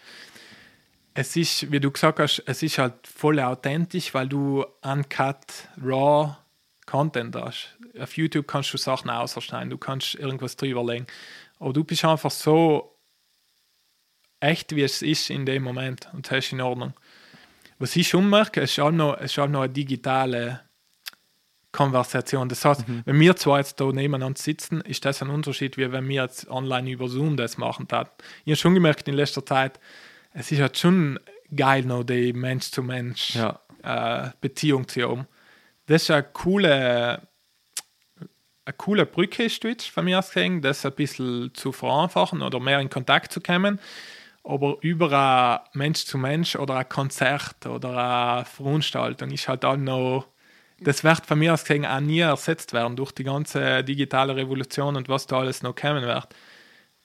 Es ist, wie du gesagt hast, es ist halt voll authentisch, weil du uncut, raw Content hast. Auf YouTube kannst du Sachen ausschneiden, du kannst irgendwas drüber legen. Aber du bist einfach so echt, wie es ist in dem Moment und das ist in Ordnung. Was ich schon merke, ist auch noch, ist auch noch eine digitale Konversation. Das heißt, wenn wir zwei jetzt da nebeneinander sitzen, ist das ein Unterschied, wie wenn wir jetzt online über Zoom das machen. Dat. Ich habe schon gemerkt in letzter Zeit, es ist halt schon geil, noch die Mensch-zu-Mensch Ja. äh, zu haben. Das ist eine coole, eine coole Brücke, ist Twitch von mir aus gesehen, das ein bisschen zu vereinfachen oder mehr in Kontakt zu kommen. Aber über ein Mensch zu Mensch oder ein Konzert oder eine Veranstaltung ist halt auch noch, das wird von mir aus gesehen auch nie ersetzt werden durch die ganze digitale Revolution und was da alles noch kommen wird.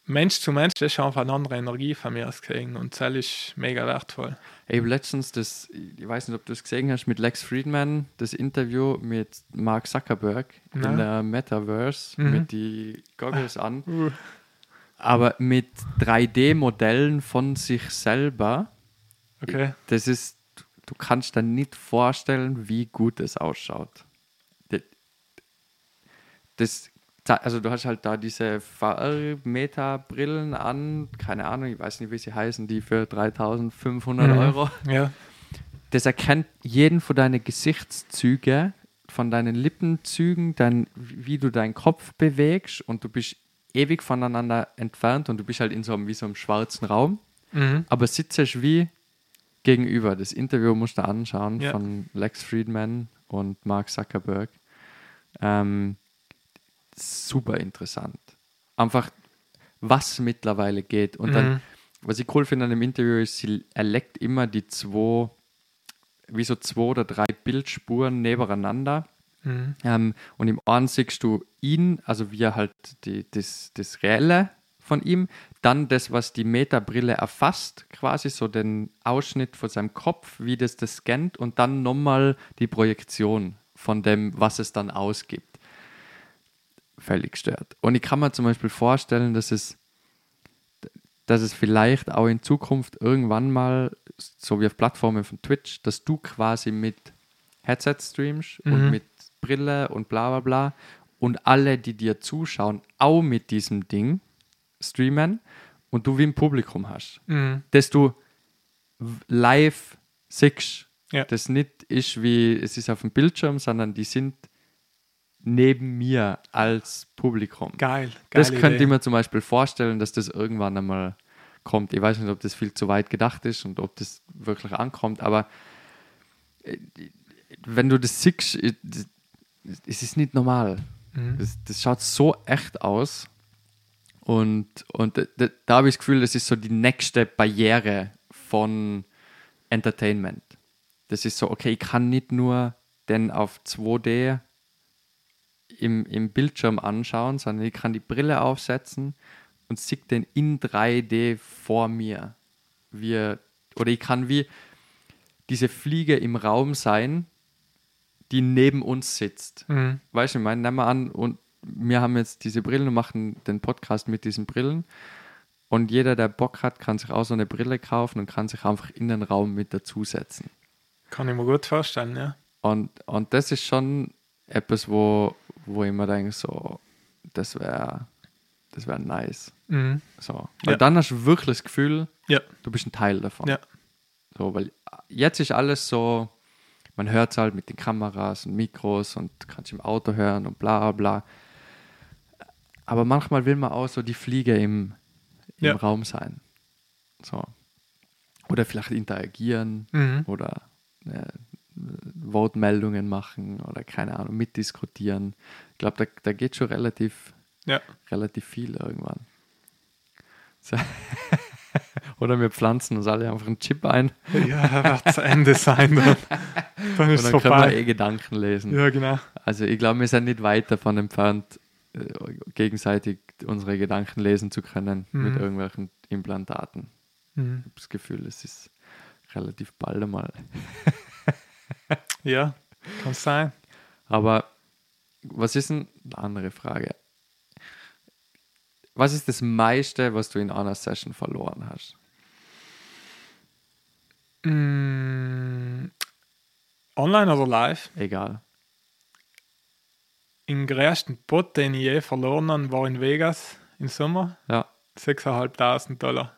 Mensch zu Mensch, das ist einfach eine andere Energie von mir aus gesehen und das ist mega wertvoll. Ich habe letztens das, ich weiß nicht, ob du es gesehen hast, mit Lex Friedman, das Interview mit Mark Zuckerberg Nein. in der Metaverse Mhm. mit die Goggles an, aber mit 3D-Modellen von sich selber. Okay. Das ist, du kannst dir nicht vorstellen, wie gut es ausschaut. Das, also du hast halt da diese VR-Meta-Brillen an, keine Ahnung, ich weiß nicht, wie sie heißen, die für 3500 Mhm. Euro. Ja. Das erkennt jeden von deinen Gesichtszügen, von deinen Lippenzügen, dein, wie du deinen Kopf bewegst und du bist ewig voneinander entfernt und du bist halt in so einem, wie so einem schwarzen Raum, Mhm. aber sitzt wie gegenüber. Das Interview musst du anschauen Ja. von Lex Friedman und Mark Zuckerberg. Ähm, super interessant. Einfach, was mittlerweile geht. Und dann, was ich cool finde an dem Interview ist, sie, er leckt immer die zwei, wie so zwei oder drei Bildspuren nebeneinander. Ähm, und im einen siehst du ihn, also wie er halt die, das, das Reelle von ihm, dann das, was die Metabrille erfasst, quasi so den Ausschnitt von seinem Kopf, wie das das scannt und dann nochmal die Projektion von dem, was es dann ausgibt. Völlig gestört. Und ich kann mir zum Beispiel vorstellen, dass es, dass es vielleicht auch in Zukunft irgendwann mal, so wie auf Plattformen von Twitch, dass du quasi mit Headset streamst und mit Brille und bla bla bla und alle, die dir zuschauen, auch mit diesem Ding streamen und du wie ein Publikum hast, dass du live siehst. Ja. Das nicht ist wie, es ist auf dem Bildschirm, sondern die sind neben mir als Publikum. Geil. Das könnte Idee. ich mir zum Beispiel vorstellen, dass das irgendwann einmal kommt. Ich weiß nicht, ob das viel zu weit gedacht ist und ob das wirklich ankommt, aber äh, wenn du das siehst, äh, es ist nicht normal. Mhm. Das, das schaut so echt aus. Und, und da, da- habe ich das Gefühl, das ist so die nächste Barriere von Entertainment. Das ist so, okay, ich kann nicht nur den auf 2D im, im Bildschirm anschauen, sondern ich kann die Brille aufsetzen und sehe den in 3D vor mir. Wir, oder ich kann wie diese Fliege im Raum sein, die neben uns sitzt. Mhm. Weißt du, ich meine, nehmen wir an, und wir haben jetzt diese Brillen und machen den Podcast mit diesen Brillen. Und jeder, der Bock hat, kann sich auch so eine Brille kaufen und kann sich einfach in den Raum mit dazusetzen. Kann ich mir gut vorstellen, ja. Und, und das ist schon etwas, wo, wo ich mir denke, so, das wäre das wär nice. Mhm. So. Weil Ja. dann hast du wirklich das Gefühl, Ja. du bist ein Teil davon. Ja. So, weil jetzt ist alles so, man hört es halt mit den Kameras und Mikros und kannst im Auto hören und bla bla. Aber manchmal will man auch so die Fliege im, im Ja. Raum sein. So. Oder vielleicht interagieren Mhm. oder äh, Wortmeldungen machen oder keine Ahnung, mitdiskutieren. Ich glaube, da, da geht schon relativ, Ja. relativ viel irgendwann. So. oder wir pflanzen uns alle einfach einen Chip ein Ja, wird zu Ende sein. Dann, dann ist dann es können wir vorbei. eh Gedanken lesen. Ja, genau. Also ich glaube, wir sind nicht weit davon entfernt, äh, gegenseitig unsere Gedanken lesen zu können mit Mhm. irgendwelchen Implantaten. Mhm. Ich habe das Gefühl, es ist relativ bald einmal. Ja, kann sein. Aber was ist denn, eine andere Frage, was ist das meiste, was du in einer Session verloren hast? Mm, online oder live? Egal. Den größten Pot, den ich je verloren habe, war in Vegas im Sommer. Ja, 6.500 Dollar.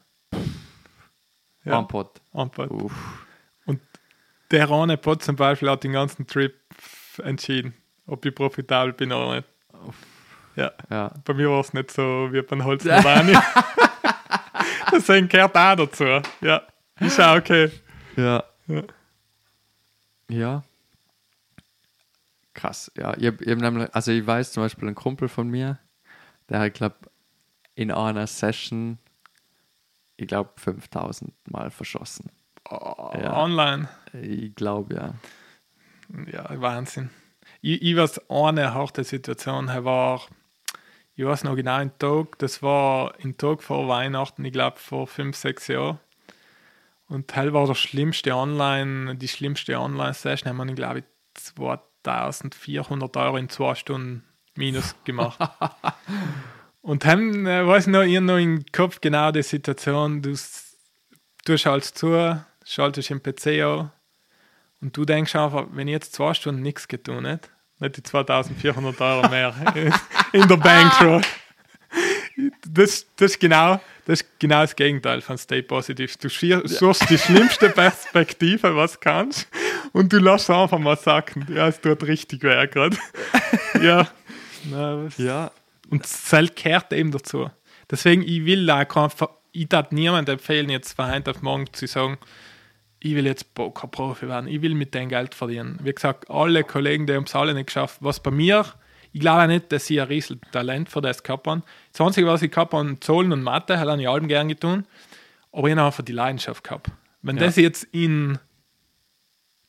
ja. Ein Pot. ein Pot. Uff. Und der eine Pot zum Beispiel hat den ganzen Trip entschieden, ob ich profitabel bin oder nicht. Ja, Ja. bei mir war es nicht so wie beim Holzmodani. Deswegen gehört auch dazu. Ja, ist auch okay. Ja. Ja. Ja. Krass, ja. Ich hab, ich hab nämlich, also ich weiß zum Beispiel ein Kumpel von mir, der hat, glaube in einer Session, ich glaube, 5000 Mal verschossen. Oh, Ja. Online. Ich glaube, ja. Ja, Wahnsinn. Ich, ich weiß, eine harte Situation her war, ich weiß noch genau, ein Tag, das war ein Tag vor Weihnachten, ich glaube vor fünf, sechs Jahren. Und hell war der schlimmste Online, die schlimmste Online-Session, haben wir, glaube ich, 2400 Euro in zwei Stunden minus gemacht. Und haben, äh, weiß ich noch, hab noch im Kopf genau die Situation, du, du schaltest zu, schaltest den PC an und du denkst einfach, wenn ich jetzt zwei Stunden nichts getan hätte, nicht die 2400 Euro mehr in der Bank. Das, das, ist genau, das ist genau das Gegenteil von Stay Positive. Du suchst die schlimmste Perspektive, was kannst, und du lässt einfach mal sacken. Ja, es tut richtig weh gerade. ja. Was- Ja. und das gehört eben dazu. Deswegen, ich will Ver- ich darf niemandem empfehlen, jetzt von heute auf morgen zu sagen, ich will jetzt Poker-Profi werden, ich will mit dem Geld verdienen. Wie gesagt, alle Kollegen, die haben es alle nicht geschafft. Was bei mir, Ich glaube nicht, dass sie ein riesen Talent für das gehabt haben. Das Einzige, was ich gehabt habe, Zollen und Mathe, hat ich allem gern getan. Aber ich habe einfach die Leidenschaft gehabt. Wenn Ja. das jetzt in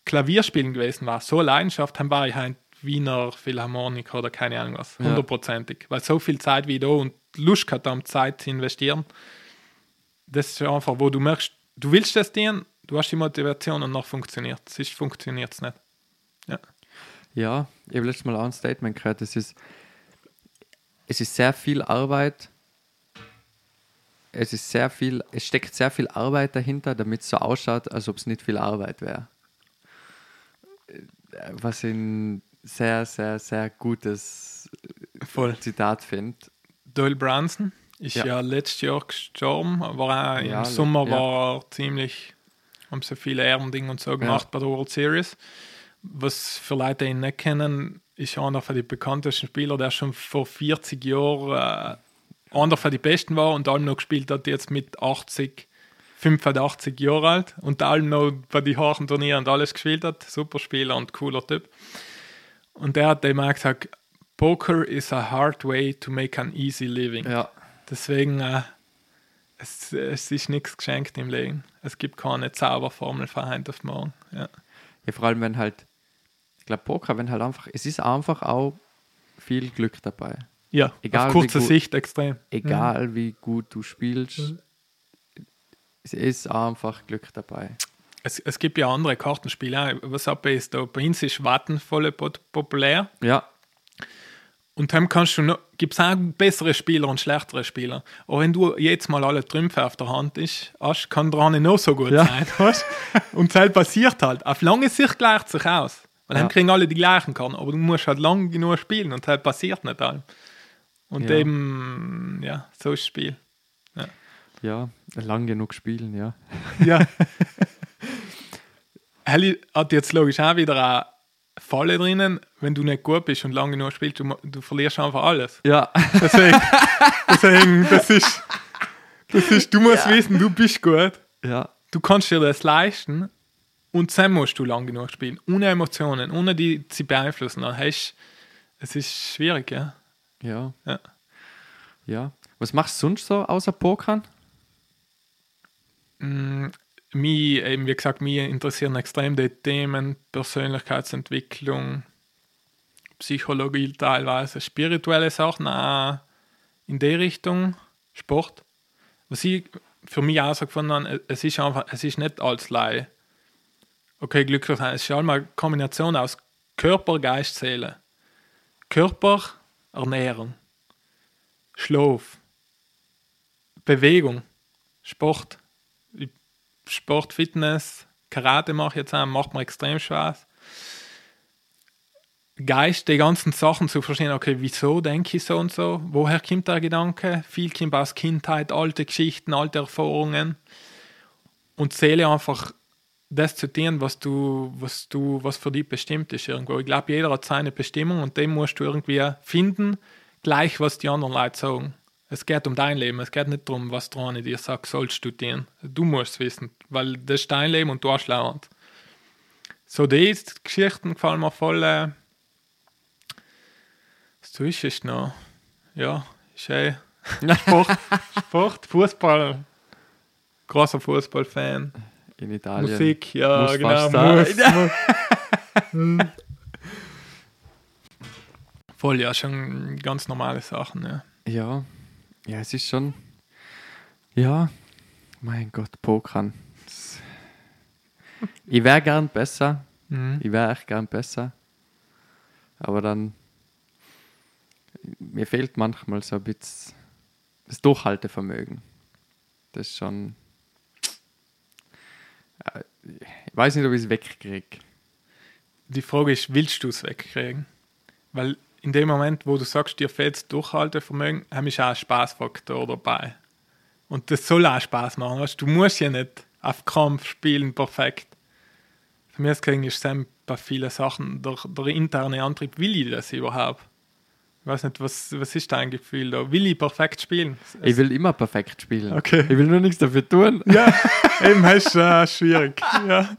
Klavierspielen gewesen war, so Leidenschaft, dann war ich halt Wiener Philharmoniker oder keine Ahnung was. Ja. Hundertprozentig. Weil so viel Zeit wie da und Lust gehabt haben, Zeit zu investieren. Das ist einfach, wo du merkst, du willst das dienen, du hast die Motivation und noch funktioniert. Sonst funktioniert es nicht. Ja, ich habe letztes Mal auch ein Statement gehört. Es ist, es ist sehr viel Arbeit. Es ist sehr viel, es steckt sehr viel Arbeit dahinter, damit es so ausschaut, als ob es nicht viel Arbeit wäre. Äh, Was ich ein sehr, sehr, sehr gutes Voll. Zitat finde. Doyle Branson ist Ja. ja, letztes Jahr gestorben, aber auch Ja, im Sommer ja. war er ziemlich, haben so viele Ehrendinge und so gemacht bei der World Series. Was für Leute, ihn nicht kennen, ist einer von den bekanntesten Spieler, der schon vor 40 Jahren äh, einer von den besten war und allem noch gespielt hat, jetzt mit 80, 85 Jahren alt und allem noch bei den harten Turnieren und alles gespielt hat. Super Spieler und cooler Typ. Und der hat dem auch gesagt, Poker is a hard way to make an easy living. Ja, Deswegen, äh, es, es ist nichts geschenkt im Leben. Es gibt keine Zauberformel von heute auf morgen. Ja. ja vor allem wenn halt, ich glaube Poker, wenn halt einfach, es ist einfach auch viel Glück dabei. Ja, Egal, auf kurze gut- Sicht extrem. egal wie gut du spielst, es ist einfach Glück dabei. Es, es gibt ja andere Kartenspiele. auch. Was ab ist da? Bei uns ist Watten voll populär. Ja, Und dann kannst du noch, gibt es auch bessere Spieler und schlechtere Spieler. Aber wenn du jetzt mal alle Trümpfe auf der Hand ist, hast, kann dran nicht noch so gut Ja. sein. Weißt? Und das passiert halt. Auf lange Sicht gleicht sich aus. Weil Ja. dann kriegen alle die gleichen Karten. Aber du musst halt lang genug spielen und das passiert nicht allem. Und Ja. eben, ja, so ist das Spiel. ja, lang genug spielen, ja. Ja. Helly hat jetzt logisch auch wieder eine Falle drinnen. Wenn du nicht gut bist und lange genug spielst, du, du verlierst einfach alles. Ja, Deswegen, deswegen das ist, das ist, du musst wissen, du bist gut. ja, Du kannst dir das leisten und dann musst du lang genug spielen. Ohne Emotionen, ohne die sie beeinflussen. Dann hast, es ist schwierig, ja. ja, ja. ja. Was machst du sonst so außer Pokern? Mm, mich, eben wie gesagt, mich interessieren extrem die Themen Persönlichkeitsentwicklung, Psychologie teilweise, spirituelle Sachen auch in die Richtung, Sport. Was ich für mich auch so gefunden habe, es ist einfach, es ist nicht als Laie. Okay, glücklich sein. Es ist einmal eine Kombination aus Körper, Geist, Seele. Körper, Ernährung, Schlaf, Bewegung, Sport, Sport, Fitness, Karate mache ich jetzt auch, macht mir extrem Spaß. Geist, die ganzen Sachen zu verstehen, okay, wieso denke ich so und so, woher kommt der Gedanke? Viel kommt aus Kindheit, alte Geschichten, alte Erfahrungen. Und Seele einfach das zu tun, was du, was du, was für dich bestimmt ist irgendwo. Ich glaube, jeder hat seine Bestimmung und dem musst du irgendwie finden, gleich was die anderen Leute sagen. Es geht um dein Leben, es geht nicht darum, was der eine dir sagt, sollst du tun. Du musst es wissen, weil das ist dein Leben und du hast lernt. So, die Geschichten gefallen mir voll. Äh, so ist es noch. Ja, eh Sport, Sport Fußball. Großer Fußballfan. In Italien. Musik, ja, Muss genau. Muss, muss. Voll, ja, schon ganz normale Sachen, ja. Ja, ja, es ist schon. Ja, mein Gott, Pokern. Ich wäre gern besser. Mhm. Ich wäre echt gern besser. Aber dann. Mir fehlt manchmal so ein bisschen das Durchhaltevermögen. Das ist schon. Äh, Ich weiß nicht, ob ich es wegkriege. Die Frage ist, willst du es wegkriegen? Weil in dem Moment, wo du sagst, dir fehlt das Durchhaltevermögen, habe ich auch einen Spaßfaktor dabei. Und das soll auch Spaß machen. Weißt? Du musst ja nicht auf Kampf spielen, perfekt. Für mich ist es bei vielen Sachen der, der interne Antrieb, will ich das überhaupt? Ich weiß nicht, was, was ist dein Gefühl da? Will ich perfekt spielen? Ich will immer perfekt spielen. Okay. Ich will nur nichts dafür tun. ja, eben ist äh, schwierig. Ja.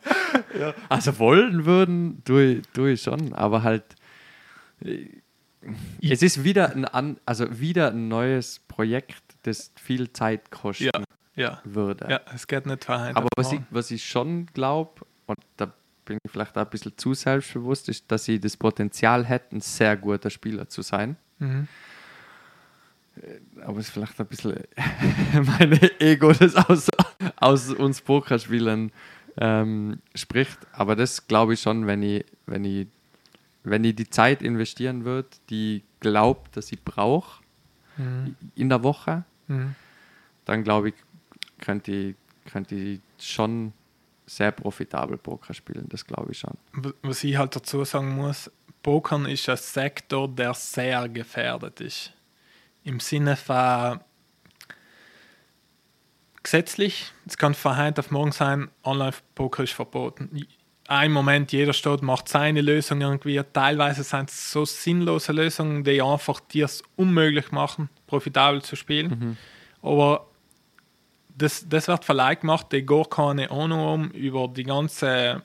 Also wollen würden, tue ich, tue ich schon, aber halt, es ist wieder ein, an, also wieder ein neues Projekt, das viel Zeit kosten Ja, ja, würde. ja, es geht nicht verheiratet. Aber was ich, was ich schon glaube, und da bin ich vielleicht auch ein bisschen zu selbstbewusst, ist, dass sie das Potenzial hätten, ein sehr guter Spieler zu sein. Mhm. Aber es ist vielleicht ein bisschen meine Ego, das aus, aus uns Pokerspielern ähm, spricht. Aber das glaube ich schon, wenn ich, wenn ich, wenn ich die Zeit investieren würde, die glaubt, dass ich brauche Mhm. in der Woche, Mhm. dann glaube ich, könnte ich, könnte ich schon sehr profitabel Poker spielen. Das glaube ich schon. Was ich halt dazu sagen muss, Pokern ist ein Sektor, der sehr gefährdet ist. Im Sinne von gesetzlich, es kann von heute auf morgen sein, Online-Poker ist verboten. Ein Moment, jeder Staat macht seine Lösung irgendwie. Teilweise sind es so sinnlose Lösungen, die einfach dir es unmöglich machen, profitabel zu spielen. Aber das, das wird vielleicht gemacht, die gar keine Ahnung haben über die ganze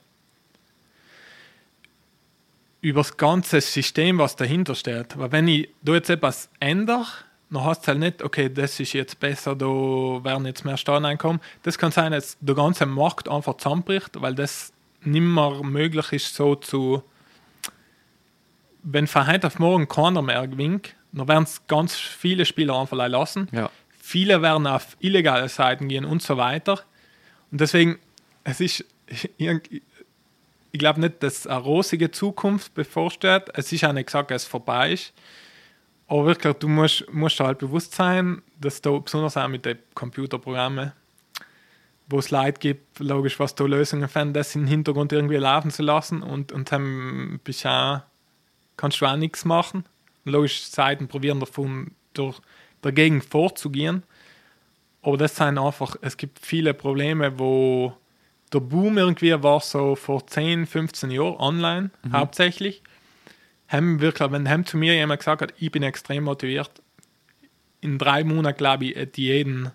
über das ganze System, was dahinter steht. Weil wenn ich da jetzt etwas ändere, dann heißt es halt nicht, okay, das ist jetzt besser, da werden jetzt mehr Steuern einkommen. Das kann sein, dass der ganze Markt einfach zusammenbricht, weil das nicht mehr möglich ist, so zu. Wenn von heute auf morgen keiner mehr gewinnt, dann werden es ganz viele Spieler einfach lassen. Ja. Viele werden auf illegale Seiten gehen und so weiter. Und deswegen, es ist ich glaube nicht, dass eine rosige Zukunft bevorsteht. Es ist auch nicht gesagt, dass es vorbei ist. Aber wirklich, du musst, musst halt bewusst sein, dass da besonders auch mit den Computerprogrammen, wo es Leute gibt, logisch, was da Lösungen finden, das im Hintergrund irgendwie laufen zu lassen und, und dann bist auch, kannst du auch nichts machen. Logisch, Seiten probieren davon durch, dagegen vorzugehen. Aber das sind einfach, es gibt viele Probleme, wo der Boom irgendwie war so vor 10, 15 Jahren online hauptsächlich. Haben wirklich, wenn haben zu mir jemand gesagt hat, ich bin extrem motiviert, in drei Monaten glaube ich, hätte jeden,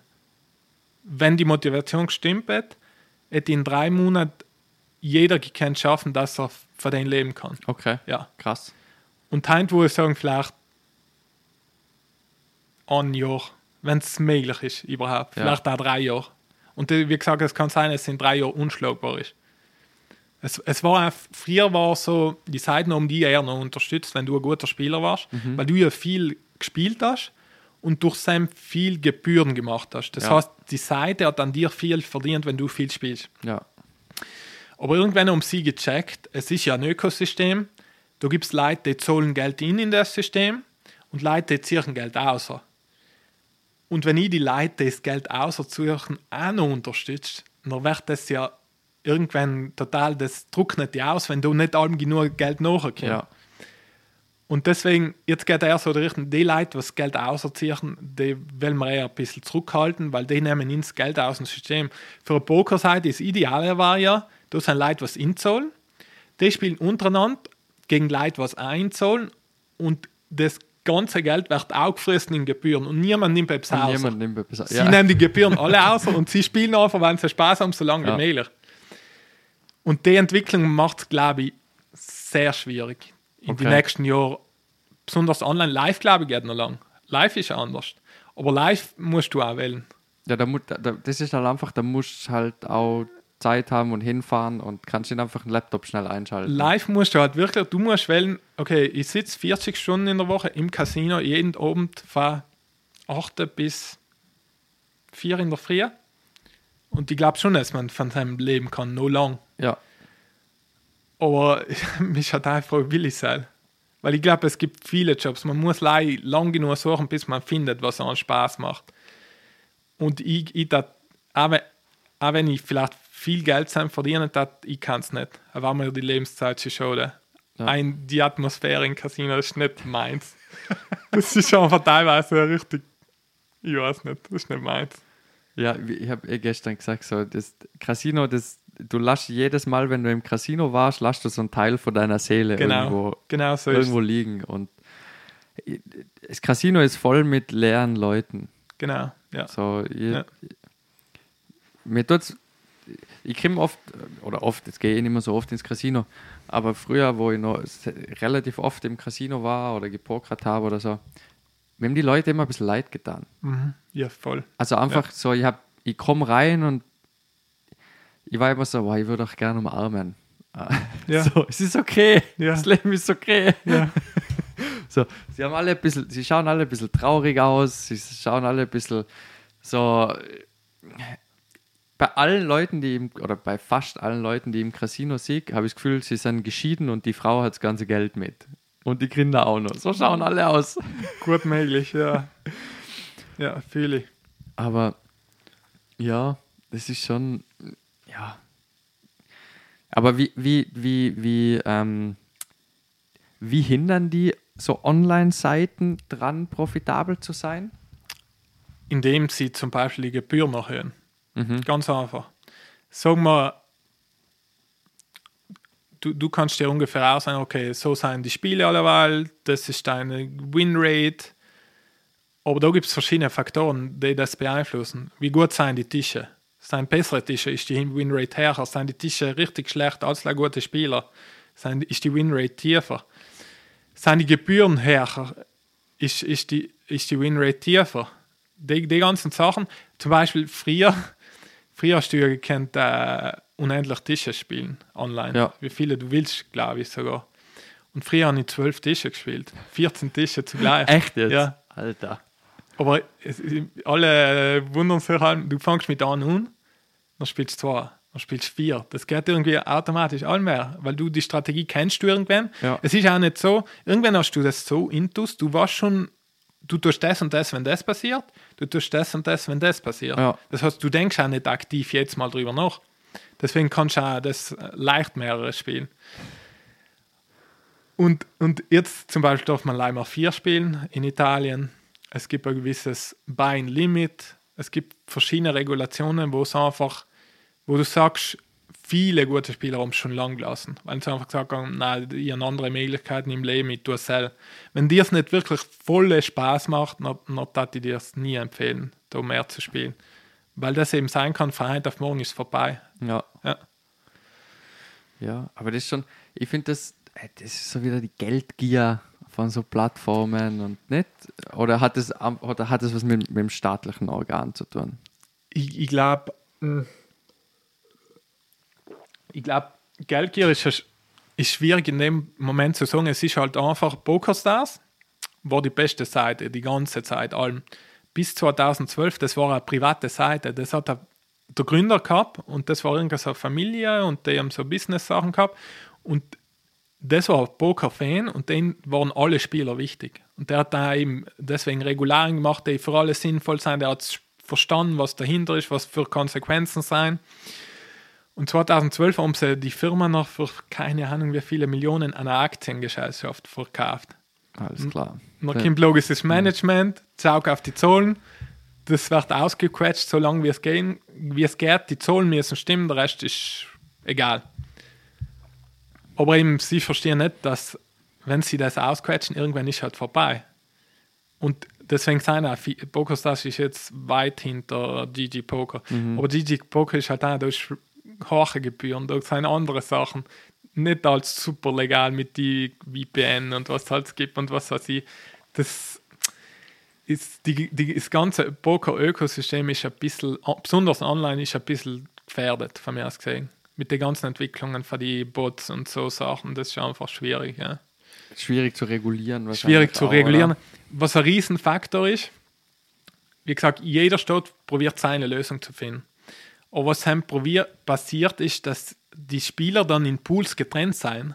wenn die Motivation gestimmt hat, hätte in drei Monaten jeder gekannt schaffen, dass er von denen leben kann. Okay. Ja. Krass. Und heute würde ich sagen, vielleicht ein Jahr, wenn es möglich ist, überhaupt. Ja. Vielleicht auch drei Jahre. Und äh, wie gesagt, es kann sein, dass es in drei Jahren unschlagbar ist. Es, es war auch, früher war so, die Seiten haben die eher noch unterstützt, wenn du ein guter Spieler warst, weil du ja viel gespielt hast und durch Sam viel Gebühren gemacht hast. Das Ja. heißt, die Seite hat an dir viel verdient, wenn du viel spielst. Ja. Aber irgendwann haben sie gecheckt, es ist ja ein Ökosystem. Da gibt es Leute, die zahlen Geld in in das System und Leute, die ziehen Geld aus. Und wenn ich die Leute, die das Geld ausziehen, auch noch unterstützt, dann wird das ja irgendwann total, das trocknet ja aus, wenn du nicht allem genug Geld nachkommst. Ja. Und deswegen, jetzt geht er so die Richtung, die Leute, die das Geld ausziehen, die wollen wir eher ein bisschen zurückhalten, weil die nehmen ins Geld aus dem System. Für eine Pokerseite ist ideal war ja, da sind Leute, was inzahlen, die spielen untereinander gegen Leute, was einzahlen und das ganze Geld wird auch gefressen in Gebühren und niemand nimmt etwas aus. niemand nimmt etwas. Sie Ja. nehmen die Gebühren alle aus und sie spielen einfach, wenn sie Spaß haben, so lange Ja. wie möglich. Und die Entwicklung macht es, glaube ich, sehr schwierig in Okay. den nächsten Jahren. Besonders online. Live, glaube ich, geht noch lang. Live ist anders. Aber live musst du auch wählen. Ja, da, da, da, das ist halt einfach, da musst halt auch Zeit haben und hinfahren und kannst nicht einfach einen Laptop schnell einschalten. Live musst du halt wirklich, du musst wählen, okay, ich sitze 40 Stunden in der Woche im Casino, jeden Abend von 8 bis 4 in der Früh. Und ich glaube schon, dass man von seinem Leben kann, no lang. Ja, Aber mich hat einfach willig sein. Weil ich glaube, es gibt viele Jobs. Man muss lang genug suchen, bis man findet, was einem Spaß macht. Und ich, ich dat, auch, wenn, auch wenn ich vielleicht viel Geld zusammen verdiene, dat, ich kann es nicht. Aber mir die Lebenszeit schon schade. Ja. Ein, die Atmosphäre im Casino ist nicht meins. das ist einfach teilweise richtig. Ich weiß nicht, das ist nicht meins. ja ich habe eh gestern gesagt, so, das Casino, das, du lässt jedes Mal, wenn du im Casino warst, lässt du so einen Teil von deiner Seele Genau, irgendwo, genau so irgendwo liegen. Und das Casino ist voll mit leeren Leuten. Genau, ja. So, je, Ja. mir tut's, ich komme oft, oder oft, jetzt gehe ich nicht mehr so oft ins Casino, aber früher, wo ich noch relativ oft im Casino war oder gepokert habe oder so, mir haben die Leute immer ein bisschen leid getan. Mhm. Ja, voll. Also einfach so, ich, hab- ich komme rein und ich war immer so, boah, ich würde auch gerne umarmen. Ah, Ja. So, es ist okay, Ja. das Leben ist okay. Ja. So, sie haben alle ein bisschen, sie schauen alle ein bisschen traurig aus, sie schauen alle ein bisschen so. Bei allen Leuten, die im, oder bei fast allen Leuten, die im Casino sieg, habe ich das Gefühl, sie sind geschieden und die Frau hat das ganze Geld mit. Und die Kinder auch noch. So schauen alle aus. Gut möglich, ja. Ja, fühle ich. Aber ja, das ist schon, ja. Aber wie, wie, wie, wie, ähm, wie hindern die so Online-Seiten dran, profitabel zu sein? Indem sie zum Beispiel die Gebühren erhöhen. Mhm. Ganz einfach. Sag mal, du, du kannst dir ungefähr auch sagen, okay, so sind die Spiele alleweil, das ist deine Winrate. Aber da gibt es verschiedene Faktoren, die das beeinflussen. Wie gut sind die Tische? Sind bessere Tische, ist die Winrate höher? Sind die Tische richtig schlecht als gute Spieler? Sind, ist die Winrate tiefer? Sind die Gebühren höher? Ist, ist, die, ist die Winrate tiefer? Die, die ganzen Sachen, zum Beispiel früher, früher hast du ja gekannt, äh, unendlich Tische spielen online. Ja. Wie viele du willst, glaube ich sogar. Und früher habe ich zwölf Tische gespielt. 14 Tische zugleich. Echt jetzt? Ja. Alter. Aber es, alle wundern sich halt, du fängst mit an, dann spielst du zwei, dann spielst du vier. Das geht irgendwie automatisch all mehr, weil du die Strategie kennst du irgendwann. Ja. Es ist auch nicht so, irgendwann hast du das so intus, du weißt schon, du tust das und das, wenn das passiert, du tust das und das, wenn das passiert. Ja. Das heißt, du denkst auch nicht aktiv jetzt mal drüber nach. Deswegen kannst du auch das leicht mehrere spielen. Und, und jetzt zum Beispiel darf man Leimer 4 spielen in Italien. Es gibt ein gewisses Buy-in-Limit. Es gibt verschiedene Regulationen, wo es einfach, wo du sagst, viele gute Spieler haben es schon lang gelassen, weil sie einfach gesagt haben, nein, ich habe andere Möglichkeiten im Leben, ich tue es selbst. Wenn dir es nicht wirklich volle Spaß macht, dann, dann würde ich dir es nie empfehlen, da mehr zu spielen. Weil das eben sein kann, von heute auf morgen ist vorbei. Ja. Ja. Ja, aber das ist schon, ich finde das, äh, das ist so wieder die Geldgier von so Plattformen und nicht, oder hat es, oder hat es was mit, mit dem staatlichen Organ zu tun? ich, ich glaube, ich glaube, Geldgier ist, ist schwierig in dem Moment zu sagen. Es ist halt einfach PokerStars war die beste Seite die ganze Zeit allem. Bis 2012, das war eine private Seite. Das hat der, der Gründer gehabt und das war irgendwie so Familie und die haben so Business-Sachen gehabt. Und das war Poker-Fan und denen waren alle Spieler wichtig. Und der hat da eben deswegen Regularien gemacht, die für alle sinnvoll sind. Der hat verstanden, was dahinter ist, was für Konsequenzen sein. Und 2012 haben sie die Firma noch für keine Ahnung wie viele Millionen an eine Aktiengesellschaft verkauft. Alles klar. Und dann Ja. kommt logisches Management, zaug auf die Zahlen. Das wird ausgequetscht, so lange wie es, gehen, wie es geht. Die Zahlen müssen stimmen, der Rest ist egal. Aber eben, sie verstehen nicht, dass, wenn sie das ausquetschen, irgendwann ist halt vorbei. Und deswegen sind auch PokerStars ist jetzt weit hinter GG Poker. Aber GG Poker ist halt auch, da ist hohe Gebühren, da sind andere Sachen. Nicht als super legal mit die VPN und was es halt gibt und was weiß ich. Das ist die, die, das ganze Poker-Ökosystem ist ein bisschen, besonders online, ist ein bisschen gefährdet, von mir aus gesehen. Mit den ganzen Entwicklungen von die Bots und so Sachen, das ist einfach schwierig. Ja. Schwierig zu regulieren. Schwierig zu auch, regulieren. oder? Was ein Riesenfaktor ist, wie gesagt, jeder Staat probiert seine Lösung zu finden. Aber was probiert, passiert ist, dass die Spieler dann in Pools getrennt sein.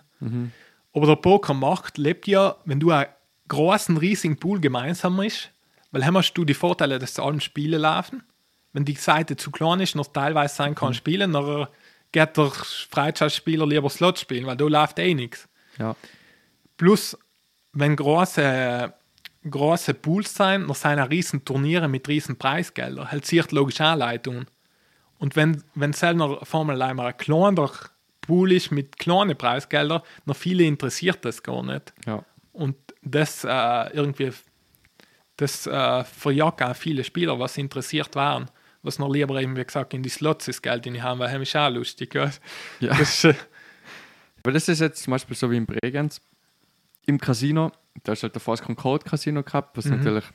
Aber der Pokermarkt lebt ja, wenn du einen großen, riesigen Pool gemeinsam ist, weil dann hast du die Vorteile, dass zu allem Spiele laufen. Wenn die Seite zu klein ist, noch teilweise sein kann spielen, dann geht der Freizeitspieler lieber Slot spielen, weil da läuft eh nichts. Ja. Plus, wenn große, große Pools sein, dann sind auch riesen Turniere mit riesen Preisgeldern. Halt zieht logisch Anleitungen. Und wenn, wenn selber Formel einmal ein kleiner Pool ist mit kleinen Preisgeldern, dann viele interessiert das gar nicht. Ja. Und das äh, irgendwie, das äh, verjagt auch viele Spieler, was interessiert waren. was noch lieber eben, wie gesagt, in die Slots das Geld in die haben, weil das ist auch lustig. Ja. Ja. Das ist, äh, Aber das ist jetzt zum Beispiel so wie in Bregenz. Im Casino, da ist halt davor das Concorde Casino gehabt, was Mhm. natürlich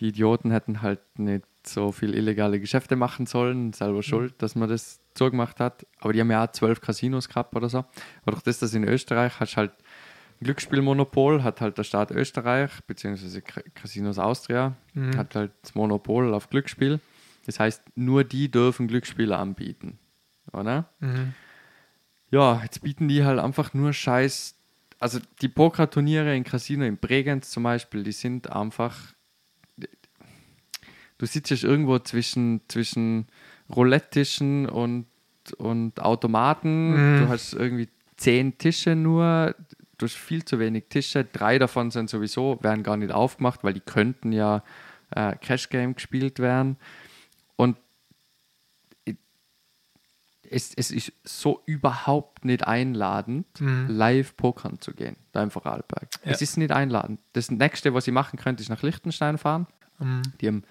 die Idioten hätten halt nicht so viel illegale Geschäfte machen sollen, selber schuld, dass man das so gemacht hat. Aber die haben ja auch zwölf Casinos gehabt oder so. Aber durch das, dass in Österreich hast halt ein Glücksspielmonopol, hat halt der Staat Österreich, beziehungsweise Ca- Casinos Austria, Mhm. hat halt das Monopol auf Glücksspiel. Das heißt, nur die dürfen Glücksspiele anbieten. Oder? mhm. Ja, jetzt bieten die halt einfach nur Scheiß. Also die Pokerturniere in Casino in Bregenz zum Beispiel, die sind einfach. Du sitzt irgendwo zwischen, zwischen Roulette-Tischen und, und Automaten. Mhm. Du hast irgendwie zehn Tische nur. Du hast viel zu wenig Tische. Drei davon sind sowieso, werden gar nicht aufgemacht, weil die könnten ja äh, Cash Game gespielt werden. Und es, es ist so überhaupt nicht einladend, Mhm. live pokern zu gehen, da im Vorarlberg. Ja. Es ist nicht einladend. Das nächste, was ich machen könnte, ist nach Liechtenstein fahren. Mhm. Die haben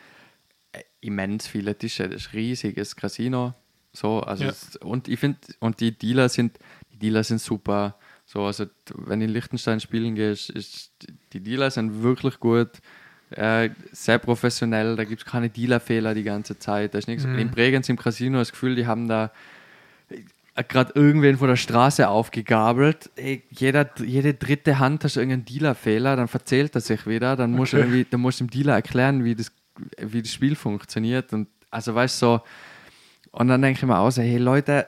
immens viele Tische, das ist ein riesiges Casino. So, also Ja. es, und ich finde, und die Dealer sind, die Dealer sind super. So, also wenn du in Liechtenstein spielen gehst, ist, die Dealer sind wirklich gut, äh, sehr professionell, da gibt es keine Dealerfehler die ganze Zeit. Da ist nichts. Mhm. In Bregenz im Casino das Gefühl, die haben da gerade irgendwen von der Straße aufgegabelt. Ey, jeder, jede dritte Hand hast du irgendeinen Dealerfehler, dann verzählt er sich wieder, dann musst du Okay. irgendwie, dann musst du dem Dealer erklären, wie das, wie das Spiel funktioniert. Und also weißt so, und dann denke ich mir aus, hey Leute,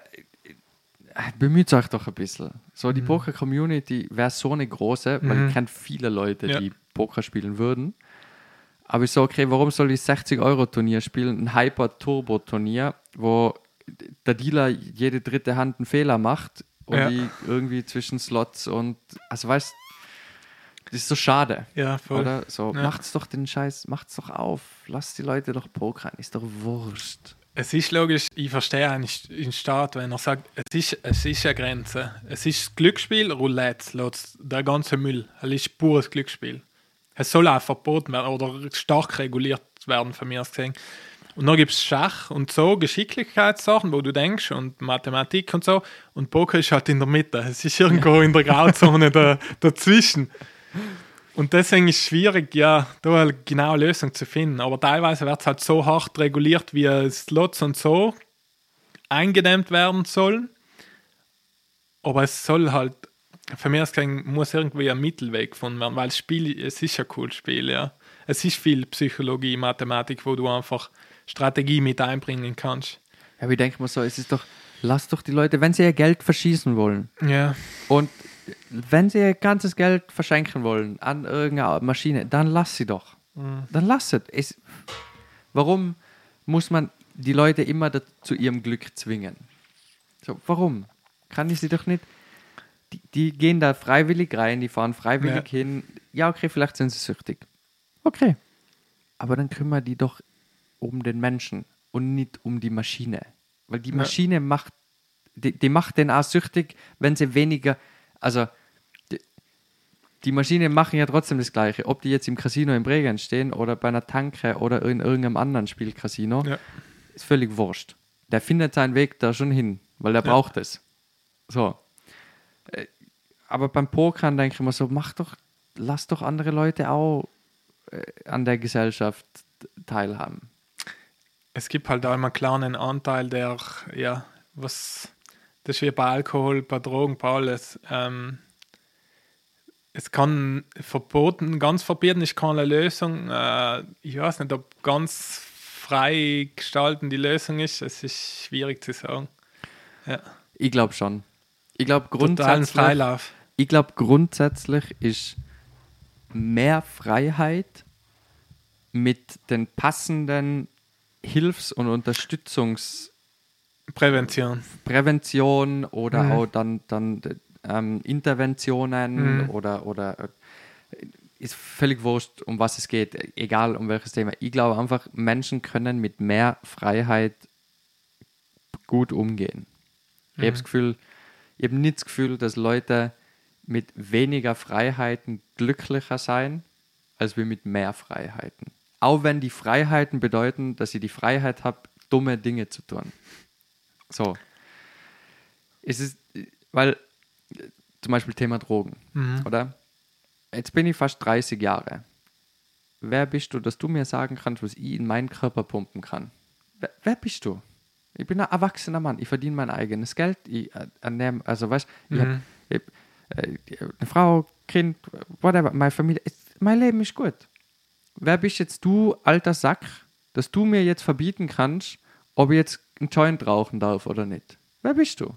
bemüht euch doch ein bisschen. So, die Poker-Community wäre so eine große, weil Mhm. ich kenne viele Leute, Ja. die Poker spielen würden. Aber ich so, okay, warum soll ich 60-Euro-Turnier spielen? Ein Hyper-Turbo-Turnier, wo der Dealer jede dritte Hand einen Fehler macht und Ja. die irgendwie zwischen Slots und, also weißt das ist so schade. Ja, voll. Oder? So, Ja. macht's doch den Scheiß, macht's doch auf. Lasst die Leute doch pokern, ist doch wurscht. Es ist logisch, ich verstehe eigentlich den Staat, wenn er sagt, es ist, es ist eine Grenze. Es ist Glücksspiel, Roulette, der ganze Müll. Es ist pures Glücksspiel. Es soll auch verboten werden oder stark reguliert werden, von mir aus gesehen. Und dann gibt es Schach und so, Geschicklichkeitssachen, wo du denkst, und Mathematik und so. Und Poker ist halt in der Mitte. Es ist irgendwo in der Grauzone da, dazwischen. Und deswegen ist es schwierig, ja, da eine genaue Lösung zu finden. Aber teilweise wird es halt so hart reguliert, wie Slots und so eingedämmt werden sollen. Aber es soll halt, für mich gesehen, muss irgendwie ein Mittelweg gefunden werden, weil das Spiel, es ist ein cooles Spiel, ja. Es ist viel Psychologie, Mathematik, wo du einfach Strategie mit einbringen kannst. Ja, ich denke mal so, es ist doch, lasst doch die Leute, wenn sie ihr Geld verschießen wollen Ja, und wenn sie ihr ganzes Geld verschenken wollen an irgendeine Maschine, dann lass sie doch. Dann lass es. es. Warum muss man die Leute immer zu ihrem Glück zwingen? So, warum? Kann ich sie doch nicht. Die, die gehen da freiwillig rein, die fahren freiwillig Ja. hin. Ja, okay, vielleicht sind sie süchtig. Okay. Aber dann kümmern die doch um den Menschen und nicht um die Maschine. Weil die Ja. Maschine macht, die, die macht den auch süchtig, wenn sie weniger, also die, die Maschinen machen ja trotzdem das Gleiche. Ob die jetzt im Casino in Bregenz stehen oder bei einer Tanke oder in irgendeinem anderen Spielcasino, ja. ist völlig wurscht. Der findet seinen Weg da schon hin, weil er Ja. braucht es. So. Äh, Aber beim Pokern denke ich immer so, mach doch, lass doch andere Leute auch äh, an der Gesellschaft teilhaben. es gibt halt auch immer einen kleinen Anteil, der, ja, was, das ist wie bei Alkohol, bei Drogen, bei alles. Ähm, es kann verboten, ganz verbieten ist keine Lösung. Äh, ich weiß nicht, ob ganz frei gestalten die Lösung ist. Es ist schwierig zu sagen. Ja, Ich glaube schon. Ich glaube grundsätzlich, Freilauf. ich glaube grundsätzlich ist mehr Freiheit mit den passenden Hilfs- und Unterstützungs- Prävention. Prävention oder Mhm. auch dann, dann ähm, Interventionen Mhm. oder, oder ist völlig wurscht, um was es geht, egal um welches Thema. Ich glaube einfach, Menschen können mit mehr Freiheit gut umgehen. Ich habe das Gefühl, ich habe nicht das Gefühl, dass Leute mit weniger Freiheiten glücklicher sein, als wir mit mehr Freiheiten. Auch wenn die Freiheiten bedeuten, dass ich die Freiheit habe, dumme Dinge zu tun. So. Es ist, weil, zum Beispiel Thema Drogen, Mhm. oder? Jetzt bin ich fast 30 Jahre. Wer bist du, dass du mir sagen kannst, was ich in meinen Körper pumpen kann? Wer, wer bist du? Ich bin ein erwachsener Mann. Ich verdiene mein eigenes Geld. Ich äh, ernähre, also weißt ich Mhm. habe ich, äh, eine Frau, Kind, whatever, meine Familie. Mein Leben ist gut. Wer bist jetzt du, alter Sack, dass du mir jetzt verbieten kannst, ob ich jetzt einen Joint rauchen darf oder nicht? Wer bist du?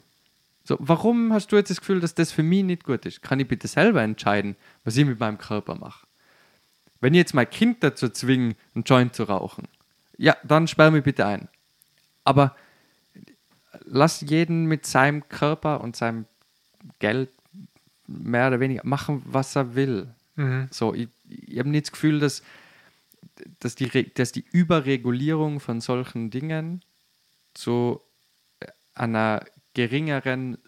So, warum hast du jetzt das Gefühl, dass das für mich nicht gut ist? Kann ich bitte selber entscheiden, was ich mit meinem Körper mache? Wenn ich jetzt mein Kind dazu zwinge, einen Joint zu rauchen, ja, dann sperr mich bitte ein. Aber lass jeden mit seinem Körper und seinem Geld mehr oder weniger machen, was er will. Mhm. So, ich, ich habe nicht das Gefühl, dass, dass, die, dass die Überregulierung von solchen Dingen zu einer geringeren,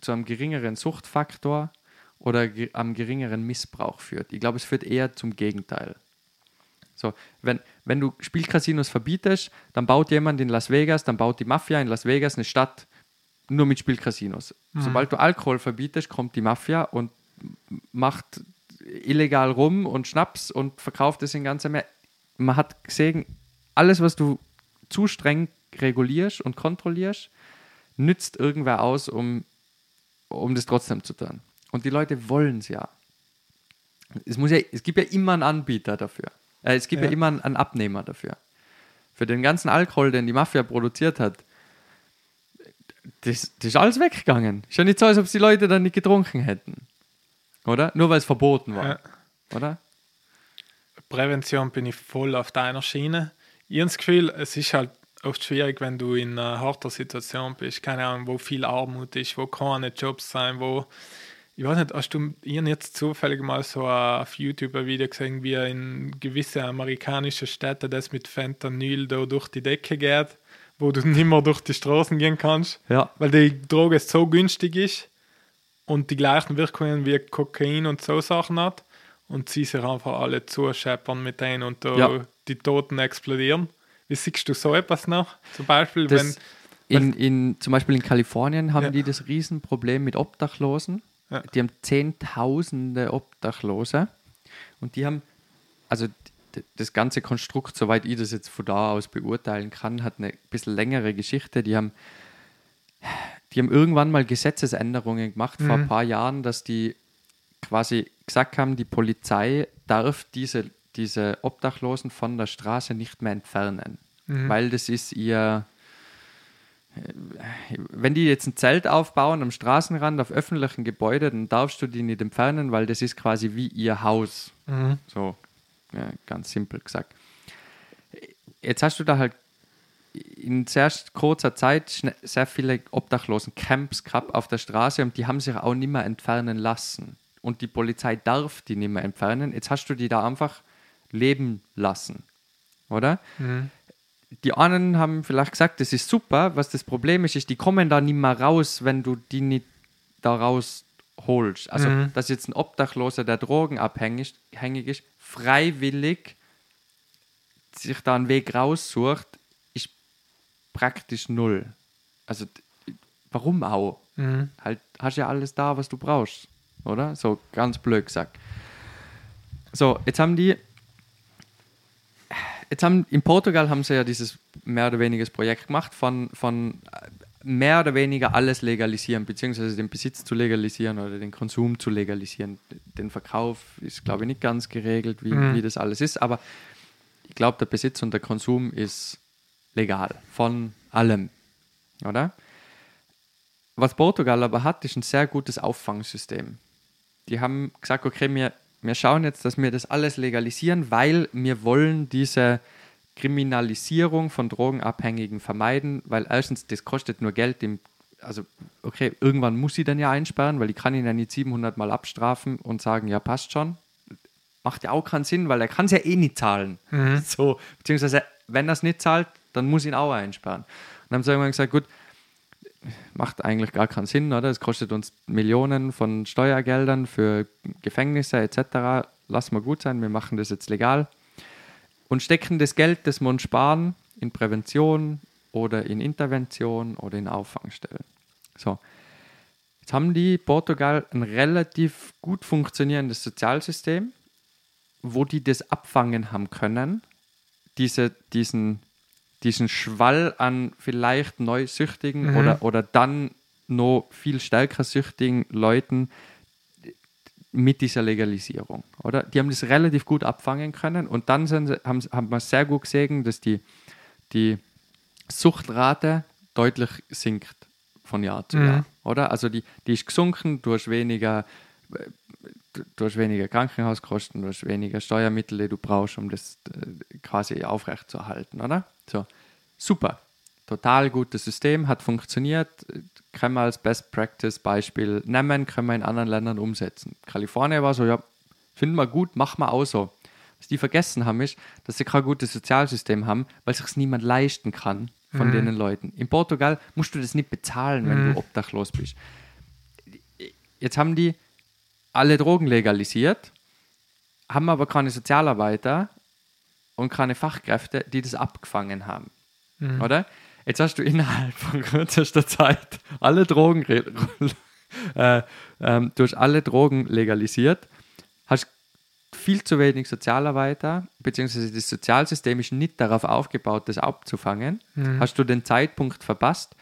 zu einem geringeren Suchtfaktor oder ge am geringeren Missbrauch führt. Ich glaube, es führt eher zum Gegenteil. So, wenn, wenn du Spielcasinos verbietest, dann baut jemand in Las Vegas, dann baut die Mafia in Las Vegas eine Stadt nur mit Spielcasinos. Sobald du Alkohol verbietest, kommt die Mafia und macht illegal rum und Schnaps und verkauft es in ganzer Mehr. Man hat gesehen, alles, was du zu streng regulierst und kontrollierst, nützt irgendwer aus, um, um das trotzdem zu tun. Und die Leute wollen es ja. Es, muss ja. es gibt ja immer einen Anbieter dafür. Äh, es gibt ja. Ja. immer einen, einen Abnehmer dafür. Für den ganzen Alkohol, den die Mafia produziert hat, das, das ist alles weggegangen. Ist ja nicht so, als ob die Leute dann nicht getrunken hätten. Oder? Nur weil es verboten war. Ja. Oder? Prävention bin ich voll auf deiner Schiene. Ich habe das Gefühl, es ist halt oft schwierig, wenn du in einer harter Situation bist. Keine Ahnung, wo viel Armut ist, wo keine Jobs sein, wo. Ich weiß nicht, hast du hab jetzt zufällig mal so auf YouTube ein Video gesehen, wie in gewisse amerikanische Städte das mit Fentanyl da durch die Decke geht, wo du nicht mehr durch die Straßen gehen kannst, Ja. weil die Droge so günstig ist und die gleichen Wirkungen wie Kokain und so Sachen hat und sie sich einfach alle zuscheppern mit denen und da Ja. die Toten explodieren. Wie siehst du so etwas noch? Zum Beispiel, Das, wenn. in, in, zum Beispiel in Kalifornien haben Ja. die das Riesenproblem mit Obdachlosen. Ja. Die haben Zehntausende Obdachlose. Und die haben, also das ganze Konstrukt, soweit ich das jetzt von da aus beurteilen kann, hat eine bisschen längere Geschichte. Die haben, die haben irgendwann mal Gesetzesänderungen gemacht vor ein paar Jahren, dass die quasi gesagt haben, die Polizei darf diese, diese Obdachlosen von der Straße nicht mehr entfernen. Weil das ist ihr, wenn die jetzt ein Zelt aufbauen am Straßenrand auf öffentlichen Gebäuden, dann darfst du die nicht entfernen, weil das ist quasi wie ihr Haus. Mhm. So, ja, ganz simpel gesagt. Jetzt hast du da halt in sehr kurzer Zeit sehr viele Obdachlosen-Camps gehabt auf der Straße und die haben sich auch nicht mehr entfernen lassen. Und die Polizei darf die nicht mehr entfernen. Jetzt hast du die da einfach leben lassen. Oder? die einen haben vielleicht gesagt, das ist super. Was das Problem ist, ist, die kommen da nicht mehr raus, wenn du die nicht da rausholst. Also, Mhm. dass jetzt ein Obdachloser, der drogenabhängig hängig ist, freiwillig sich da einen Weg raussucht, ist praktisch null. Also, warum auch? Mhm. Halt, hast ja alles da, was du brauchst, oder? So ganz blöd gesagt. So, jetzt haben die jetzt haben in Portugal haben sie ja dieses mehr oder weniger Projekt gemacht von, von mehr oder weniger alles legalisieren, beziehungsweise den Besitz zu legalisieren oder den Konsum zu legalisieren. Den Verkauf ist, glaube ich, nicht ganz geregelt, wie, Mhm. wie das alles ist, aber ich glaube, der Besitz und der Konsum ist legal von allem, oder? Was Portugal aber hat, ist ein sehr gutes Auffangsystem. Die haben gesagt, okay, wir, wir schauen jetzt, dass wir das alles legalisieren, weil wir wollen diese Kriminalisierung von Drogenabhängigen vermeiden, weil erstens, das kostet nur Geld. Im, also, okay, irgendwann muss ich dann ja einsperren, weil ich kann ihn ja nicht 700 Mal abstrafen und sagen, ja, passt schon. Macht ja auch keinen Sinn, weil er kann es ja eh nicht zahlen. So, beziehungsweise, wenn er es nicht zahlt, dann muss ich ihn auch einsperren. Und dann haben sie irgendwann gesagt, gut, macht eigentlich gar keinen Sinn, oder? Es kostet uns Millionen von Steuergeldern für Gefängnisse etc. Lass mal gut sein, wir machen das jetzt legal und stecken das Geld, das wir uns sparen, in Prävention, oder in Intervention oder in Auffangstellen. So. Jetzt haben die Portugal ein relativ gut funktionierendes Sozialsystem, wo die das abfangen haben können, diese, diesen, diesen Schwall an vielleicht neu Süchtigen Mhm. oder, oder dann noch viel stärker süchtigen Leuten mit dieser Legalisierung, oder? Die haben das relativ gut abfangen können und dann sind haben, haben wir sehr gut gesehen, dass die, die Suchtrate deutlich sinkt von Jahr zu Mhm. Jahr, oder? Also die, die ist gesunken, du hast weniger, äh, du- hast weniger Krankenhauskosten, du hast weniger Steuermittel, die du brauchst, um das äh, quasi aufrechtzuerhalten, oder? So, super. Total gutes System, hat funktioniert, können wir als Best Practice Beispiel nehmen, können wir in anderen Ländern umsetzen. Kalifornien war so, ja, finden wir gut, machen wir auch so. Was die vergessen haben, ist, dass sie kein gutes Sozialsystem haben, weil sich niemand leisten kann von Mhm. den Leuten. In Portugal musst du das nicht bezahlen, wenn Mhm. du obdachlos bist. Jetzt haben die alle Drogen legalisiert, haben aber keine Sozialarbeiter und keine Fachkräfte, die das abgefangen haben. Mhm. Oder? Jetzt hast du innerhalb von kürzester Zeit alle Drogen, äh, ähm, du hast alle Drogen legalisiert, hast viel zu wenig Sozialarbeiter, beziehungsweise das Sozialsystem ist nicht darauf aufgebaut, das abzufangen. Mhm. Hast du den Zeitpunkt verpasst.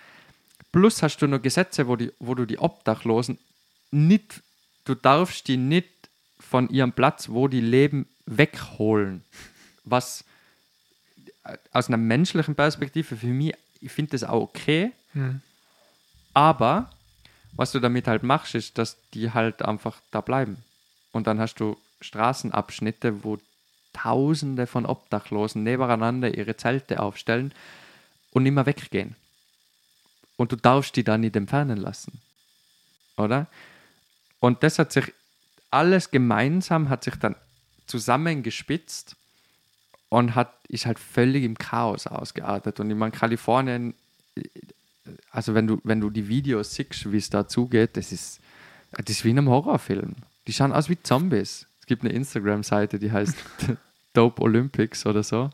Plus hast du noch Gesetze, wo, die, wo du die Obdachlosen nicht, du darfst die nicht von ihrem Platz, wo die leben, wegholen. Was äh, aus einer menschlichen Perspektive für mich, ich finde das auch okay, Mhm. aber was du damit halt machst, ist, dass die halt einfach da bleiben. Und dann hast du Straßenabschnitte, wo Tausende von Obdachlosen nebeneinander ihre Zelte aufstellen und immer weggehen. Und du darfst die dann nicht entfernen lassen. Oder? Und das hat sich alles gemeinsam hat sich dann zusammengespitzt und hat, ist halt völlig im Chaos ausgeartet. Und ich meine, Kalifornien, also wenn du, wenn du die Videos siehst, wie es da zugeht, das ist, das ist wie in einem Horrorfilm. Die schauen aus wie Zombies. Es gibt eine Instagram-Seite, die heißt Dope Olympics oder so.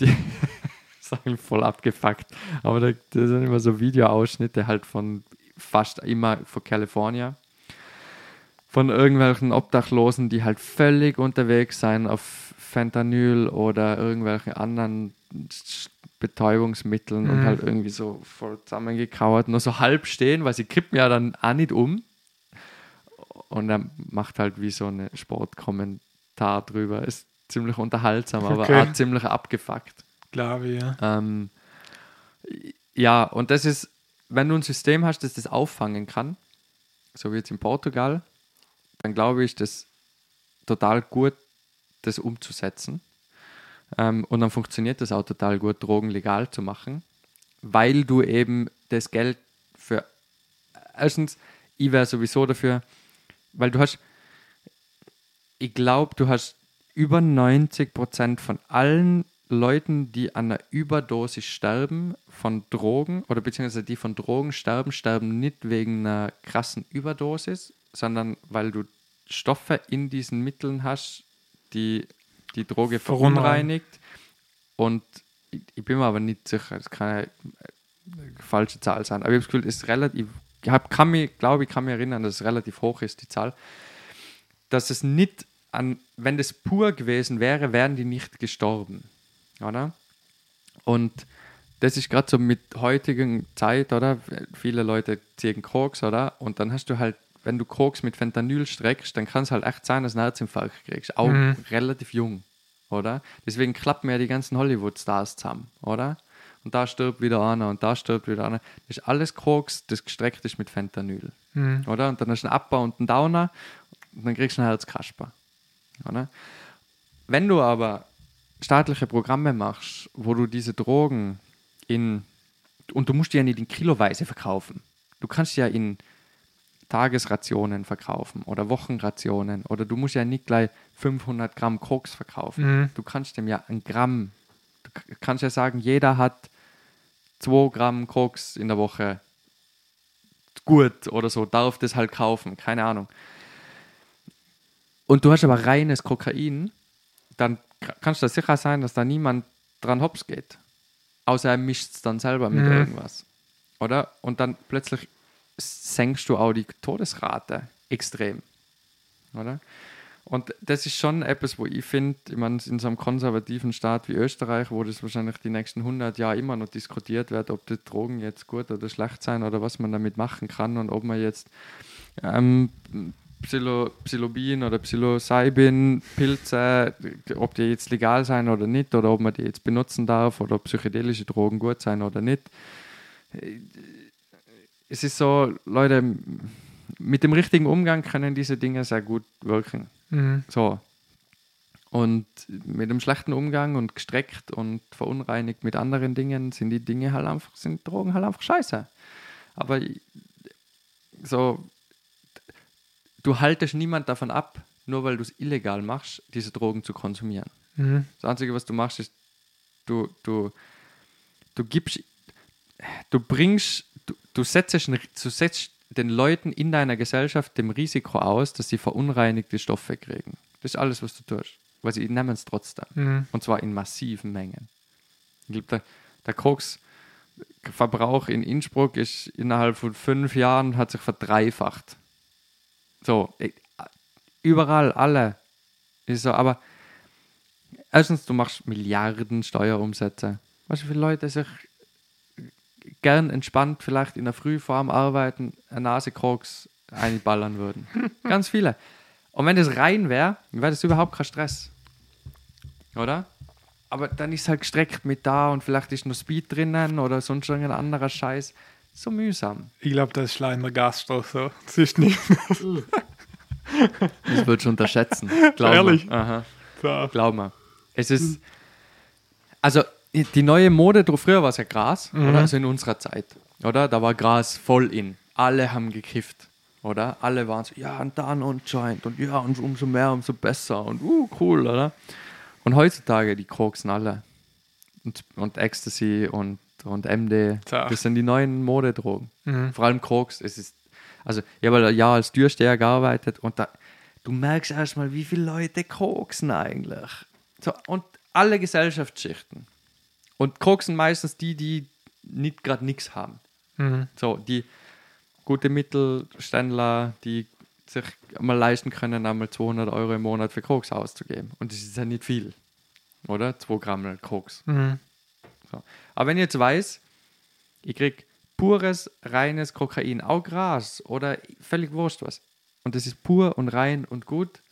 Die sagen voll abgefuckt. Aber da, da sind immer so Videoausschnitte halt von fast immer von Kalifornien. Von irgendwelchen Obdachlosen, die halt völlig unterwegs sein auf Fentanyl oder irgendwelchen anderen Betäubungsmitteln und Mhm. halt irgendwie so voll zusammengekauert, nur so halb stehen, weil sie kippen ja dann auch nicht um. Und er macht halt wie so eine Sportkommentar drüber. Ist ziemlich unterhaltsam, aber Okay. auch ziemlich abgefuckt. Glaube ja. Ähm, ja, und das ist, wenn du ein System hast, das das auffangen kann, so wie jetzt in Portugal, dann glaube ich, das total gut, das umzusetzen. Ähm, und dann funktioniert das auch total gut, Drogen legal zu machen, weil du eben das Geld für. Erstens, ich wäre sowieso dafür, weil du hast, ich glaube, du hast über 90 Prozent von allen Leuten, die an einer Überdosis sterben von Drogen oder beziehungsweise die von Drogen sterben, sterben nicht wegen einer krassen Überdosis, sondern weil du Stoffe in diesen Mitteln hast, die die Droge verunreinigt. Und ich, ich bin mir aber nicht sicher, es kann eine äh, falsche Zahl sein. Aber ich habe das Gefühl, es ist relativ, ich hab, kann mich, glaube ich, kann mich erinnern, dass es relativ hoch ist, die Zahl. Dass es nicht an, wenn das pur gewesen wäre, wären die nicht gestorben. Oder? Und das ist gerade so mit heutigen Zeit, oder? Viele Leute ziehen Koks, oder? Und dann hast du halt, wenn du Koks mit Fentanyl streckst, dann kann es halt echt sein, dass du einen Herzinfarkt kriegst. Auch Mhm. relativ jung, oder? Deswegen klappen ja die ganzen Hollywood-Stars zusammen, oder? Und da stirbt wieder einer und da stirbt wieder einer. Das ist alles Koks, das gestreckt ist mit Fentanyl, Mhm. oder? Und dann hast du einen Abbau und einen Downer und dann kriegst du einen Herzkasper, oder? Wenn du aber staatliche Programme machst, wo du diese Drogen in und du musst die ja nicht in Kiloweise verkaufen. Du kannst ja in Tagesrationen verkaufen oder Wochenrationen oder du musst ja nicht gleich 500 Gramm Koks verkaufen. Mhm. Du kannst dem ja ein Gramm, du kannst ja sagen, jeder hat 2 Gramm Koks in der Woche gut oder so, darf das halt kaufen, keine Ahnung. Und du hast aber reines Kokain, dann kannst du sicher sein, dass da niemand dran hops geht. Außer er mischt es dann selber mit Mhm. irgendwas. Oder? Und dann plötzlich senkst du auch die Todesrate extrem. Oder? Und das ist schon etwas, wo ich finde, ich meine, in so einem konservativen Staat wie Österreich, wo das wahrscheinlich die nächsten 100 Jahre immer noch diskutiert wird, ob die Drogen jetzt gut oder schlecht sein oder was man damit machen kann und ob man jetzt ähm, Psilo, Psilobin oder Psilocybin, Pilze, ob die jetzt legal sein oder nicht, oder ob man die jetzt benutzen darf, oder ob psychedelische Drogen gut sein oder nicht. Es ist so, Leute, mit dem richtigen Umgang können diese Dinge sehr gut wirken. Mhm. So. Und mit dem schlechten Umgang und gestreckt und verunreinigt mit anderen Dingen sind die Dinge halt einfach, sind Drogen halt einfach scheiße. Aber so, du haltest niemand davon ab, nur weil du es illegal machst, diese Drogen zu konsumieren. Mhm. Das Einzige, was du machst, ist, du, du, du gibst, du bringst, du, du, setzt, du setzt den Leuten in deiner Gesellschaft dem Risiko aus, dass sie verunreinigte Stoffe kriegen. Das ist alles, was du tust. Weil sie nehmen es trotzdem. Mhm. Und zwar in massiven Mengen. Ich glaube, der, der Koks-Verbrauch in Innsbruck ist innerhalb von fünf Jahren hat sich verdreifacht. So, eh, überall, alle. Ist so, aber erstens, du machst Milliarden Steuerumsätze. Weißt du, wie viele Leute sich gern entspannt vielleicht in der Früh vor dem Arbeiten eine Nase Koks einballern würden? Ganz viele. Und wenn das rein wäre, wäre das überhaupt kein Stress. Oder? Aber dann ist halt gestreckt mit da und vielleicht ist noch Speed drinnen oder sonst irgendein anderer Scheiß. So mühsam. Ich glaube, das ist leider Gastro so. Das ist nicht Das würdest du unterschätzen. Glaub Ehrlich? Mir. Aha. so. Glaub mir. Es ist. Also, die neue Mode, früher war es ja Gras, oder? Also in unserer Zeit, oder? Da war Gras voll in. Alle haben gekifft, oder? Alle waren so, ja, und dann und Joint und ja, und umso mehr, umso besser und uh, cool, oder? Und heutzutage, die koksen alle. Und, und Ecstasy und, und MD, Tja. das sind die neuen Modedrogen. Mhm. Vor allem Koks. Es ist, also, ich habe ein Jahr als Türsteher gearbeitet und da, du merkst erstmal, wie viele Leute koksen eigentlich. So, und alle Gesellschaftsschichten. Und koksen meistens die, die nicht gerade nichts haben. Mhm. So, die gute Mittelständler, die sich mal leisten können, einmal 200 Euro im Monat für Koks auszugeben. Und das ist ja nicht viel, oder? 2 Gramm Koks. Mhm. So. Aber wenn ich jetzt weiß, ich krieg pures, reines Kokain, auch Gras oder völlig wurscht was, und das ist pur und rein und gut,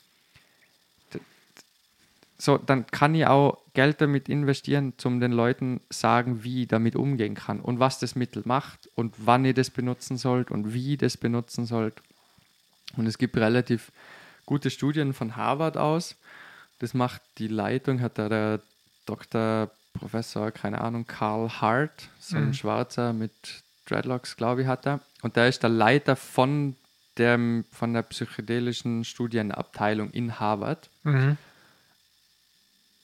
so, dann kann ich auch Geld damit investieren, um den Leuten sagen, wie ich damit umgehen kann und was das Mittel macht und wann ihr das benutzen sollt und wie ihr das benutzen sollt. Und es gibt relativ gute Studien von Harvard aus. Das macht die Leitung, hat da der Dr. Professor, keine Ahnung, Karl Hart, so ein Mhm. Schwarzer mit Dreadlocks, glaube ich, hat er. Und der ist der Leiter von, dem, von der psychedelischen Studienabteilung in Harvard. Mhm.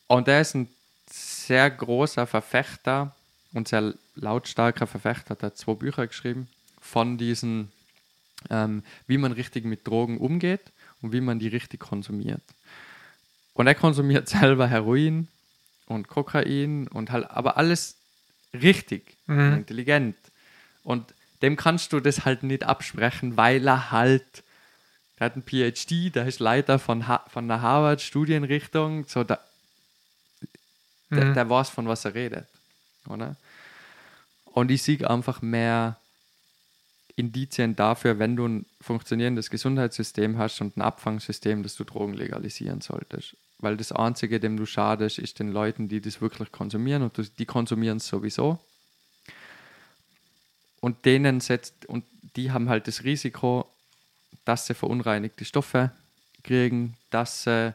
Und er ist ein sehr großer Verfechter und sehr lautstarker Verfechter, hat er zwei Bücher geschrieben von diesen, ähm, wie man richtig mit Drogen umgeht und wie man die richtig konsumiert. Und er konsumiert selber Heroin und Kokain und halt, aber alles richtig, Mhm. intelligent. Und dem kannst du das halt nicht absprechen, weil er halt, der hat einen PhD, der ist Leiter von, ha von der Harvard-Studienrichtung, so da, Mhm. der weiß, von was er redet. Oder? Und ich sehe einfach mehr Indizien dafür, wenn du ein funktionierendes Gesundheitssystem hast und ein Abfangsystem, dass du Drogen legalisieren solltest. Weil das Einzige, dem du schadest, ist den Leuten, die das wirklich konsumieren und die konsumieren es sowieso. Und denen setzt, und die haben halt das Risiko, dass sie verunreinigte Stoffe kriegen, dass sie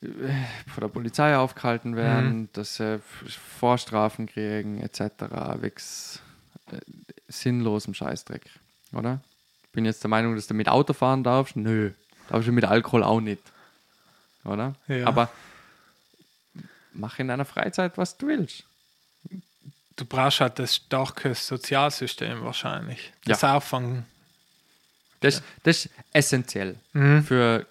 von der Polizei aufgehalten werden, dass sie Vorstrafen kriegen, etc. Wegs äh, sinnlosem Scheißdreck, oder? Ich bin jetzt der Meinung, dass du mit Auto fahren darfst. Nö, darfst du mit Alkohol auch nicht, oder? Ja. Aber mach in deiner Freizeit, was du willst. Du brauchst halt das starke Sozialsystem wahrscheinlich. Das Auffangen. Das, das ist essentiell Mhm. für,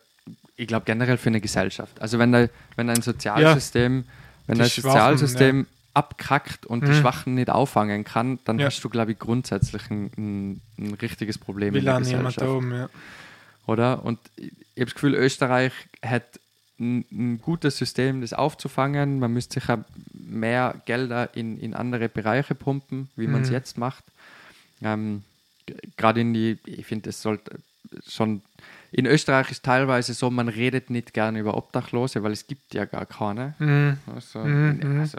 ich glaube generell für eine Gesellschaft. Also wenn, da, wenn ein Sozialsystem, wenn ein Die Schwachen, Sozialsystem abkackt und die Mhm. Schwachen nicht auffangen kann, dann Ja. hast du, glaube ich, grundsätzlich ein, ein, richtiges Problem Will in der Gesellschaft. oben, ja. Oder? Und ich habe das Gefühl, Österreich hat ein, ein gutes System, das aufzufangen. Man müsste sicher mehr Gelder in, in andere Bereiche pumpen, wie man es Mhm. jetzt macht. Ähm, Gerade in die, ich finde, es sollte schon, in Österreich ist teilweise so, man redet nicht gerne über Obdachlose, weil es gibt ja gar keine. Mhm. Also, Mhm. also,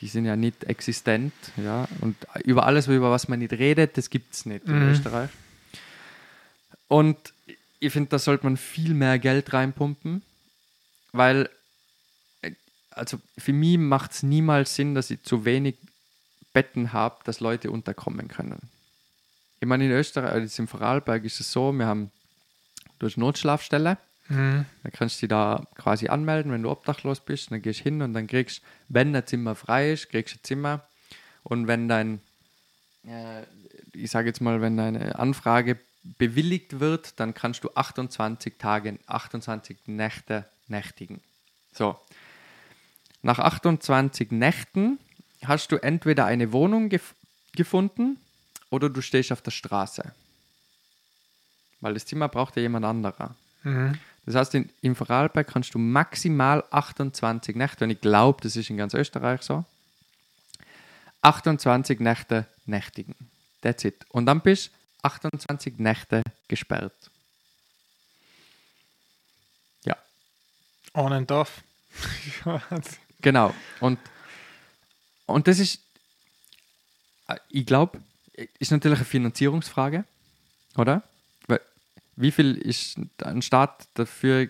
die sind ja nicht existent, ja. Und über alles, über was man nicht redet, das gibt es nicht in Mhm. Österreich. Und ich finde, da sollte man viel mehr Geld reinpumpen, weil, äh, also für mich macht es niemals Sinn, dass ich zu wenig Betten habe, dass Leute unterkommen können. Ich meine, in Österreich, also im Vorarlberg ist es so, wir haben durch Notschlafstelle, Mhm. dann kannst du dich da quasi anmelden, wenn du obdachlos bist. Dann gehst du hin und dann kriegst, wenn ein Zimmer frei ist, kriegst du ein Zimmer. Und wenn dein, äh, ich sage jetzt mal, wenn deine Anfrage bewilligt wird, dann kannst du 28 Tage, 28 Nächte nächtigen. So. Nach 28 Nächten hast du entweder eine Wohnung gef gefunden oder du stehst auf der Straße. Weil das Zimmer braucht ja jemand anderer. Mhm. Das heißt, in, im Vorarlberg kannst du maximal 28 Nächte, und ich glaube, das ist in ganz Österreich so, 28 Nächte nächtigen. That's it. Und dann bist du 28 Nächte gesperrt. Ja, On and off. genau. Und, und das ist, äh, ich glaube, ist natürlich eine Finanzierungsfrage, oder? Wie viel ist ein Staat dafür,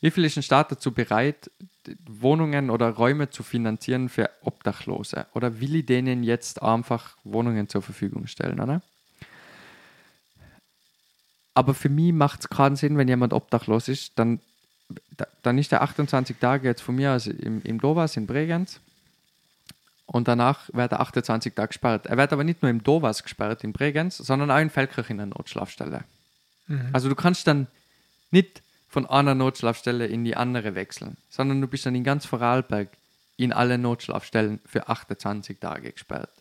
wie viel ist ein Staat dazu bereit, Wohnungen oder Räume zu finanzieren für Obdachlose? Oder will ich denen jetzt einfach Wohnungen zur Verfügung stellen, oder? Aber für mich macht es keinen Sinn, wenn jemand obdachlos ist, dann, da- dann ist der 28 Tage jetzt von mir aus im, im Dovas in Bregenz und danach wird er 28 Tage gesperrt. Er wird aber nicht nur im Dovas gesperrt in Bregenz, sondern auch in Feldkirch in der Notschlafstelle. Also du kannst dann nicht von einer Notschlafstelle in die andere wechseln, sondern du bist dann in ganz Vorarlberg in alle Notschlafstellen für 28 Tage gesperrt.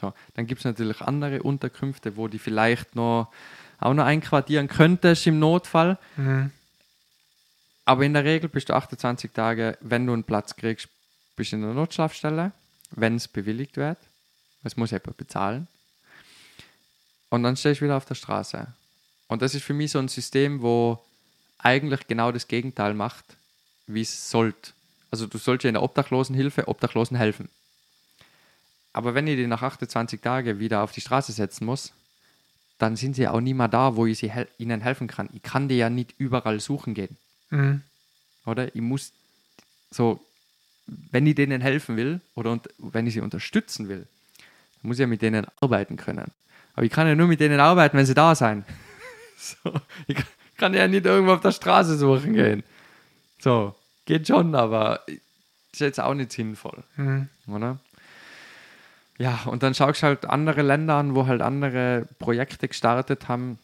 So, dann gibt es natürlich andere Unterkünfte, wo die vielleicht noch auch noch einquartieren könntest im Notfall. Mhm. Aber in der Regel bist du 28 Tage, wenn du einen Platz kriegst, bist in der Notschlafstelle, wenn es bewilligt wird. Es muss jemand bezahlen. Und dann stehst du wieder auf der Straße. Und das ist für mich so ein System, wo eigentlich genau das Gegenteil macht, wie es sollte. Also du sollst ja in der Obdachlosenhilfe Obdachlosen helfen. Aber wenn ich die nach 28 Tagen wieder auf die Straße setzen muss, dann sind sie auch nie mehr da, wo ich sie hel ihnen helfen kann. Ich kann die ja nicht überall suchen gehen, Mhm. oder? Ich muss so, wenn ich denen helfen will oder und, wenn ich sie unterstützen will, dann muss ich ja mit denen arbeiten können. Aber ich kann ja nur mit denen arbeiten, wenn sie da sein. So, ich kann- kann ja nicht irgendwo auf der Straße suchen gehen. So, geht schon, aber ist jetzt auch nicht sinnvoll Mhm. oder? Ja, und dann schaust du halt andere Länder an, wo halt andere Projekte gestartet haben.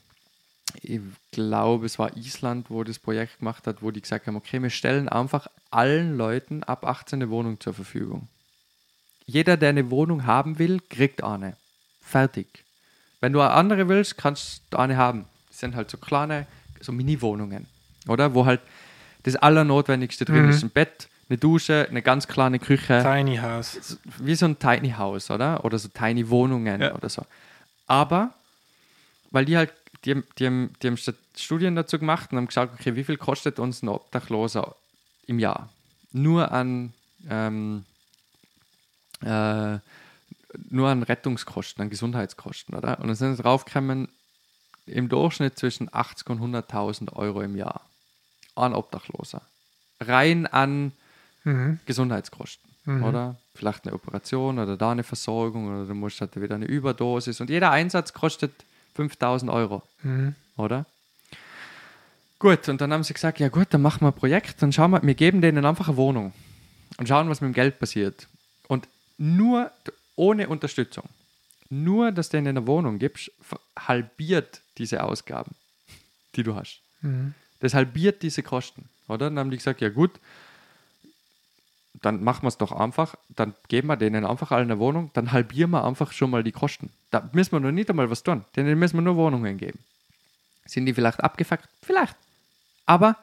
Ich glaube, es war Island, wo das Projekt gemacht hat, wo die gesagt haben, okay, wir stellen einfach allen Leuten ab 18 eine Wohnung zur Verfügung. Jeder, der eine Wohnung haben will, kriegt eine. Fertig. Wenn du eine andere willst, kannst du eine haben. Das sind halt so kleine, so Mini-Wohnungen, oder? Wo halt das Allernotwendigste drin Mhm. ist. Ein Bett, eine Dusche, eine ganz kleine Küche Tiny House. wie so ein Tiny House, oder? Oder so Tiny Wohnungen Ja. oder so. Aber, weil die halt, die, haben- die, haben, die haben Studien dazu gemacht und haben gesagt, okay, wie viel kostet uns ein Obdachloser im Jahr? Nur an, ähm, äh, nur an Rettungskosten, an Gesundheitskosten, oder? Und dann sind sie draufgekommen, im Durchschnitt zwischen 80 und 100.000 Euro im Jahr an Obdachloser. Rein an Mhm. Gesundheitskosten, Mhm. oder? Vielleicht eine Operation oder da eine Versorgung oder du musst halt wieder eine Überdosis und jeder Einsatz kostet 5000 Euro, Mhm. oder? Gut, und dann haben sie gesagt, ja gut, dann machen wir ein Projekt, dann schauen wir, wir geben denen einfach eine Wohnung und schauen, was mit dem Geld passiert. Und nur ohne Unterstützung, nur, dass du denen eine Wohnung gibst, halbiert diese Ausgaben, die du hast. Mhm. Das halbiert diese Kosten, oder? Dann haben die gesagt, ja gut, dann machen wir es doch einfach, dann geben wir denen einfach alle eine Wohnung, dann halbieren wir einfach schon mal die Kosten. Da müssen wir noch nicht einmal was tun, denen müssen wir nur Wohnungen geben. Sind die vielleicht abgefuckt? Vielleicht. Aber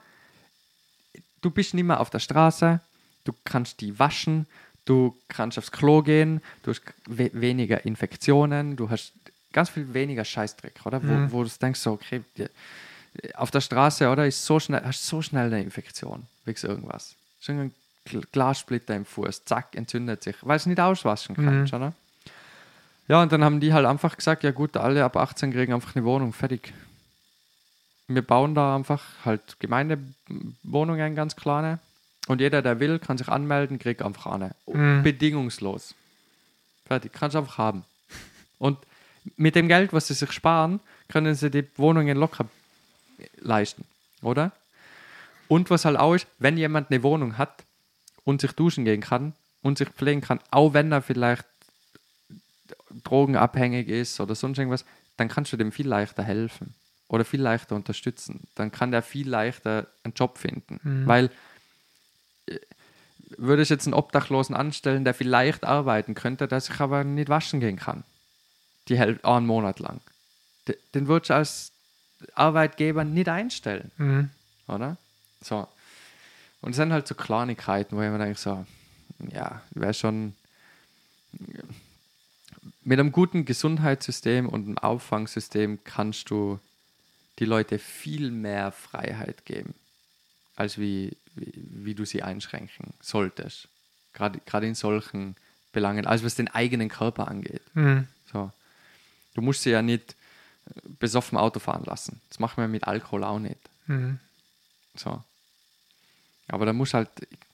du bist nicht mehr auf der Straße, du kannst die waschen, du kannst aufs Klo gehen, du hast we weniger Infektionen, du hast ganz viel weniger Scheißdreck, oder? Wo, wo du denkst, so, okay, auf der Straße, oder, ist so schnell, hast so schnell eine Infektion, wegen irgendwas. Schon Glassplitter im Fuß, zack, entzündet sich, weil es nicht auswaschen kannst, oder? Ja, und dann haben die halt einfach gesagt, ja gut, alle ab 18 kriegen einfach eine Wohnung, fertig. Wir bauen da einfach halt Gemeindewohnungen, ganz kleine. Und jeder, der will, kann sich anmelden, kriegt einfach eine. Bedingungslos. Fertig, kannst du einfach haben. Und mit dem Geld, was sie sich sparen, können sie die Wohnungen locker leisten, oder? Und was halt auch ist, wenn jemand eine Wohnung hat und sich duschen gehen kann und sich pflegen kann, auch wenn er vielleicht drogenabhängig ist oder sonst irgendwas, dann kannst du dem viel leichter helfen oder viel leichter unterstützen. Dann kann der viel leichter einen Job finden. Weil äh, würde ich jetzt einen Obdachlosen anstellen, der vielleicht arbeiten könnte, der sich aber nicht waschen gehen kann. Die hält einen Monat lang. De- Den würde ich als Arbeitgeber nicht einstellen, Mhm. oder? So. Und es sind halt so Kleinigkeiten, wo ich mir denke, so, ja, wäre schon mit einem guten Gesundheitssystem und einem Auffangsystem kannst du die Leute viel mehr Freiheit geben, als wie, wie, wie du sie einschränken solltest. Gerade in solchen Belangen, also was den eigenen Körper angeht. Mhm. So. Du musst sie ja nicht äh, besoffen Auto fahren lassen. Das machen wir mit Alkohol auch nicht. Mhm. So. Aber da muss halt,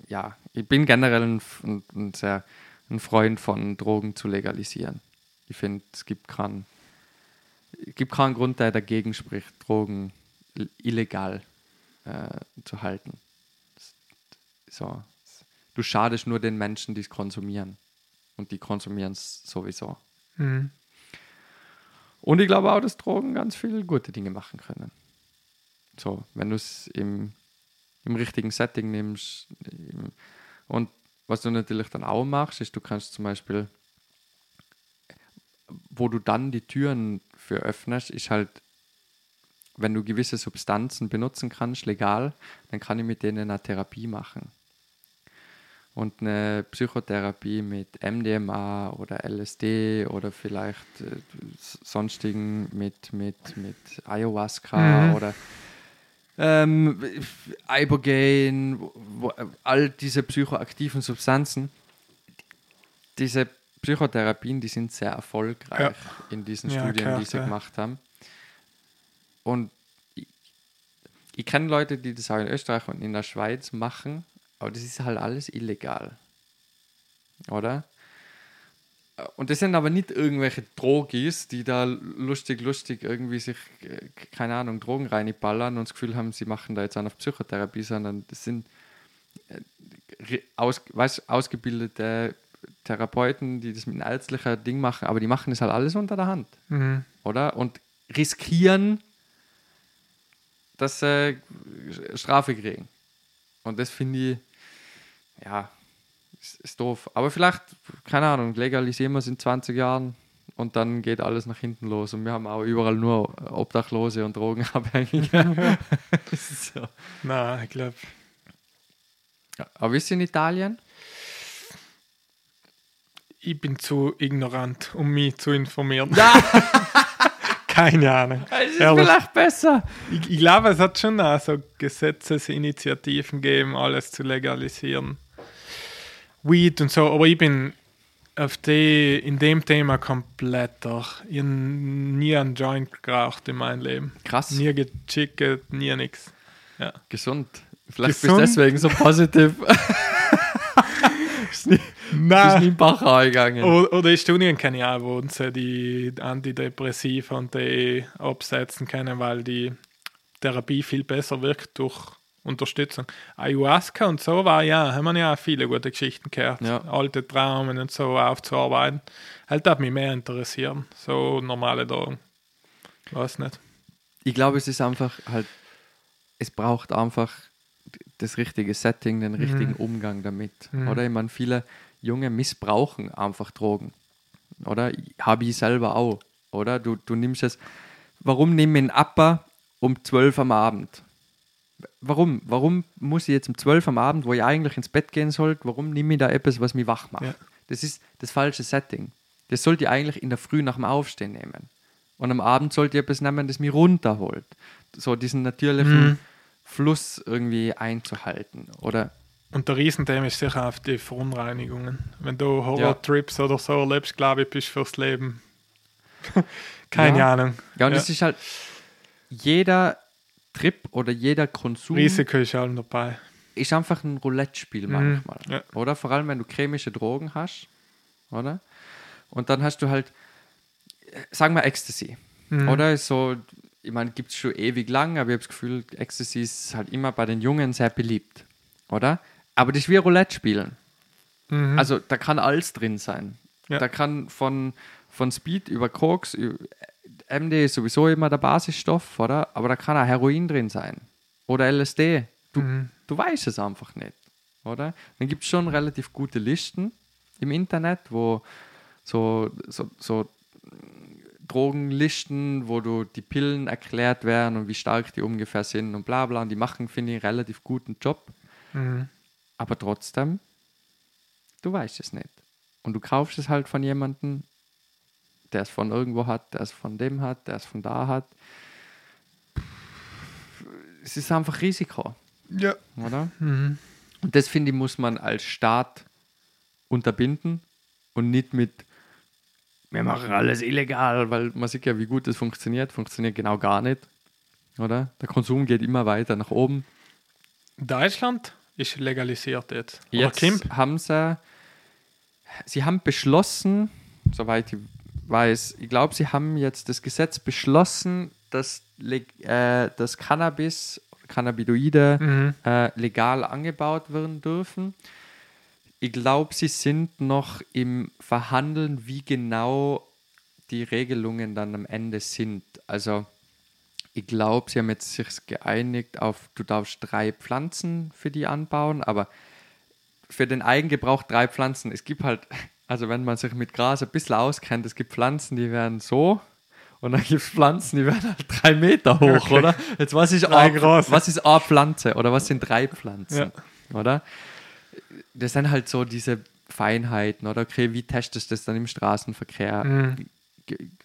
ja, ich bin generell ein, ein, ein sehr ein Freund von Drogen zu legalisieren. Ich finde, es gibt keinen, es gibt keinen Grund, der dagegen spricht, Drogen illegal äh, zu halten. So. Du schadest nur den Menschen, die es konsumieren. Und die konsumieren es sowieso. Mhm. Und ich glaube auch, dass Drogen ganz viele gute Dinge machen können. So, wenn du es im, im richtigen Setting nimmst. Im, und was du natürlich dann auch machst, ist, du kannst zum Beispiel, wo du dann die Türen für öffnest, ist halt, wenn du gewisse Substanzen benutzen kannst, legal, dann kann ich mit denen eine Therapie machen. Und eine Psychotherapie mit MDMA oder LSD oder vielleicht äh, sonstigen mit, mit, mit Ayahuasca oder ähm, Ibogaine, all diese psychoaktiven Substanzen, diese Psychotherapien, die sind sehr erfolgreich Ja. in diesen Ja, Studien, klar, die sie klar. gemacht haben. Und ich, ich kenne Leute, die das auch in Österreich und in der Schweiz machen, aber das ist halt alles illegal. Oder? Und das sind aber nicht irgendwelche Drogis, die da lustig, lustig irgendwie sich, äh, keine Ahnung, Drogen reinballern und das Gefühl haben, sie machen da jetzt eine auf Psychotherapie, sondern das sind äh, aus, weiß, ausgebildete Therapeuten, die das mit einem ärztlichen Ding machen, aber die machen das halt alles unter der Hand, Mhm. oder? Und riskieren, dass sie Strafe kriegen. Und das finde ich, ja, ist, ist doof. Aber vielleicht, keine Ahnung, legalisieren wir es in 20 Jahren und dann geht alles nach hinten los. Und wir haben auch überall nur Obdachlose und Drogenabhängige. so. Na, ich glaube, Aber wisst ihr in Italien? ich bin zu ignorant, um mich zu informieren. Keine Ahnung. Es ist Ehrlich. vielleicht besser. Ich, ich glaube, es hat schon auch so Gesetzesinitiativen gegeben, alles zu legalisieren. Weed und so, aber ich bin auf die, in dem Thema komplett durch. Ich habe nie einen Joint geraucht in meinem Leben. Krass. Nie gechickt, nie nix. Ja. Gesund. Vielleicht Gesund? bist du deswegen so positiv. bist nie, bist nie Nein. im Bach gegangen. Oder, oder in Studien kenne ich auch, wo sie die Antidepressiva und die absetzen können, weil die Therapie viel besser wirkt durch Unterstützung. Ayahuasca und so war ja, haben wir ja auch viele gute Geschichten gehört. Ja. Alte Traumen und so aufzuarbeiten. Halt hat mich mehr interessieren. So normale Drogen. Weiß nicht. Ich glaube, es ist einfach halt, es braucht einfach das richtige Setting, den richtigen Umgang damit. Oder ich meine, viele Junge missbrauchen einfach Drogen. Oder? Habe ich selber auch. Oder? Du, du nimmst es. Warum nehme ich einen Upper um 12 am Abend? Warum? Warum muss ich jetzt um 12 am Abend, wo ich eigentlich ins Bett gehen sollte, warum nehme ich da etwas, was mich wach macht? Ja. Das ist das falsche Setting. Das sollte ich eigentlich in der Früh nach dem Aufstehen nehmen. Und am Abend sollte ich etwas nehmen, das mich runterholt. So diesen natürlichen Mhm. Fluss irgendwie einzuhalten. Oder Und der Riesenthema ist sicher auf die Verunreinigungen. Wenn du Horror-Trips oder so erlebst, glaube ich, bist du fürs Leben. Keine Ja. Ahnung. Ja, und Ja. es ist halt jeder Trip oder jeder Konsum Risiko ist allem dabei. ist einfach ein Roulette-Spiel manchmal. ja. Oder? Vor allem, wenn du chemische Drogen hast. Oder? Und dann hast du halt, sagen wir Ecstasy. Oder? Ist so, ich meine, gibt es schon ewig lang, aber ich habe das Gefühl, Ecstasy ist halt immer bei den Jungen sehr beliebt. Oder? Aber das ist wie Roulette spielen. Also da kann alles drin sein. Ja. Da kann von, von Speed über Koks, über, MD ist sowieso immer der Basisstoff, oder? Aber da kann auch Heroin drin sein. Oder LSD. Du, du weißt es einfach nicht, oder? Dann gibt es schon relativ gute Listen im Internet, wo so, so, so Drogenlisten, wo du die Pillen erklärt werden und wie stark die ungefähr sind und bla bla. Und die machen, finde ich, einen relativ guten Job. Mhm. Aber trotzdem, du weißt es nicht. Und du kaufst es halt von jemandem, der es von irgendwo hat, der es von dem hat, der es von da hat. Es ist einfach Risiko, Ja. oder? Und das finde ich, muss man als Staat unterbinden und nicht mit, wir machen alles illegal, weil man sieht ja, wie gut das funktioniert. Funktioniert genau gar nicht, oder? Der Konsum geht immer weiter nach oben. Deutschland ist legalisiert jetzt. Jetzt haben sie, sie haben beschlossen, soweit ich weiß, ich glaube, sie haben jetzt das Gesetz beschlossen, dass äh, das Cannabis, Cannabinoide Mhm. äh, legal angebaut werden dürfen. Ich glaube, sie sind noch im Verhandeln, wie genau die Regelungen dann am Ende sind. Also ich glaube, sie haben jetzt sich geeinigt auf, du darfst drei Pflanzen für die anbauen, aber für den Eigengebrauch drei Pflanzen. Es gibt halt, also wenn man sich mit Gras ein bisschen auskennt, es gibt Pflanzen, die werden so und dann gibt es Pflanzen, die werden halt drei Meter hoch, Okay. oder? Jetzt was ist, große. was ist eine Pflanze oder was sind drei Pflanzen, oder? Das sind halt so diese Feinheiten, oder? Okay, wie testest du das dann im Straßenverkehr? Mhm.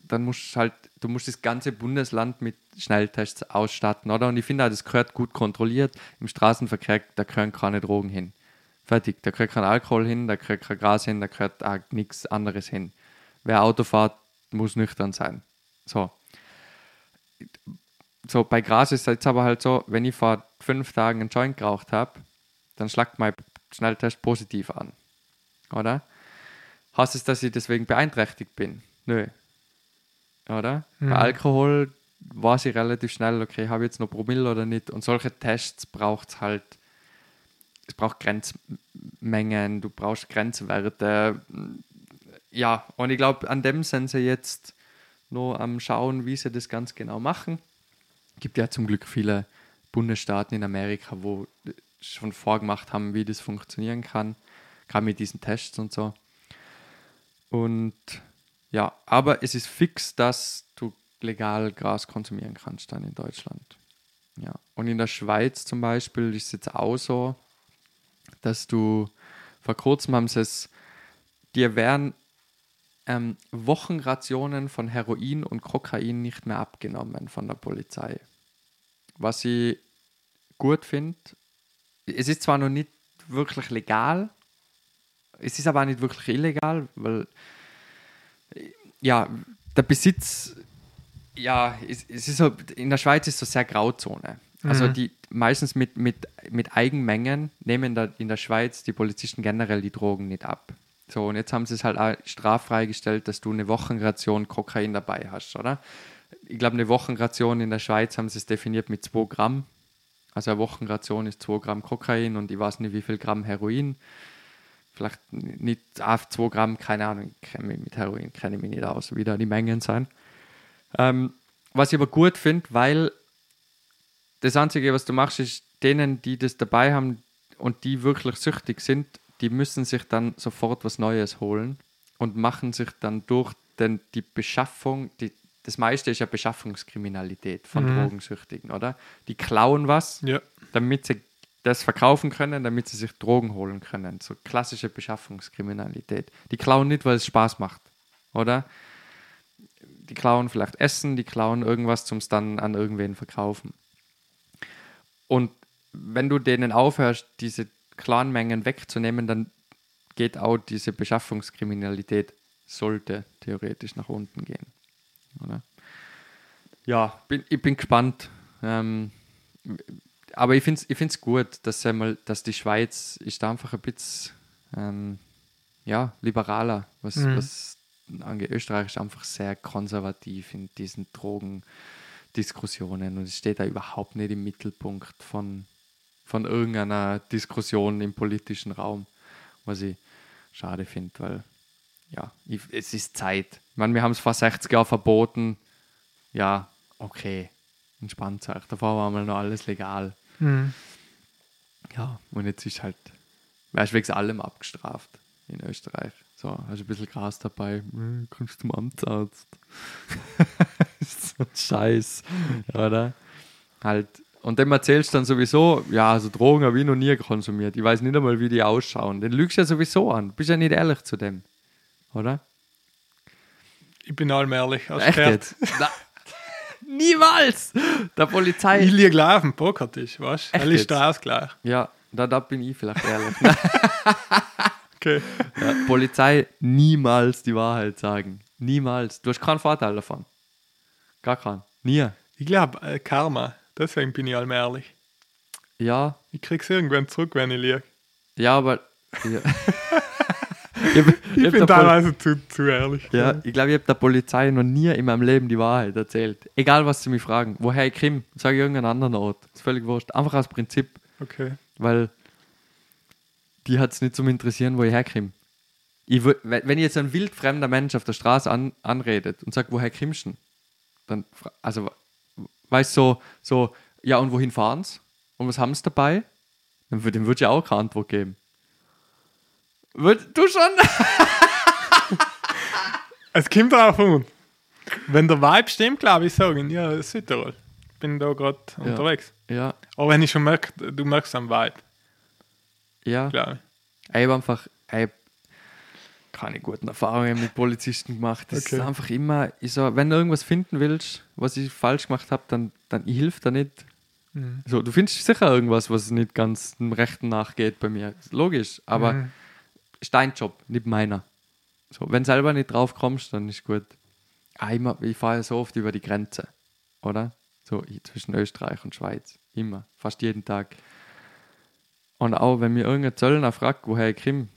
Dann musst du halt, du musst das ganze Bundesland mit Schnelltests ausstatten, oder? Und ich finde auch, das gehört gut kontrolliert. Im Straßenverkehr, da gehören keine Drogen hin. Fertig. Da gehört kein Alkohol hin, da gehört kein Gras hin, da gehört auch nichts anderes hin. Wer Auto fährt, muss nüchtern sein. So. So, bei Gras ist es jetzt aber halt so, wenn ich vor fünf Tagen einen Joint geraucht habe, dann schlagt mein Schnelltest positiv an. Oder? Heißt es, dass ich deswegen beeinträchtigt bin? Nö. Oder? Bei Alkohol weiß ich relativ schnell, okay, habe ich jetzt noch Promille oder nicht. Und solche Tests braucht es halt, es braucht Grenzmengen, du brauchst Grenzwerte. Ja, und ich glaube, an dem sind sie jetzt nur am Schauen, wie sie das ganz genau machen. gibt ja zum Glück viele Bundesstaaten in Amerika, wo schon vorgemacht haben, wie das funktionieren kann, gerade mit diesen Tests und so. Und ja, aber es ist fix, dass du legal Gras konsumieren kannst dann in Deutschland. Ja. Und in der Schweiz zum Beispiel ist es jetzt auch so, dass du vor kurzem haben sie es, dir werden ähm, Wochenrationen von Heroin und Kokain nicht mehr abgenommen von der Polizei. Was ich gut finde, es ist zwar noch nicht wirklich legal, es ist aber auch nicht wirklich illegal, weil ja, der Besitz, ja, es, es ist so, in der Schweiz ist so sehr Grauzone. Also die meistens mit, mit, mit Eigenmengen nehmen da in der Schweiz die Polizisten generell die Drogen nicht ab. So, und jetzt haben sie es halt auch straffrei gestellt, dass du eine Wochenration Kokain dabei hast, oder? Ich glaube, eine Wochenration in der Schweiz haben sie es definiert mit 2 Gramm. Also eine Wochenration ist 2 Gramm Kokain und ich weiß nicht, wie viel Gramm Heroin. Vielleicht nicht auf 2 Gramm, keine Ahnung, mit Heroin, kenne ich mich nicht aus, wie da die Mengen sind. Ähm, was ich aber gut finde, weil das Einzige, was du machst, ist, denen, die das dabei haben und die wirklich süchtig sind, die müssen sich dann sofort was Neues holen und machen sich dann durch den, die Beschaffung, die, das meiste ist ja Beschaffungskriminalität von Mhm. Drogensüchtigen, oder? Die klauen was, Ja. damit sie das verkaufen können, damit sie sich Drogen holen können. So klassische Beschaffungskriminalität. Die klauen nicht, weil es Spaß macht, oder? Die klauen vielleicht Essen, die klauen irgendwas zum es dann an irgendwen verkaufen. Und wenn du denen aufhörst, diese klaren Mengen wegzunehmen, dann geht auch diese Beschaffungskriminalität, sollte theoretisch nach unten gehen. Oder? Ja, bin, ich bin gespannt. Ähm, aber ich finde es ich find's gut, dass, einmal, dass die Schweiz ist da einfach ein bisschen ähm, ja, liberaler, was, Mhm. was angeht. Österreich ist einfach sehr konservativ in diesen Drogendiskussionen und es steht da überhaupt nicht im Mittelpunkt von, von irgendeiner Diskussion im politischen Raum, was ich schade finde, weil ja, ich, es ist Zeit. Ich meine, wir haben es vor 60 Jahren verboten. Ja, okay, entspannt euch. Davor war mal noch alles legal. Mhm. Ja, und jetzt ist halt, weißt du, wegen allem abgestraft in Österreich. So, hast ein bisschen Gras dabei, hm, kommst zum Amtsarzt. so ein Scheiß, oder? Halt, und dem erzählst du dann sowieso, ja, also Drogen habe ich noch nie konsumiert. Ich weiß nicht einmal, wie die ausschauen. Den lügst du ja sowieso an. Bist ja nicht ehrlich zu dem, oder? Ich bin allem ehrlich. Hast Echt jetzt? Niemals! Der Polizei. Ich liege gleich auf dem Pokertisch, weißt du? Jetzt? der Ausgleich. ja, da, da bin ich vielleicht ehrlich. Okay. Ja, Polizei niemals die Wahrheit sagen. Niemals. Du hast keinen Vorteil davon. Gar keinen. Nie. Ich glaube, äh, Karma. Deswegen bin ich allem ehrlich. Ja, Ich krieg's irgendwann zurück, wenn ich liege. ja, aber. Ja. ich hab- ich bin teilweise zu, zu ehrlich. ja, ich glaube, ich habe der Polizei noch nie in meinem Leben die Wahrheit erzählt. Egal, was sie mich fragen. Woher ich komme, sage ich irgendeinen anderen Ort. Ist völlig wurscht. Einfach aus Prinzip, Okay. weil die hat es nicht zum Interessieren, wo ich herkomme. Ich, wenn jetzt ein wildfremder Mensch auf der Straße an, anredet und sagt, woher kommst du denn? Dann, also, weißt du, so, so, ja, und wohin fahren sie? Und was haben sie dabei? Dann würde dem würde ich auch keine Antwort geben. Würd, du schon? Es kommt drauf an. Wenn der Vibe stimmt, glaube ich, sagen, ja, Südtirol. Ich bin da gerade unterwegs. Ja, Aber wenn ich schon merke, du merkst am Vibe, ja. glaube ich. Ich habe einfach ich keine guten Erfahrungen mit Polizisten gemacht. Das Okay. ist einfach immer, ich so, wenn du irgendwas finden willst, was ich falsch gemacht habe, dann, dann ich hilf dir nicht. Mhm. So, du findest sicher irgendwas, was nicht ganz dem Rechten nachgeht bei mir. Ist Logisch, aber Mhm. ist dein Job, nicht meiner. So, wenn selber nicht drauf kommst, dann ist gut. Ah, immer, ich fahre ja so oft über die Grenze, oder? So zwischen Österreich und Schweiz. Immer, fast jeden Tag. Und auch wenn mir irgendein Zöllner fragt, woher ich komme,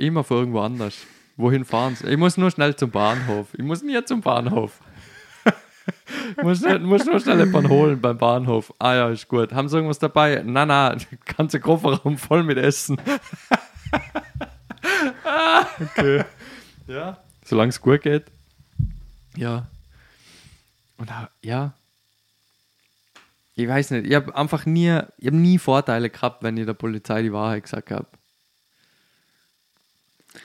immer von irgendwo anders. Wohin fahren sie? Ich muss nur schnell zum Bahnhof. Ich muss nie zum Bahnhof. ich muss, muss nur schnell jemanden holen beim Bahnhof. Ah ja, ist gut. Haben sie irgendwas dabei? Na, na, ganze Kofferraum voll mit Essen. Okay. Ja. Solange es gut geht. Ja. Und ja. Ich weiß nicht, ich habe einfach nie, ich habe nie Vorteile gehabt, wenn ich der Polizei die Wahrheit gesagt habe.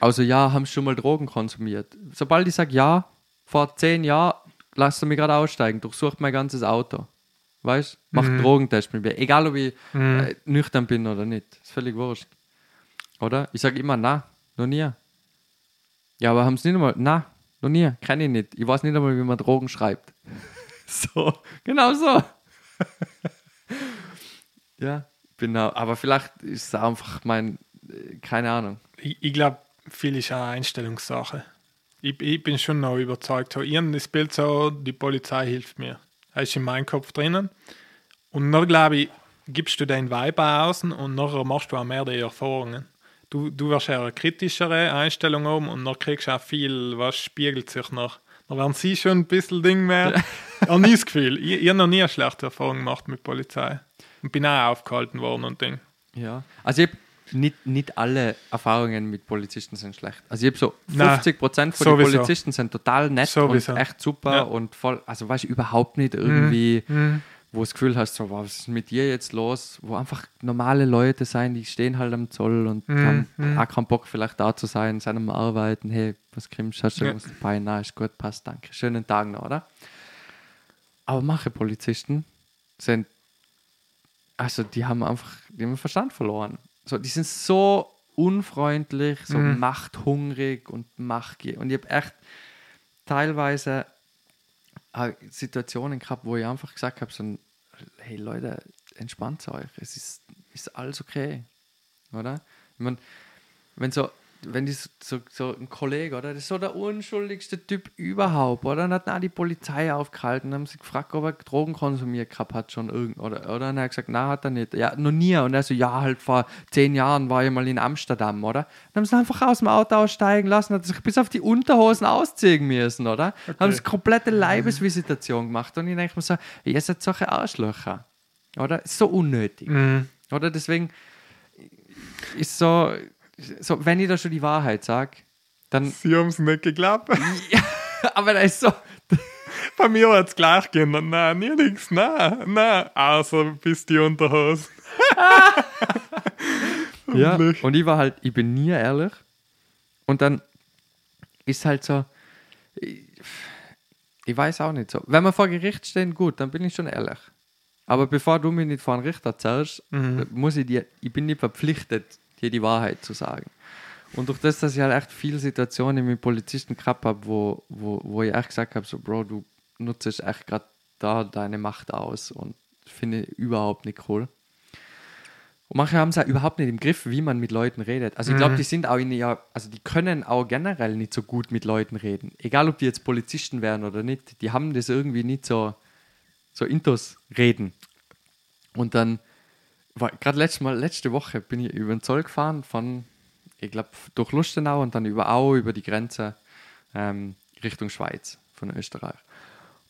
Also ja, haben sie schon mal Drogen konsumiert. Sobald ich sage ja, vor zehn Jahren, lasst du mich gerade aussteigen, durchsucht mein ganzes Auto. Weißt Macht einen Drogentest mit mir. Egal, ob ich äh, nüchtern bin oder nicht. Ist völlig wurscht. Oder? Ich sage immer, na, noch nie. Ja, aber haben sie nicht einmal, na, noch nie, kenne ich nicht. Ich weiß nicht einmal, wie man Drogen schreibt. so, genau so. ja, genau. Aber vielleicht ist es einfach mein, äh, keine Ahnung. Ich, ich glaube, viel ist eine Einstellungssache. Ich, ich bin schon noch überzeugt. So, habe das Bild so, die Polizei hilft mir. Das ist in meinem Kopf drinnen. Und dann, glaube ich, gibst du deinen Vibe aus und nachher machst du auch mehr die Erfahrungen. Du, du wirst ja eine kritischere Einstellung haben und dann kriegst du auch viel, was spiegelt sich nach. Dann werden sie schon ein bisschen Ding mehr. Ich habe nie das Gefühl. Ich, ich habe noch nie eine schlechte Erfahrung gemacht mit Polizei. Und bin auch aufgehalten worden und Ding. Ja. Also ich nicht, nicht alle Erfahrungen mit Polizisten sind schlecht. Also ich habe so Nein, 50 Prozent von den sowieso. Polizisten sind total nett Sowieso. und echt super Ja. und voll, also weißt du, überhaupt nicht irgendwie, Mhm. wo du das Gefühl hast, so, was ist mit dir jetzt los? Wo einfach normale Leute sein, die stehen halt am Zoll und Mhm, haben mhm. auch keinen Bock vielleicht da zu sein, sind am Arbeiten, hey, was kriegst du, hast du Ja. irgendwas dabei? Na, ist gut, passt, danke. Schönen Tag noch, oder? Aber manche Polizisten sind, also die haben einfach, den Verstand verloren. So, die sind so unfreundlich, so Mhm. machthungrig und machtgierig. Und ich habe echt teilweise Situationen gehabt, wo ich einfach gesagt habe, so, hey Leute, entspannt euch, es ist, ist alles okay, oder? Ich mein, wenn so, wenn die so, so, ein Kollege, oder? Das ist so der unschuldigste Typ überhaupt, oder? Dann hat dann auch die Polizei aufgehalten, haben sie gefragt, ob er Drogen konsumiert gehabt hat schon irgend, oder, oder? Und er hat gesagt, na, hat er nicht. Ja, noch nie. Und er so, ja, halt vor zehn Jahren war ich mal in Amsterdam, oder? Dann haben sie einfach aus dem Auto aussteigen lassen, hat sich bis auf die Unterhosen ausziehen müssen, oder? Haben sie komplette Leibesvisitation gemacht. Und ich denke mir so, ihr seid solche Arschlöcher, oder? Ist so unnötig. Mhm. Oder deswegen ist so, so wenn ich da schon die Wahrheit sage, dann. Sie haben es nicht geglaubt. aber da ist so. Bei mir war es gleich gehen. Nein, nie nix. Nein, nein. Außer bis die Unterhose. Ja. Und ich war halt, ich bin nie ehrlich. Und dann ist halt so. Ich, ich weiß auch nicht so. Wenn wir vor Gericht stehen, gut, dann bin ich schon ehrlich. Aber bevor du mich nicht vor einen Richter zählst, muss ich dir, ich bin nicht verpflichtet, dir die Wahrheit zu sagen. Und durch das, dass ich halt echt viele Situationen mit Polizisten gehabt habe, wo, wo, wo ich echt gesagt habe, so Bro, du nutzt echt gerade da deine Macht aus und finde überhaupt nicht cool. Und manche haben es ja überhaupt nicht im Griff, wie man mit Leuten redet. Also ich glaube, die sind auch in ja, also die können auch generell nicht so gut mit Leuten reden. Egal, ob die jetzt Polizisten wären oder nicht, die haben das irgendwie nicht so, so intus reden. Und dann gerade letztes Mal, letzte Woche bin ich über den Zoll gefahren von, ich glaube, durch Lustenau und dann über Au, über die Grenze ähm, Richtung Schweiz von Österreich.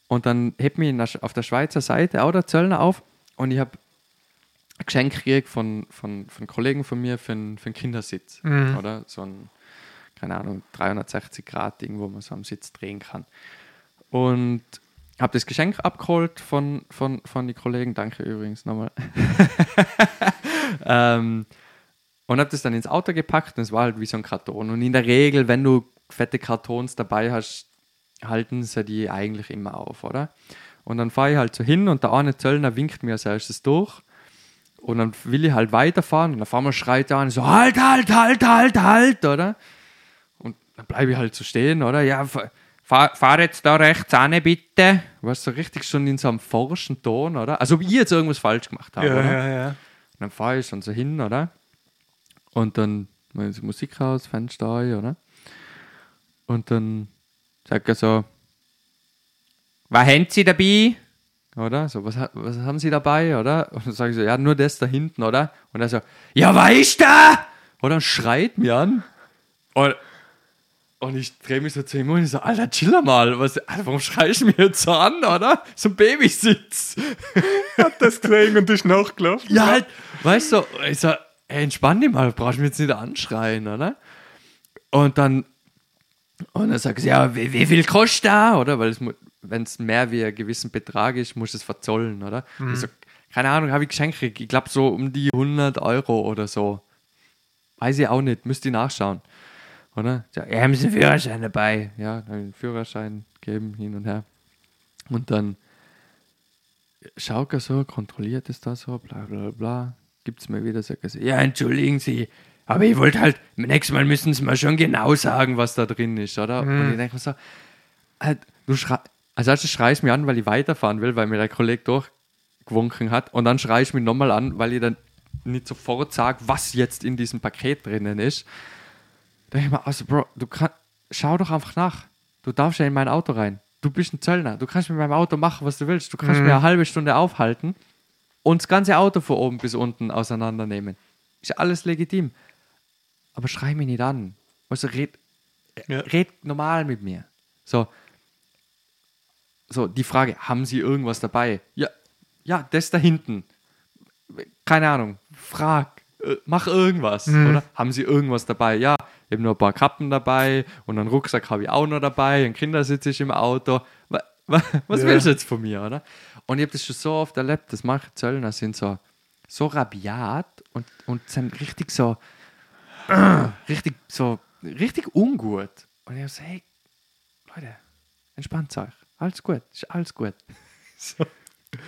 Und dann hebt mich der, auf der Schweizer Seite auch der Zöllner auf und ich habe ein Geschenk gekriegt von, von, von Kollegen von mir für einen, für einen Kindersitz. Mhm. Oder? So ein, keine Ahnung, 360 Grad Ding, wo man so am Sitz drehen kann. Und habe das Geschenk abgeholt von, von, von den Kollegen. Danke übrigens nochmal. ähm, und habe das dann ins Auto gepackt und es war halt wie so ein Karton. Und in der Regel, wenn du fette Kartons dabei hast, halten sie die eigentlich immer auf, oder? Und dann fahre ich halt so hin und der eine Zöllner winkt mir als erstes durch. Und dann will ich halt weiterfahren und auf einmal schreit er an, so halt, halt, halt, halt, halt, oder? Und dann bleibe ich halt so stehen, oder? Ja, fahr, fahr jetzt da rechts an, bitte. Weißt du, so richtig schon in so einem forschen Ton, oder? Also ob ich jetzt irgendwas falsch gemacht habe, Ja, oder? ja, ja. Und dann fahre ich schon so hin, oder? Und dann mache ich die Musik aus, Fenster oder? Und dann sagt er so, was haben Sie dabei? Oder? So, was, was haben Sie dabei, oder? Und dann sage ich so, ja, nur das da hinten, oder? Und er so, ja, weißt du? Oder? Und schreit mir an. Und, und ich drehe mich so zu ihm und ich so, Alter, chill mal. Was, Alter, warum schreist du mich jetzt so an, oder? So ein Babysitz. Hat das gesehen und ist nachgelaufen. Ja, halt, weißt du, ich so, ey, entspann dich mal, brauchst du mich jetzt nicht anschreien, oder? Und dann, und dann sagst du, ja, wie, wie viel kostet da, oder? Weil wenn es mehr wie einen gewissen Betrag ist, musst du es verzollen, oder? Ich so, keine Ahnung, habe ich geschenkt gekriegt. Ich glaube so um die 100 Euro oder so. Weiß ich auch nicht, müsst ihr nachschauen. Oder? Ja, haben Sie einen Führerschein dabei? Ja, dann ich Führerschein geben, hin und her. Und dann schaut er so, kontrolliert es da so, bla bla bla. Gibt es mir wieder, sagt er so, ja, entschuldigen Sie, aber ich wollte halt, nächstes Mal müssen Sie mir schon genau sagen, was da drin ist, oder? Und ich denke mir so, halt, du schrei also erst schreist mich an, weil ich weiterfahren will, weil mir der Kollege durchgewunken hat. Und dann schreist mich nochmal an, weil ich dann nicht sofort sage, was jetzt in diesem Paket drinnen ist. Ich mir, also Bro, du kannst, schau doch einfach nach. Du darfst ja in mein Auto rein. Du bist ein Zöllner. Du kannst mit meinem Auto machen, was du willst. Du kannst mir eine halbe Stunde aufhalten und das ganze Auto von oben bis unten auseinandernehmen. Ist alles legitim. Aber schrei mich nicht an. Also red, Ja. red normal mit mir. So, so die Frage, haben Sie irgendwas dabei? Ja, ja, das da hinten. Keine Ahnung, frag, äh, mach irgendwas, oder? Haben Sie irgendwas dabei? Ja, eben nur ein paar Kappen dabei und einen Rucksack habe ich auch noch dabei, ein Kindersitz ist im Auto. Wa- was was Ja. willst du jetzt von mir, oder? Und ich habe das schon so oft erlebt, dass manche Zöllner sind so, so rabiat und, und sind richtig so, richtig so, richtig ungut. Und ich habe so, hey, Leute, entspannt euch. Alles gut, ist alles gut. so.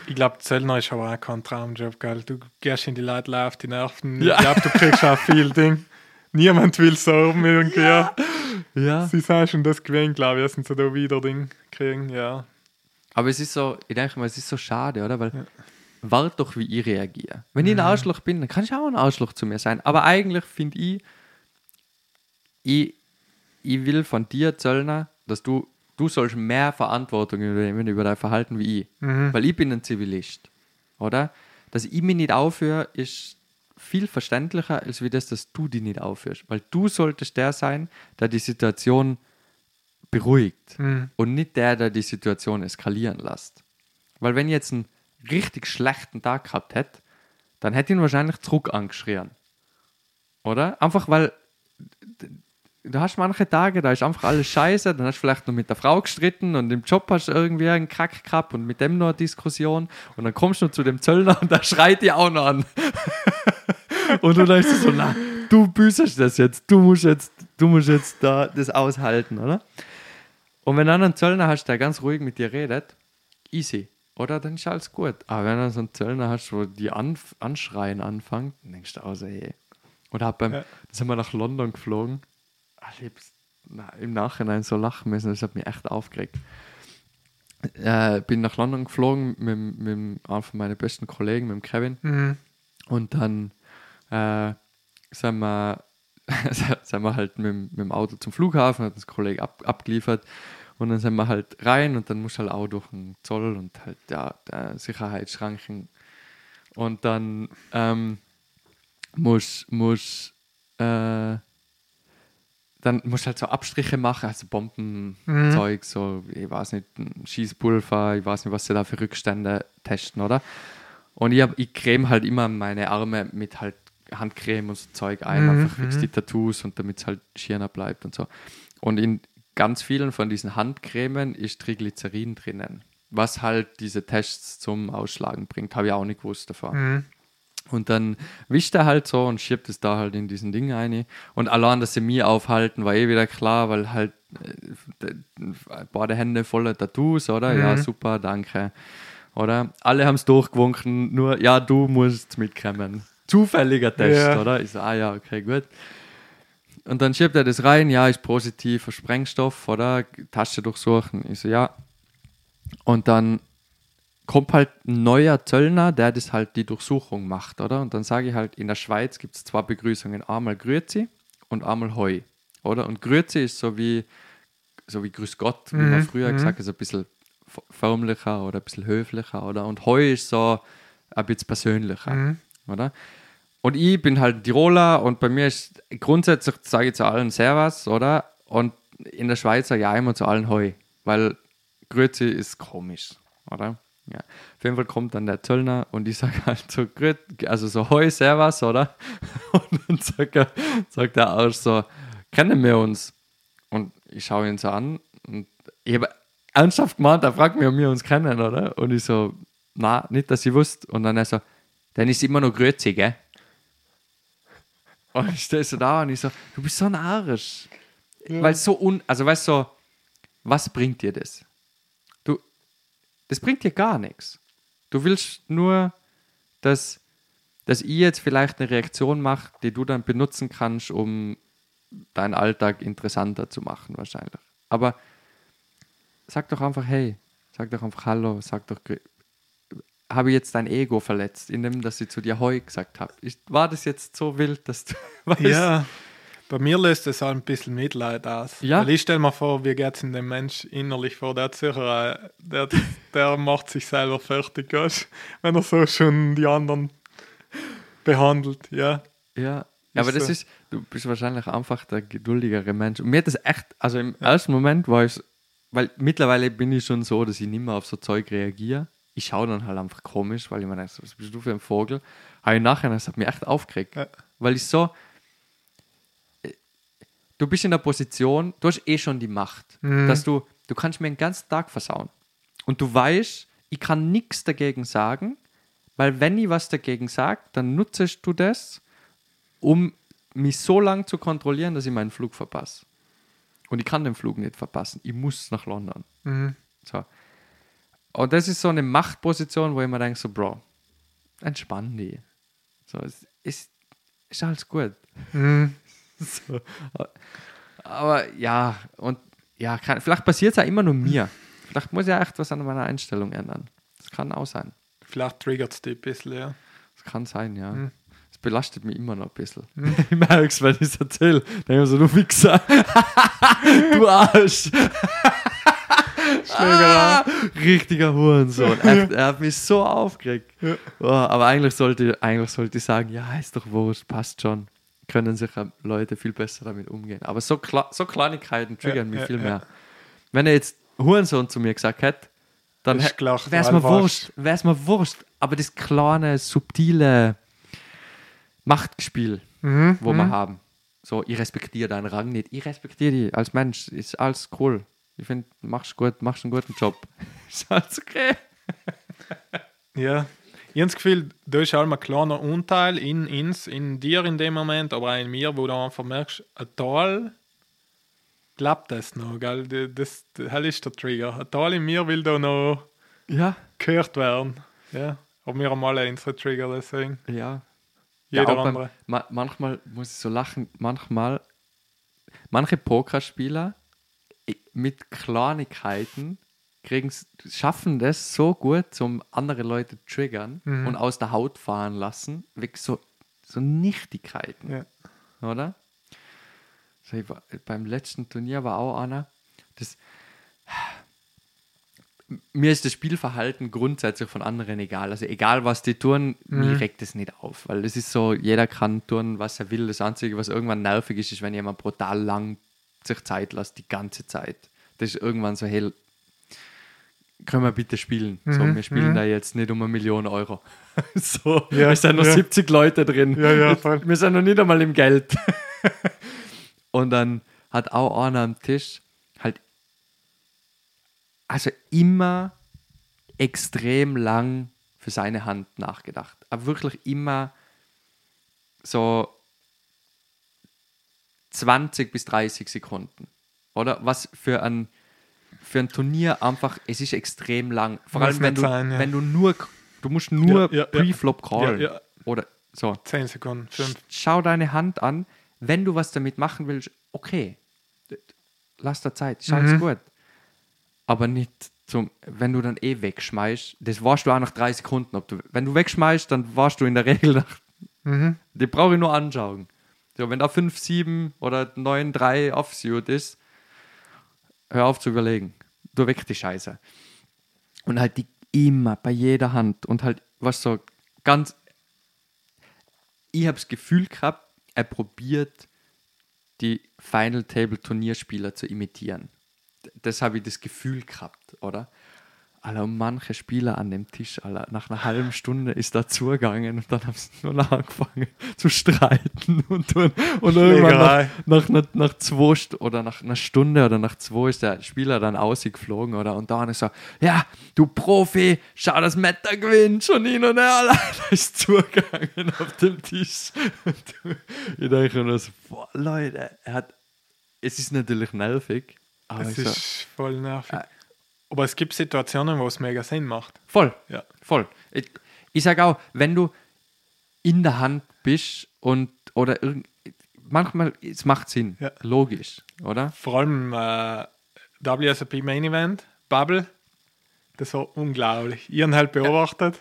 Ich glaube, Zöllner ist aber auch kein Traumjob, gell? Du gehst in die Leute live auf die Nerven. Ja. Ich glaube, du kriegst auch viel Ding. Niemand will so um irgendwie. Ja. Sie sind schon das gewesen, glaube ich, dass sie so da wieder Ding kriegen, ja. Aber es ist so, ich denke mal, es ist so schade, oder? Weil, wart doch, wie ich reagiere. Wenn ich ein Arschloch bin, dann kann ich auch ein Arschloch zu mir sein. Aber eigentlich finde ich, ich, ich will von dir, Zöllner, dass du, du sollst mehr Verantwortung übernehmen über dein Verhalten wie ich. Weil ich bin ein Zivilist, oder? Dass ich mich nicht aufhöre, ist viel verständlicher, als wie das, dass du dich nicht aufhörst. Weil du solltest der sein, der die Situation beruhigt und nicht der, der die Situation eskalieren lässt. Weil wenn ich jetzt einen richtig schlechten Tag gehabt hätte, dann hätte ihn wahrscheinlich zurück angeschrien. Oder? Einfach weil du hast manche Tage, da ist einfach alles scheiße, dann hast du vielleicht noch mit der Frau gestritten und im Job hast du irgendwie einen Kack gehabt und mit dem noch eine Diskussion und dann kommst du noch zu dem Zöllner und da schreit die auch noch an. und du denkst so, na, du büßest das jetzt, du musst jetzt, du musst jetzt da das aushalten, oder? Und wenn dann ein Zöllner hast, der ganz ruhig mit dir redet, easy, oder? Dann ist alles gut. Aber wenn du so einen Zöllner hast, wo die anf anschreien anfangen, dann denkst du auch so, hey. Oder hab beim, Ja. sind wir nach London geflogen. Ach, Ich hab's na, im Nachhinein so lachen müssen, das hat mich echt aufgeregt. Äh, bin nach London geflogen mit, mit einem von meinen besten Kollegen, mit dem Kevin. Mhm. Und dann äh, sind, wir, sind wir halt mit, dem- mit dem Auto zum Flughafen, hat uns ein Kollege ab, abgeliefert. Und dann sind wir halt rein und dann musst du halt auch durch den Zoll und halt ja, Sicherheitsschranken. Und dann ähm, musst muss, äh, dann musst du halt so Abstriche machen, also Bombenzeug, so, ich weiß nicht, Schießpulver, ich weiß nicht, was sie da für Rückstände testen, oder? Und ich, hab, ich creme halt immer meine Arme mit halt Handcreme und so Zeug ein, einfach fix die Tattoos und damit es halt schierner bleibt und so. Und in ganz vielen von diesen Handcremen ist Triglycerin drinnen, was halt diese Tests zum Ausschlagen bringt. Habe ich auch nicht gewusst davor. Mhm. Und dann wischt er halt so und schiebt es da halt in diesen Ding rein. Und allein, dass sie mir aufhalten, war eh wieder klar, weil halt äh, beide Hände voller Tattoos, oder? Ja, super, danke. Oder? Alle haben es durchgewunken, nur, ja, du musst mitkommen. Zufälliger Test, Ja. oder? Ich so, ah ja, okay, gut. Und dann schiebt er das rein, ja, ist positiv Sprengstoff, oder? Tasche durchsuchen. Ich so, ja. Und dann kommt halt ein neuer Zöllner, der das halt die Durchsuchung macht, oder? Und dann sage ich halt, in der Schweiz gibt es zwei Begrüßungen, einmal Grüezi und einmal Hoi, oder? Und Grüezi ist so wie, so wie Grüß Gott, wie man früher gesagt hat, so ein bisschen förmlicher oder ein bisschen höflicher, oder? Und Hoi ist so ein bisschen persönlicher, oder? Und ich bin halt Tiroler und bei mir ist grundsätzlich sage ich zu allen Servus, oder? Und in der Schweiz sage ich auch immer zu allen Hoi, weil Grüezi ist komisch, oder? Ja. Auf jeden Fall kommt dann der Zöllner und ich sage halt so, also so Hoi, Servus, oder? Und dann sagt er, sagt er auch so, kennen wir uns? Und ich schaue ihn so an und ich habe ernsthaft gemeint, er fragt mich, ob wir uns kennen, oder? Und ich so, na, nicht, dass ich wusste. Und dann er so, dann ist immer noch Grüezi, gell? Und ich stehe so da und ich so, du bist so ein Arsch. Weil so un, also weißt du, so, was bringt dir das? Das bringt dir gar nichts. Du willst nur, dass, dass ich jetzt vielleicht eine Reaktion mache, die du dann benutzen kannst, um deinen Alltag interessanter zu machen, wahrscheinlich. Aber sag doch einfach, hey, sag doch einfach Hallo, sag doch, habe ich jetzt dein Ego verletzt, indem dass ich zu dir Heu gesagt habe. War das jetzt so wild, dass du weißt? Ja, bei mir löst es auch ein bisschen Mitleid aus. Ja. Weil ich stelle mir vor, wie geht es in dem Mensch innerlich vor, der sicher, äh, der, der macht sich selber fertig, weißt? wenn er so schon die anderen behandelt, ja. Ja, ja aber Ist das so. ist, du bist wahrscheinlich einfach der geduldigere Mensch. Und mir hat das echt, also im ersten Moment war ich, weil mittlerweile bin ich schon so, dass ich nicht mehr auf so Zeug reagiere. Ich schaue dann halt einfach komisch, weil ich mir denke, was bist du für ein Vogel? Aber im Nachhinein, das hat mich echt aufgeregt. Ja. Weil ich so, du bist in der Position, du hast eh schon die Macht, dass du, du kannst mir den ganzen Tag versauen. Und du weißt, ich kann nichts dagegen sagen, weil wenn ich was dagegen sage, dann nutzt du das, um mich so lange zu kontrollieren, dass ich meinen Flug verpasse. Und ich kann den Flug nicht verpassen. Ich muss nach London. Mhm. So. Und das ist so eine Machtposition, wo ich mir denke, so, Bro, entspann dich. So, es ist, ist alles gut. Mhm. So. Aber ja, und ja, kann, vielleicht passiert es ja immer nur mir. Vielleicht muss ich ja echt was an meiner Einstellung ändern. Das kann auch sein. Vielleicht triggert es dich ein bisschen, ja. Das kann sein, ja. Es belastet mich immer noch ein bisschen. Ich merke es, wenn ich es erzähle. Mir so, du Wichser. du Arsch. Ah, richtiger Hurensohn. Er, er hat mich so aufgeregt. Ja. Oh, aber eigentlich sollte, eigentlich sollte ich sagen, ja, ist doch wurscht, passt schon. Können sich ja Leute viel besser damit umgehen. Aber so, Kla so Kleinigkeiten triggern Ja, mich ja, viel mehr. Wenn er jetzt Hurensohn zu mir gesagt hätte, dann wäre es mir wurscht. Wäre es mir wurscht. Aber das kleine, subtile Machtspiel, Mhm. wo wir haben. So, ich respektiere deinen Rang nicht. Ich respektiere dich als Mensch. Ist alles cool. Ich finde, machst gut, machst einen guten Job. ist alles okay. Ja. Ich habe das Gefühl, da ist halt ein kleiner Anteil in uns, in dir in dem Moment, aber auch in mir, wo du einfach merkst, ein Teil glaubt das noch, gell? Das, das, das ist der Trigger. Ein Teil in mir will da noch Ja, gehört werden. Ja. Aber wir haben alle unsere Trigger, deswegen. ja. Jeder ja, beim- andere. Ma manchmal muss ich so lachen, manchmal, manche Pokerspieler mit Kleinigkeiten kriegen's, schaffen das so gut, um andere Leute zu triggern Mhm. und aus der Haut fahren lassen, weg so, so Nichtigkeiten, Ja. oder? So, war, beim letzten Turnier war auch einer, das, mir ist das Spielverhalten grundsätzlich von anderen egal. Also egal, was die tun, mir regt es nicht auf. Weil es ist so, jeder kann tun, was er will. Das Einzige, was irgendwann nervig ist, ist, wenn jemand brutal lang sich Zeit lässt, die ganze Zeit. Das ist irgendwann so, hey, können wir bitte spielen? So, Mhm, wir spielen mhm. da jetzt nicht um eine Million Euro. so, Ja, es sind noch ja. 70 Leute drin. Ja, ja, voll. Wir sind noch nicht einmal im Geld. Und dann hat auch einer am Tisch halt also immer extrem lang für seine Hand nachgedacht. Aber wirklich immer so 20 bis 30 Sekunden. Oder was für ein, für ein Turnier einfach, es ist extrem lang. Vor allem, wenn du, sein, ja. wenn du nur, du musst nur Ja, ja. Pre-Flop callen. Oder so. 10 Sekunden, 5. Schau deine Hand an. Wenn du was damit machen willst, okay. Lass da Zeit, alles Mhm. gut. Aber nicht zum, wenn du dann eh wegschmeißt, das warst du auch nach drei Sekunden. Ob du, wenn du wegschmeißt, dann warst du in der Regel nach, Mhm. die brauche ich nur anschauen. So, wenn da 5, 7 oder 9, 3 Offsuit ist, hör auf zu überlegen. Du weg die Scheiße. Und halt die immer bei jeder Hand und halt was so ganz. Ich habe das Gefühl gehabt, er probiert die Final Table Turnierspieler zu imitieren. Das habe ich das Gefühl gehabt, oder? Alter, manche Spieler an dem Tisch, Alter, nach einer halben Stunde ist da zugegangen und dann haben sie nur noch angefangen zu streiten und, und, und irgendwann nach, nach, nach, nach zwei St oder nach einer Stunde oder nach zwei ist der Spieler dann ausgeflogen oder und dann ist er, ja, du Profi, schau, dass Meta gewinnt, schon hin und her, Alter, da ist zugegangen auf dem Tisch. Und ich denke mir so, boah, Leute, er hat, es ist natürlich nervig, aber Es ich so, ist voll nervig. Äh. Aber es gibt Situationen, wo es mega Sinn macht. Voll. Ja. Voll. Ich, ich sage auch, wenn du in der Hand bist und oder irgend, manchmal, es macht Sinn. Ja. Logisch, oder? Vor allem äh, WSOP Main Event, Bubble, das war unglaublich. Ich habe halt beobachtet,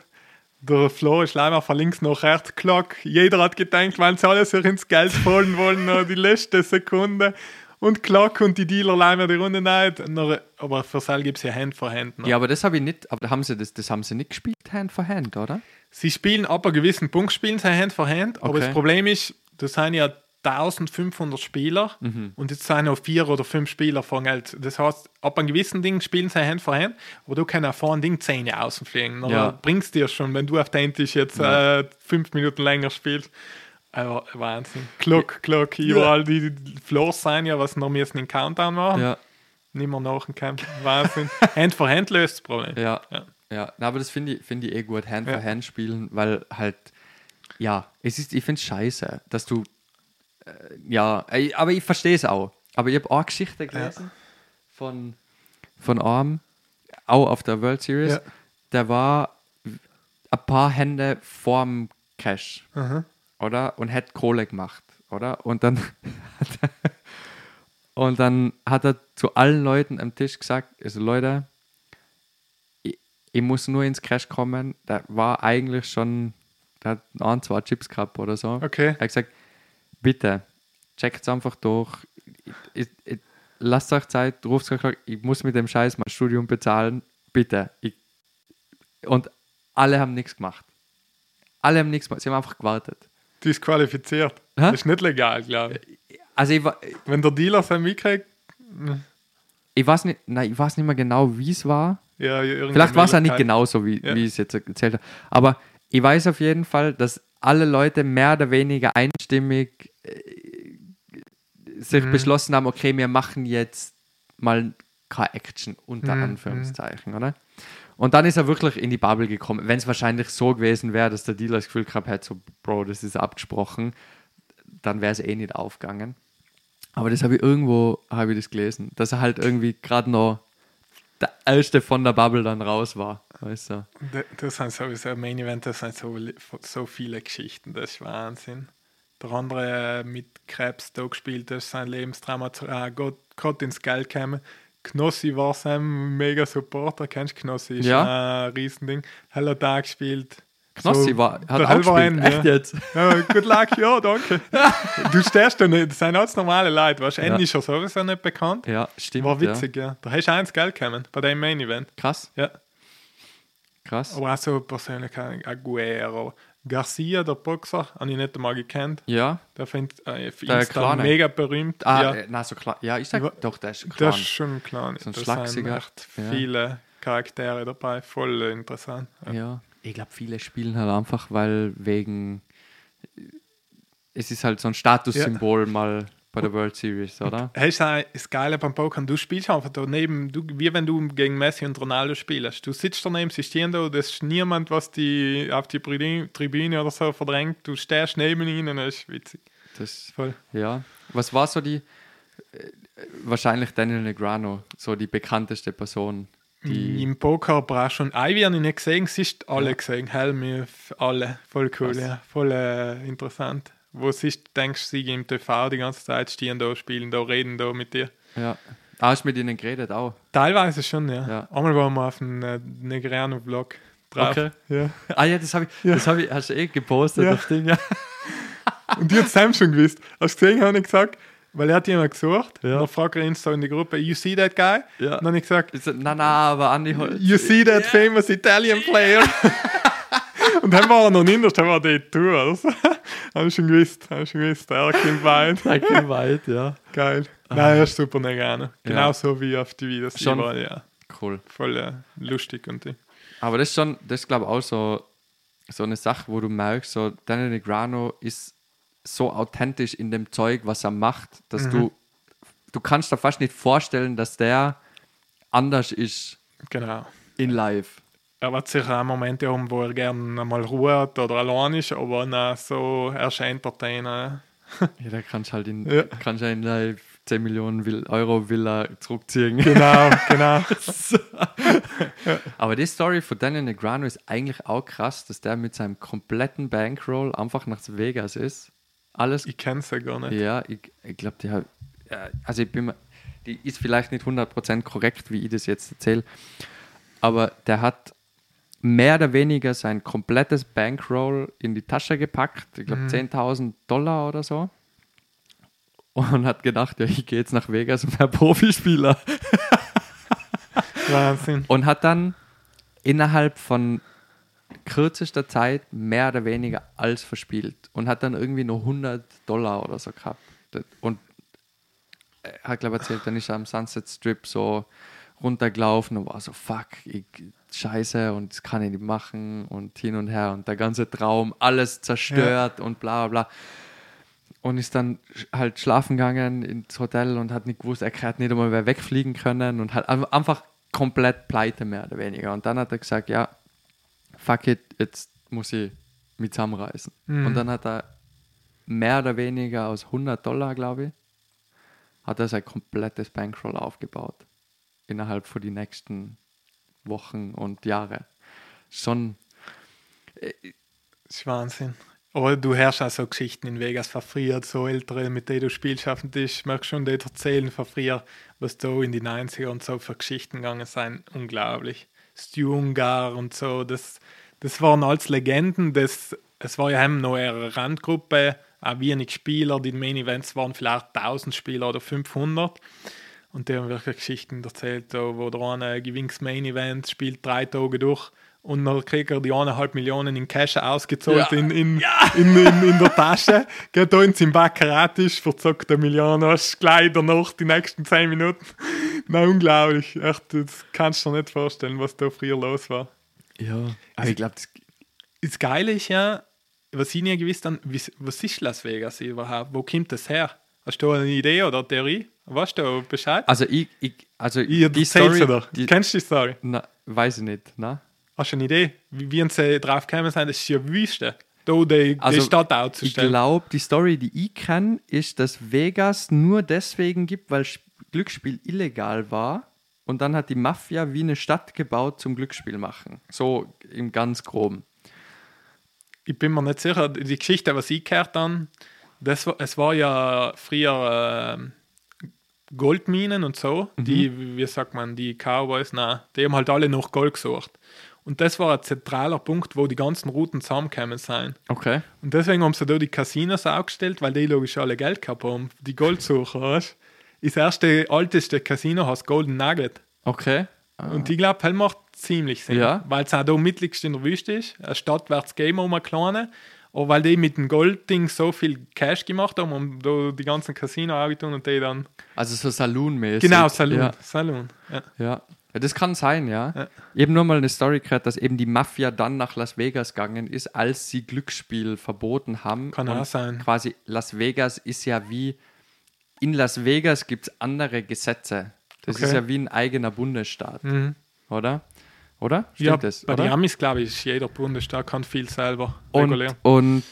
der Flo ist leider von links nach rechts Glock. Jeder hat gedacht, wenn sie alle sich ins Geld fallen wollen, noch die letzte Sekunde. Und Glock und die Dealer leider die Runde nicht. Noch- Aber für Sal gibt es ja Hand for Hand. noch. Ja, aber das habe ich nicht, aber haben sie das, das haben sie nicht gespielt, Hand for Hand, oder? Sie spielen ab einem gewissen Punkt, spielen sie Hand for Hand, aber Okay. das Problem ist, das sind ja 1500 Spieler Mhm. und jetzt sind noch vier oder fünf Spieler von Geld. Das heißt, ab einem gewissen Ding spielen sie Hand for Hand, aber du kannst auch vor ein Ding Zähne außen fliegen. Ja. bringst dir schon, wenn du auf den Tisch jetzt Ja. äh, fünf Minuten länger spielst. Aber Wahnsinn. Glock, Glock, überall die Floors sein ja, was noch müssen den Countdown machen. Ja. nicht mehr nachkämpfen. Wahnsinn. Hand for Hand löst das Problem. Ja. Ja. Ja, na, aber das finde ich, find ich eh gut, Hand Ja. for Hand spielen, weil halt, ja, es ist, ich finde es scheiße, dass du, äh, ja, aber ich verstehe es auch. Aber ich habe auch Geschichte gelesen von, von einem, auch auf der World Series, der war ein paar Hände vorm Cash, Aha. Oder? Und hat Kohle gemacht, oder? Und dann, und dann hat er zu allen Leuten am Tisch gesagt, also Leute, ich, ich muss nur ins Cash kommen. Der war eigentlich schon, der hat ein, zwei Chips gehabt oder so. Okay. Er hat gesagt, bitte, checkt es einfach durch. Ich, ich, lasst euch Zeit, ruft euch, ich muss mit dem Scheiß mein Studium bezahlen. Bitte. Ich, und alle haben nichts gemacht. Alle haben nichts gemacht. Sie haben einfach gewartet. Disqualifiziert. Hä? Das ist nicht legal, glaube ich. Also ich, wa- Wenn der Dealer sein mitkriegt, ich weiß nicht, nein, ich weiß nicht mehr genau, wie es war. ja, Vielleicht war es ja nicht Möglichkeit. genauso, wie, Ja. wie ich es jetzt erzählt habe. Aber ich weiß auf jeden Fall, dass alle Leute mehr oder weniger einstimmig äh, sich Mhm. beschlossen haben, okay, wir machen jetzt mal keine Action, unter Mhm, Anführungszeichen, oder? Und dann ist er wirklich in die Bubble gekommen. Wenn es wahrscheinlich so gewesen wäre, dass der Dealer das Gefühl gehabt hätte, so, Bro, das ist abgesprochen, dann wäre es eh nicht aufgegangen. Aber das habe ich irgendwo, habe ich das gelesen, dass er halt irgendwie gerade noch der erste von der Bubble dann raus war. Weißt du? Das sind sowieso Main Event, das sind so, so viele Geschichten, das ist Wahnsinn. Der andere äh, mit Krebs da gespielt, das ist sein Lebensdrama, äh, Gott, Gott ins Geld gekommen. Knossi war sein mega Supporter, kennst du Knossi? Ist Ja. ein Riesending. Hello da gespielt. Knossi So, war, hat auch gespielt. Echt ja. jetzt? Ja, good luck, ja, danke. du stehst da nicht, das sind alles normale Leute, weißt du, Ja. Ist ja sowieso nicht bekannt. Ja, stimmt. War witzig, ja. Da hast du eins Geld gekommen bei dem Main Event. Ja. Krass, Ja. krass. Aber auch so Persönlichkeiten, Aguero, Garcia, der Boxer, habe ich nicht einmal gekannt. Ja. Der findet äh, auf Der Insta Kleine. mega berühmt. Ah, ja, äh, na, so klar. Ja, ich sag doch, der ist klar. das ist schon klar. So ein Schlagsiger. sind echt Ja. viele Charaktere dabei, voll äh, interessant. Ja. Ja, ich glaube, viele spielen halt einfach, weil wegen. Es ist halt so ein Statussymbol mal bei der World Series, oder? Hey, ist auch das Geile beim Poker, du spielst einfach daneben, du, wie wenn du gegen Messi und Ronaldo spielst. Du sitzt daneben, sie stehen da, das ist niemand, was die auf die Tribü- Tribüne oder so verdrängt. Du stehst neben ihnen, das ist witzig. Das, Voll. ja. Was war so die. äh, Wahrscheinlich Daniel Negrano, so die bekannteste Person, die. Im Poker brauchst du schon. Ivy habe ich nicht gesehen, sie ist alle gesehen. Helmi, alle. Voll cool, Krass. ja. Voll äh, interessant. Wo siehst, denkst du, sie im TV die ganze Zeit stehen da, spielen da, reden da mit dir. Ja. Ah, hast du mit ihnen geredet auch? Teilweise schon, ja. Ja. Einmal waren wir auf dem äh, Negreano-Vlog drauf. Okay. Ja. Ah ja, das habe ich, das hab ich, hast du eh gepostet, Ja. das Ding, ja. Und die hat Sam schon gewusst. Hast du gesehen, habe ich gesagt, weil er hat jemand gesucht. Ja. Und dann fragt er ihn so in die Gruppe, you see that guy? Ja. Und dann habe ich gesagt, Ich so, na, na, aber Andi Holz. you see that famous Italian player? Und dann war er noch nicht, dann war die Tour. Also. Habe ich schon gewusst, habe ich schon gewusst. Er kommt weit. Danke weit, ja. Geil. Nein, er ist super Negano. Ja. Genauso wie auf die Videos. Schon. überall, ja. Cool. Voll äh, lustig und die. Aber das ist schon, das ist glaube ich auch so, so eine Sache, wo du merkst, so Daniel Negrano ist so authentisch in dem Zeug, was er macht, dass Mhm. du, du kannst dir fast nicht vorstellen, dass der anders ist Genau. in live. Er wird sicher auch Momente haben, wo er gerne mal Ruhe hat oder allein ist, aber na, so, er ist ein Entertainer. Ja, da kannst halt in, Ja. kannst ja in live 10 Millionen Euro Villa zurückziehen. Genau, genau. Aber die Story von Daniel Negrano ist eigentlich auch krass, dass der mit seinem kompletten Bankroll einfach nach Vegas ist. Alles Ich kenne sie gar nicht. Ja, ich, ich glaube, die hat, ja, also ich bin mir, die ist vielleicht nicht 100% korrekt, wie ich das jetzt erzähle, aber der hat mehr oder weniger sein komplettes Bankroll in die Tasche gepackt, ich glaube 10.000 Dollar oder so, und hat gedacht, ja, ich gehe jetzt nach Vegas und werde Profispieler. Wahnsinn. Und hat dann innerhalb von kürzester Zeit mehr oder weniger alles verspielt und hat dann irgendwie nur 100 Dollar oder so gehabt. Und er hat, glaube ich, erzählt, dann ist er am Sunset Strip so runtergelaufen und war so, fuck, ich, scheiße und das kann ich nicht machen und hin und her und der ganze Traum, alles zerstört und bla bla bla. und ist dann halt schlafen gegangen ins Hotel und hat nicht gewusst, er hat nicht einmal mehr wegfliegen können und hat ein- einfach komplett pleite mehr oder weniger. Und dann hat er gesagt, ja, fuck it, jetzt muss ich mit zusammenreißen. Und dann hat er mehr oder weniger aus 100 Dollar, glaube ich, hat er sein komplettes Bankroll aufgebaut. Innerhalb von die nächsten Wochen und Jahre. Schon, Das ist Wahnsinn. Aber du hörst auch so Geschichten in Vegas früher, so ältere, mit denen du spielst auf dem Tisch. Merkst schon, die erzählen früher, was da in die 90er und so für Geschichten gegangen sind. Unglaublich. Stu Ungar und so, das, das waren alles Legenden. Das, es war ja eben noch eine Randgruppe, auch wenig Spieler. Die Main Events waren vielleicht 1000 Spieler oder 500. Und die haben wirklich Geschichten erzählt, wo der eine gewinnt das Main Event, spielt drei Tage durch und dann kriegt er die eineinhalb Millionen in Cash ausgezahlt Ja. in, in, in, in, in der Tasche. Geht da in seinem Baccarat-Tisch, verzockt eine Million, hast gleich danach die nächsten zehn Minuten. Na, unglaublich. Echt, das kannst du dir nicht vorstellen, was da früher los war. ja. Aber ich glaube, das Das Geile ist ja, was ich nie gewusst habe, was ist Las Vegas überhaupt? Wo kommt das her? Hast du eine Idee oder eine Theorie? Weißt du Bescheid? Also ich, ich also Ich die Story, dir. die, Kennst du die Story? na, weiß ich nicht, na? Hast du eine Idee? Wie, wie sie drauf gekommen sind, das ist ja Wüste. Da die, Also, die Stadt Ich auszustellen. glaube, die Story, die ich kenne, ist, dass Vegas nur deswegen gibt, weil Sp- Glücksspiel illegal war. Und dann hat die Mafia wie eine Stadt gebaut zum Glücksspiel machen. So im ganz groben. Ich bin mir nicht sicher, die Geschichte, was ich gehört habe, das war, es war ja früher ähm, Goldminen und so, Mhm. die, wie sagt man, die Cowboys, nein, die haben halt alle nach Gold gesucht. Und das war ein zentraler Punkt, wo die ganzen Routen zusammengekommen sind. Okay. Und deswegen haben sie da die Casinos aufgestellt, weil die logisch alle Geld gehabt haben, die Goldsucher, weißt du? Das erste, alteste Casino heißt Golden Nugget. Okay. Und ich glaube, das macht ziemlich Sinn. Ja. Weil es auch da mittigst in der Wüste ist. Eine Stadt wird es geben, um eine kleine. Aber weil die mit dem Goldding so viel Cash gemacht haben, da die ganzen Casino aufgetun und die dann. Also so Saloon-mäßig. Genau, Saloon. Ja, Saloon. Ja. ja. ja, das kann sein, ja. Ja. Eben nur mal eine Story gehört, dass eben die Mafia dann nach Las Vegas gegangen ist, als sie Glücksspiel verboten haben. Kann Und auch sein. Quasi Las Vegas ist ja wie, in Las Vegas gibt es andere Gesetze. Das Okay. ist ja wie ein eigener Bundesstaat, Mhm. oder? Oder? Stimmt ja, das? bei den Amis, glaube ich, ist jeder Bundesstaat kann viel selber und, regulieren. und,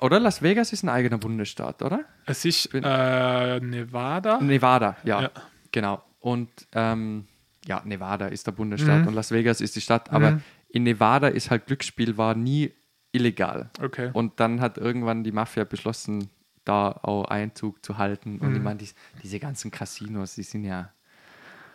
oder Las Vegas ist ein eigener Bundesstaat, oder? Es ist bin- äh, Nevada. Nevada, ja. Ja. Genau. Und ähm, ja, Nevada ist der Bundesstaat Mhm. und Las Vegas ist die Stadt. Aber in Nevada ist halt Glücksspiel war nie illegal. Okay. Und dann hat irgendwann die Mafia beschlossen, da auch Einzug zu halten. Und Mhm. ich meine, die, diese ganzen Casinos, die sind ja,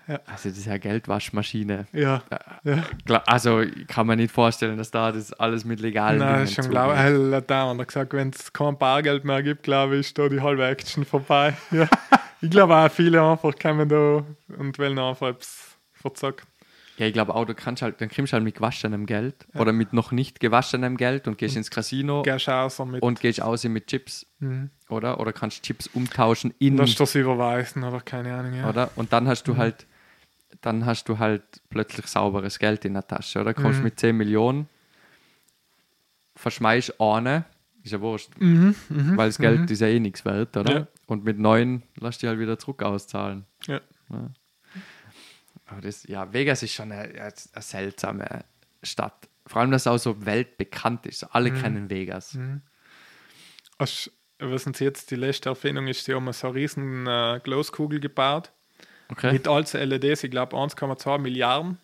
Ja. also das ist ja Geldwaschmaschine. Ja. ja. Klar, Also ich kann mir nicht vorstellen, dass da das alles mit legalen Nein, Dingen schon glaube ich. Hat der gesagt, wenn es kein Bargeld mehr gibt, glaube ich, ist da die halbe Action vorbei. Ja. ich glaube auch, viele einfach kommen da und wollen einfach etwas verzocken. Ja, ich glaube auch, du kannst halt, dann kriegst du halt mit gewaschenem Geld oder mit noch nicht gewaschenem Geld und gehst ins Casino Gehst und gehst aus mit Chips, Mhm. oder? Oder kannst Chips umtauschen in, Lass das überweisen oder keine Ahnung. Ja. oder? Und dann Mhm. hast du halt, dann hast du halt plötzlich sauberes Geld in der Tasche, oder? Kommst Mhm. mit 10 Millionen, verschmeißt eine, ist ja wurscht, Mhm, mhm, weil das Geld ist ja eh nichts wert, oder? Ja. Und mit 9 lass die halt wieder zurück auszahlen. ja. Aber das, ja, Vegas ist schon eine, eine seltsame Stadt. Vor allem, dass es auch so weltbekannt ist. Alle Mhm. kennen Vegas. Hast, was uns jetzt die letzte Erfindung ist, die haben so eine riesen äh, Glaskugel gebaut. Okay. Mit allen LEDs, ich glaube 1,2 Milliarden.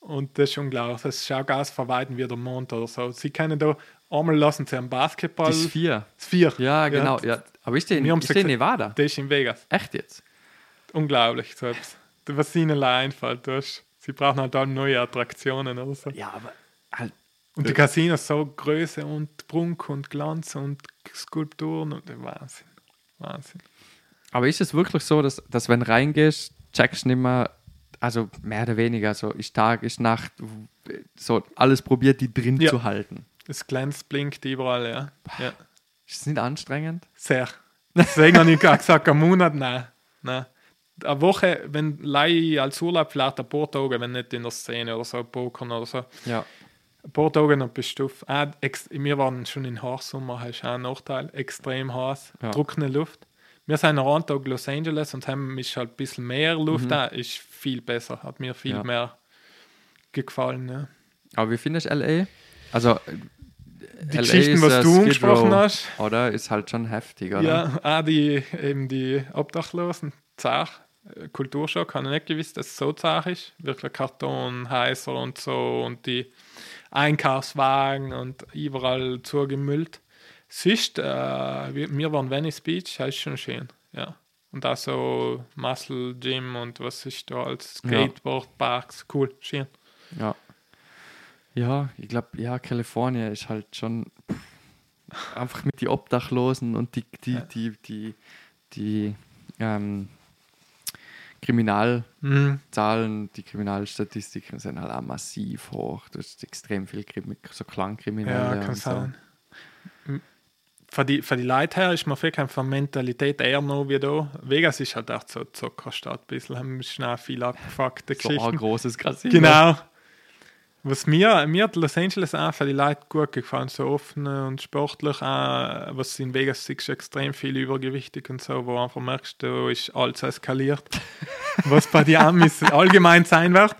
Und das ist unglaublich. Das schaut aus von Weitem wie der Mond oder so. Sie können da, einmal lassen sie einen Basketball. Die Sphere. Sphere. Ja, genau. Ja. Aber ist der in, ist der in Nevada? Das ist in Vegas. Echt jetzt? Unglaublich. So etwas. Was ihnen einfällt. du hast- Sie brauchen halt auch neue Attraktionen oder so. Ja, aber halt. Und die Casinos so Größe und Prunk und Glanz und Skulpturen und Wahnsinn. Wahnsinn. Aber ist es wirklich so, dass, dass wenn reingehst, checkst du nicht mehr, also mehr oder weniger, so ist Tag, ist Nacht, so alles probiert, die drin Ja. zu halten. Es glänzt, blinkt überall, ja. ja. Ist es nicht anstrengend? Sehr. Deswegen habe ich gesagt, einen Monat, nein. nein. Eine Woche, wenn Lei als Urlaub vielleicht ein paar Tage, wenn nicht in der Szene oder so, Pokern oder so. Ja. Ein paar Tage noch bist du auf. Ah, wir waren schon in Hochsommer, hast du auch einen Nachteil. Extrem heiß, Ja. trockene Luft. Wir sind noch einen Tag Los Angeles und haben mich halt ein bisschen mehr Luft da. Ist viel besser, hat mir viel Mhm. Ja. mehr gefallen. Ja. Aber wie findest du LA? Also, Die Geschichten, was du angesprochen hast. Oder? Ist halt schon heftig, oder? Ja, auch die, eben die Obdachlosen, zart. Äh, Kulturschock, habe ich nicht gewusst, dass es so zart ist. Wirklich Karton, Häuser und so und die Einkaufswagen und überall zugemüllt. Sonst, äh, wir, waren Venice Beach, ist schon schön. Ja. Und auch so Muscle Gym und was ist da als Ja. Skateboard, Parks, cool, schön. Ja. Ja, ich glaube, ja, Kalifornien ist halt schon pff, einfach mit die Obdachlosen und die, die, die, die, die ähm, Kriminalzahlen, Mhm. die Kriminalstatistiken sind halt auch massiv hoch. Du hast extrem viel Krimi so Klangkriminelle. Ja, kann und so. Für die, für die Leute her ist man viel von der Mentalität eher noch wie da. Vegas ist halt auch so eine Zuckerstadt. Ein bisschen haben schnell viel abgefuckte So ein Geschichten. großes Casino. Genau. Was mir, mir hat Los Angeles auch für die Leute gut gefallen, so offen und sportlich auch, was in Vegas siehst, extrem viel übergewichtig und so, wo einfach merkst, da ist alles eskaliert, was bei den Amis allgemein sein wird.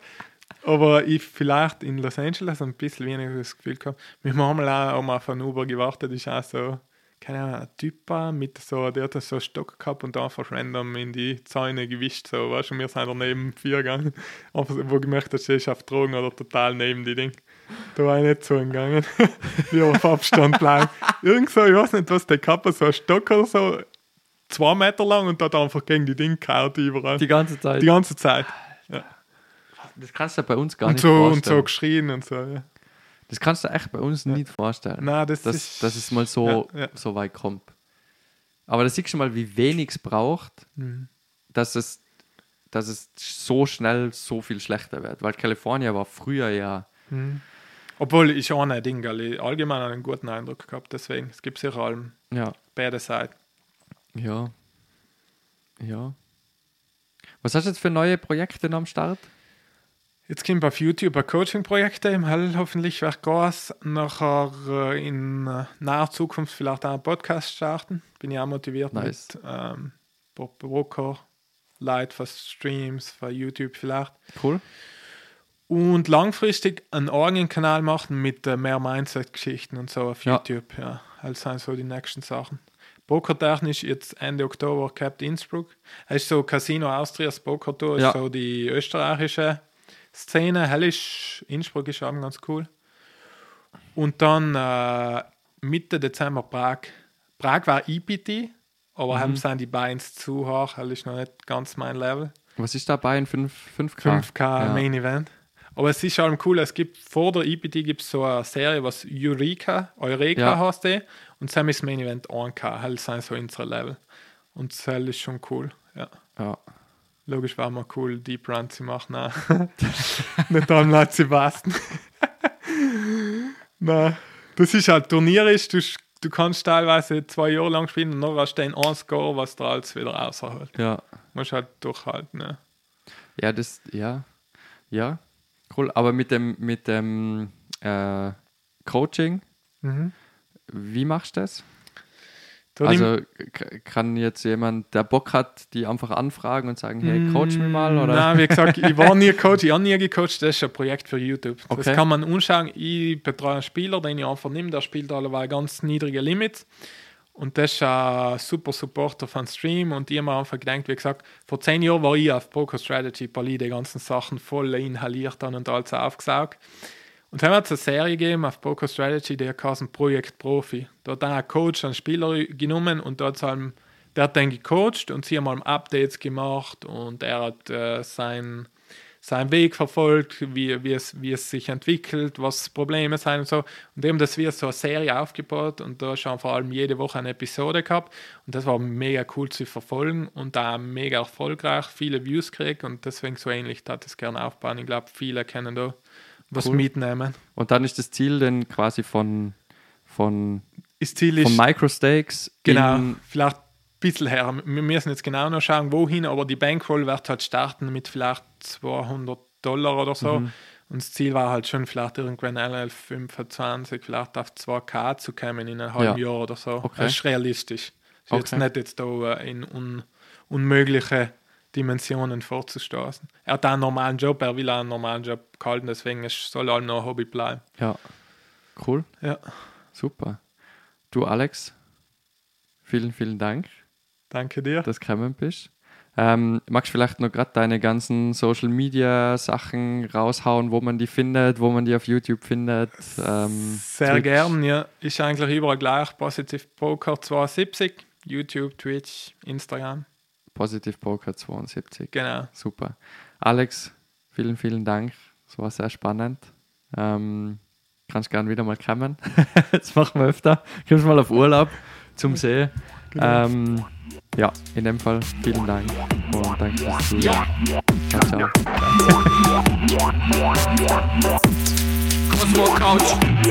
Aber ich vielleicht in Los Angeles ein bisschen weniger das Gefühl gehabt. Wir haben auch mal auf einen Uber gewartet, ist auch so, keine Ahnung, ein Typ äh, mit so, der hat so einen Stock gehabt und einfach random in die Zäune gewischt, so, weißt du, wir sind daneben vier gegangen, einfach wo gemerkt hast, ist auf Drogen oder total neben die Ding. Da war ich nicht so gegangen, wie auf Abstand bleiben. Irgend so, ich weiß nicht, was der gehabt hat, so ein Stock oder so, zwei Meter lang und hat einfach gegen die Ding gehauen überall. Die ganze Zeit. Die ganze Zeit. das kannst du dir bei uns gar Und nicht so, und vorstellen. so geschrien und so, ja. Das kannst du echt bei uns nicht vorstellen. Nein, das, dass, ist. dass es mal so, Ja, ja. so weit kommt. Aber da siehst du mal, wie wenig es braucht, Mhm. dass, es, dass es so schnell so viel schlechter wird. Weil Kalifornien war früher ja. Obwohl ich auch nicht Ding, allgemein einen guten Eindruck gehabt, deswegen. Es gibt sicher allem Ja. beide Seiten. Ja. Ja. Was hast du jetzt für neue Projekte am Start? Jetzt kommt auf YouTube ein Coaching-Projekt im Hell hoffentlich wird groß. Nachher äh, in naher Zukunft vielleicht auch einen Podcast starten. Bin ich auch motiviert Nice. mit ähm, Bob Broker, Leute für Streams, für YouTube vielleicht. Cool. Und langfristig einen eigenen Kanal machen mit äh, mehr Mindset-Geschichten und so auf Ja. YouTube. Ja, das sind so die nächsten Sachen. Pokertechnisch jetzt Ende Oktober Capt Innsbruck. Es ist so Casino Austrias Poker Tour, ist Ja. so die österreichische Szene. Hellisch Innsbruck ist auch ganz cool. Und dann äh, Mitte Dezember Prag. Prag war EPT, aber haben sind die Beins zu hoch. Das ist noch nicht ganz mein Level. Was ist dabei in 5, 5K? 5K Ja. Main Event. Aber es ist allem cool, es gibt vor der EPT gibt es so eine Serie, was Eureka, Eureka Ja. heißt die. Und Sam ist Main Event 1K, halt sind so unsere Level. Und das ist schon cool. Ja. Ja. Logisch war mal cool, Deep Run zu machen. Nein. Nicht Leute zu basteln. Nein. Das ist halt turnierisch, du, du kannst teilweise zwei Jahre lang spielen und noch hast du den einen Score, was da alles wieder rausholt. Ja. Musst halt durchhalten. Ne? Ja, das, ja. Ja. Cool. Aber mit dem, mit dem äh, Coaching, wie machst du das? Da Also kann jetzt jemand, der Bock hat, die einfach anfragen und sagen, hey, coach mich mal? Oder? Nein, wie gesagt, ich war nie Coach, ich habe nie gecoacht, das ist ein Projekt für YouTube. Das Okay. kann man anschauen. Ich betreue einen Spieler, den ich einfach nehme, der spielt alleweil ganz niedrige Limits. Und das ist ein super Supporter von Stream. Und ich habe mir einfach gedacht, wie gesagt, vor zehn Jahren war ich auf Poker Strategy, ich die ganzen Sachen voll inhaliert und alles aufgesaugt. Und dann hat es eine Serie gegeben auf Poker Strategy, die heißt Projekt Profi. Da hat ein Coach einen Spieler genommen und dort halt, der hat dann gecoacht und sie haben mal Updates gemacht und er hat äh, sein, seinen Weg verfolgt, wie, wie, es, wie es sich entwickelt, was Probleme sind und so. Und eben das wird so eine Serie aufgebaut und da schon vor allem jede Woche eine Episode gehabt und das war mega cool zu verfolgen und da mega erfolgreich, viele Views gekriegt und deswegen so ähnlich hat es gerne aufbauen. Ich glaube, viele können da was Cool. mitnehmen. Und dann ist das Ziel dann quasi von, von, Das Ziel ist, von Microstakes genau, vielleicht ein bisschen her. Wir müssen jetzt genau noch schauen, wohin, aber die Bankroll wird halt starten mit vielleicht 200 Dollar oder so. Mhm. Und das Ziel war halt schon vielleicht irgendwann LL 25, vielleicht auf 2K zu kommen in einem halben Ja. Jahr oder so. Okay. Das ist realistisch. Ist jetzt Okay. nicht jetzt da äh, in un unmögliche Dimensionen vorzustoßen. Er hat einen normalen Job, er will einen normalen Job behalten, deswegen es soll allem noch ein Hobby bleiben. Ja. Cool. Ja, Super. Du, Alex, vielen, vielen Dank, danke dir. dass du gekommen bist. Ähm, magst du vielleicht noch gerade deine ganzen Social Media Sachen raushauen, wo man die findet, wo man die auf YouTube findet? Ähm, Sehr Twitch? gern, ja. Ist eigentlich überall gleich. Positiv Poker 72, YouTube, Twitch, Instagram. Positive Poker 72. Genau. Super. Alex, vielen, vielen Dank. Es war sehr spannend. Ähm, kannst gern wieder mal kommen. das machen wir öfter. Kommst mal auf Urlaub zum See. Ähm, ja, in dem Fall vielen Dank und danke fürs Zuhören. Ciao, ciao. Cosmo Couch.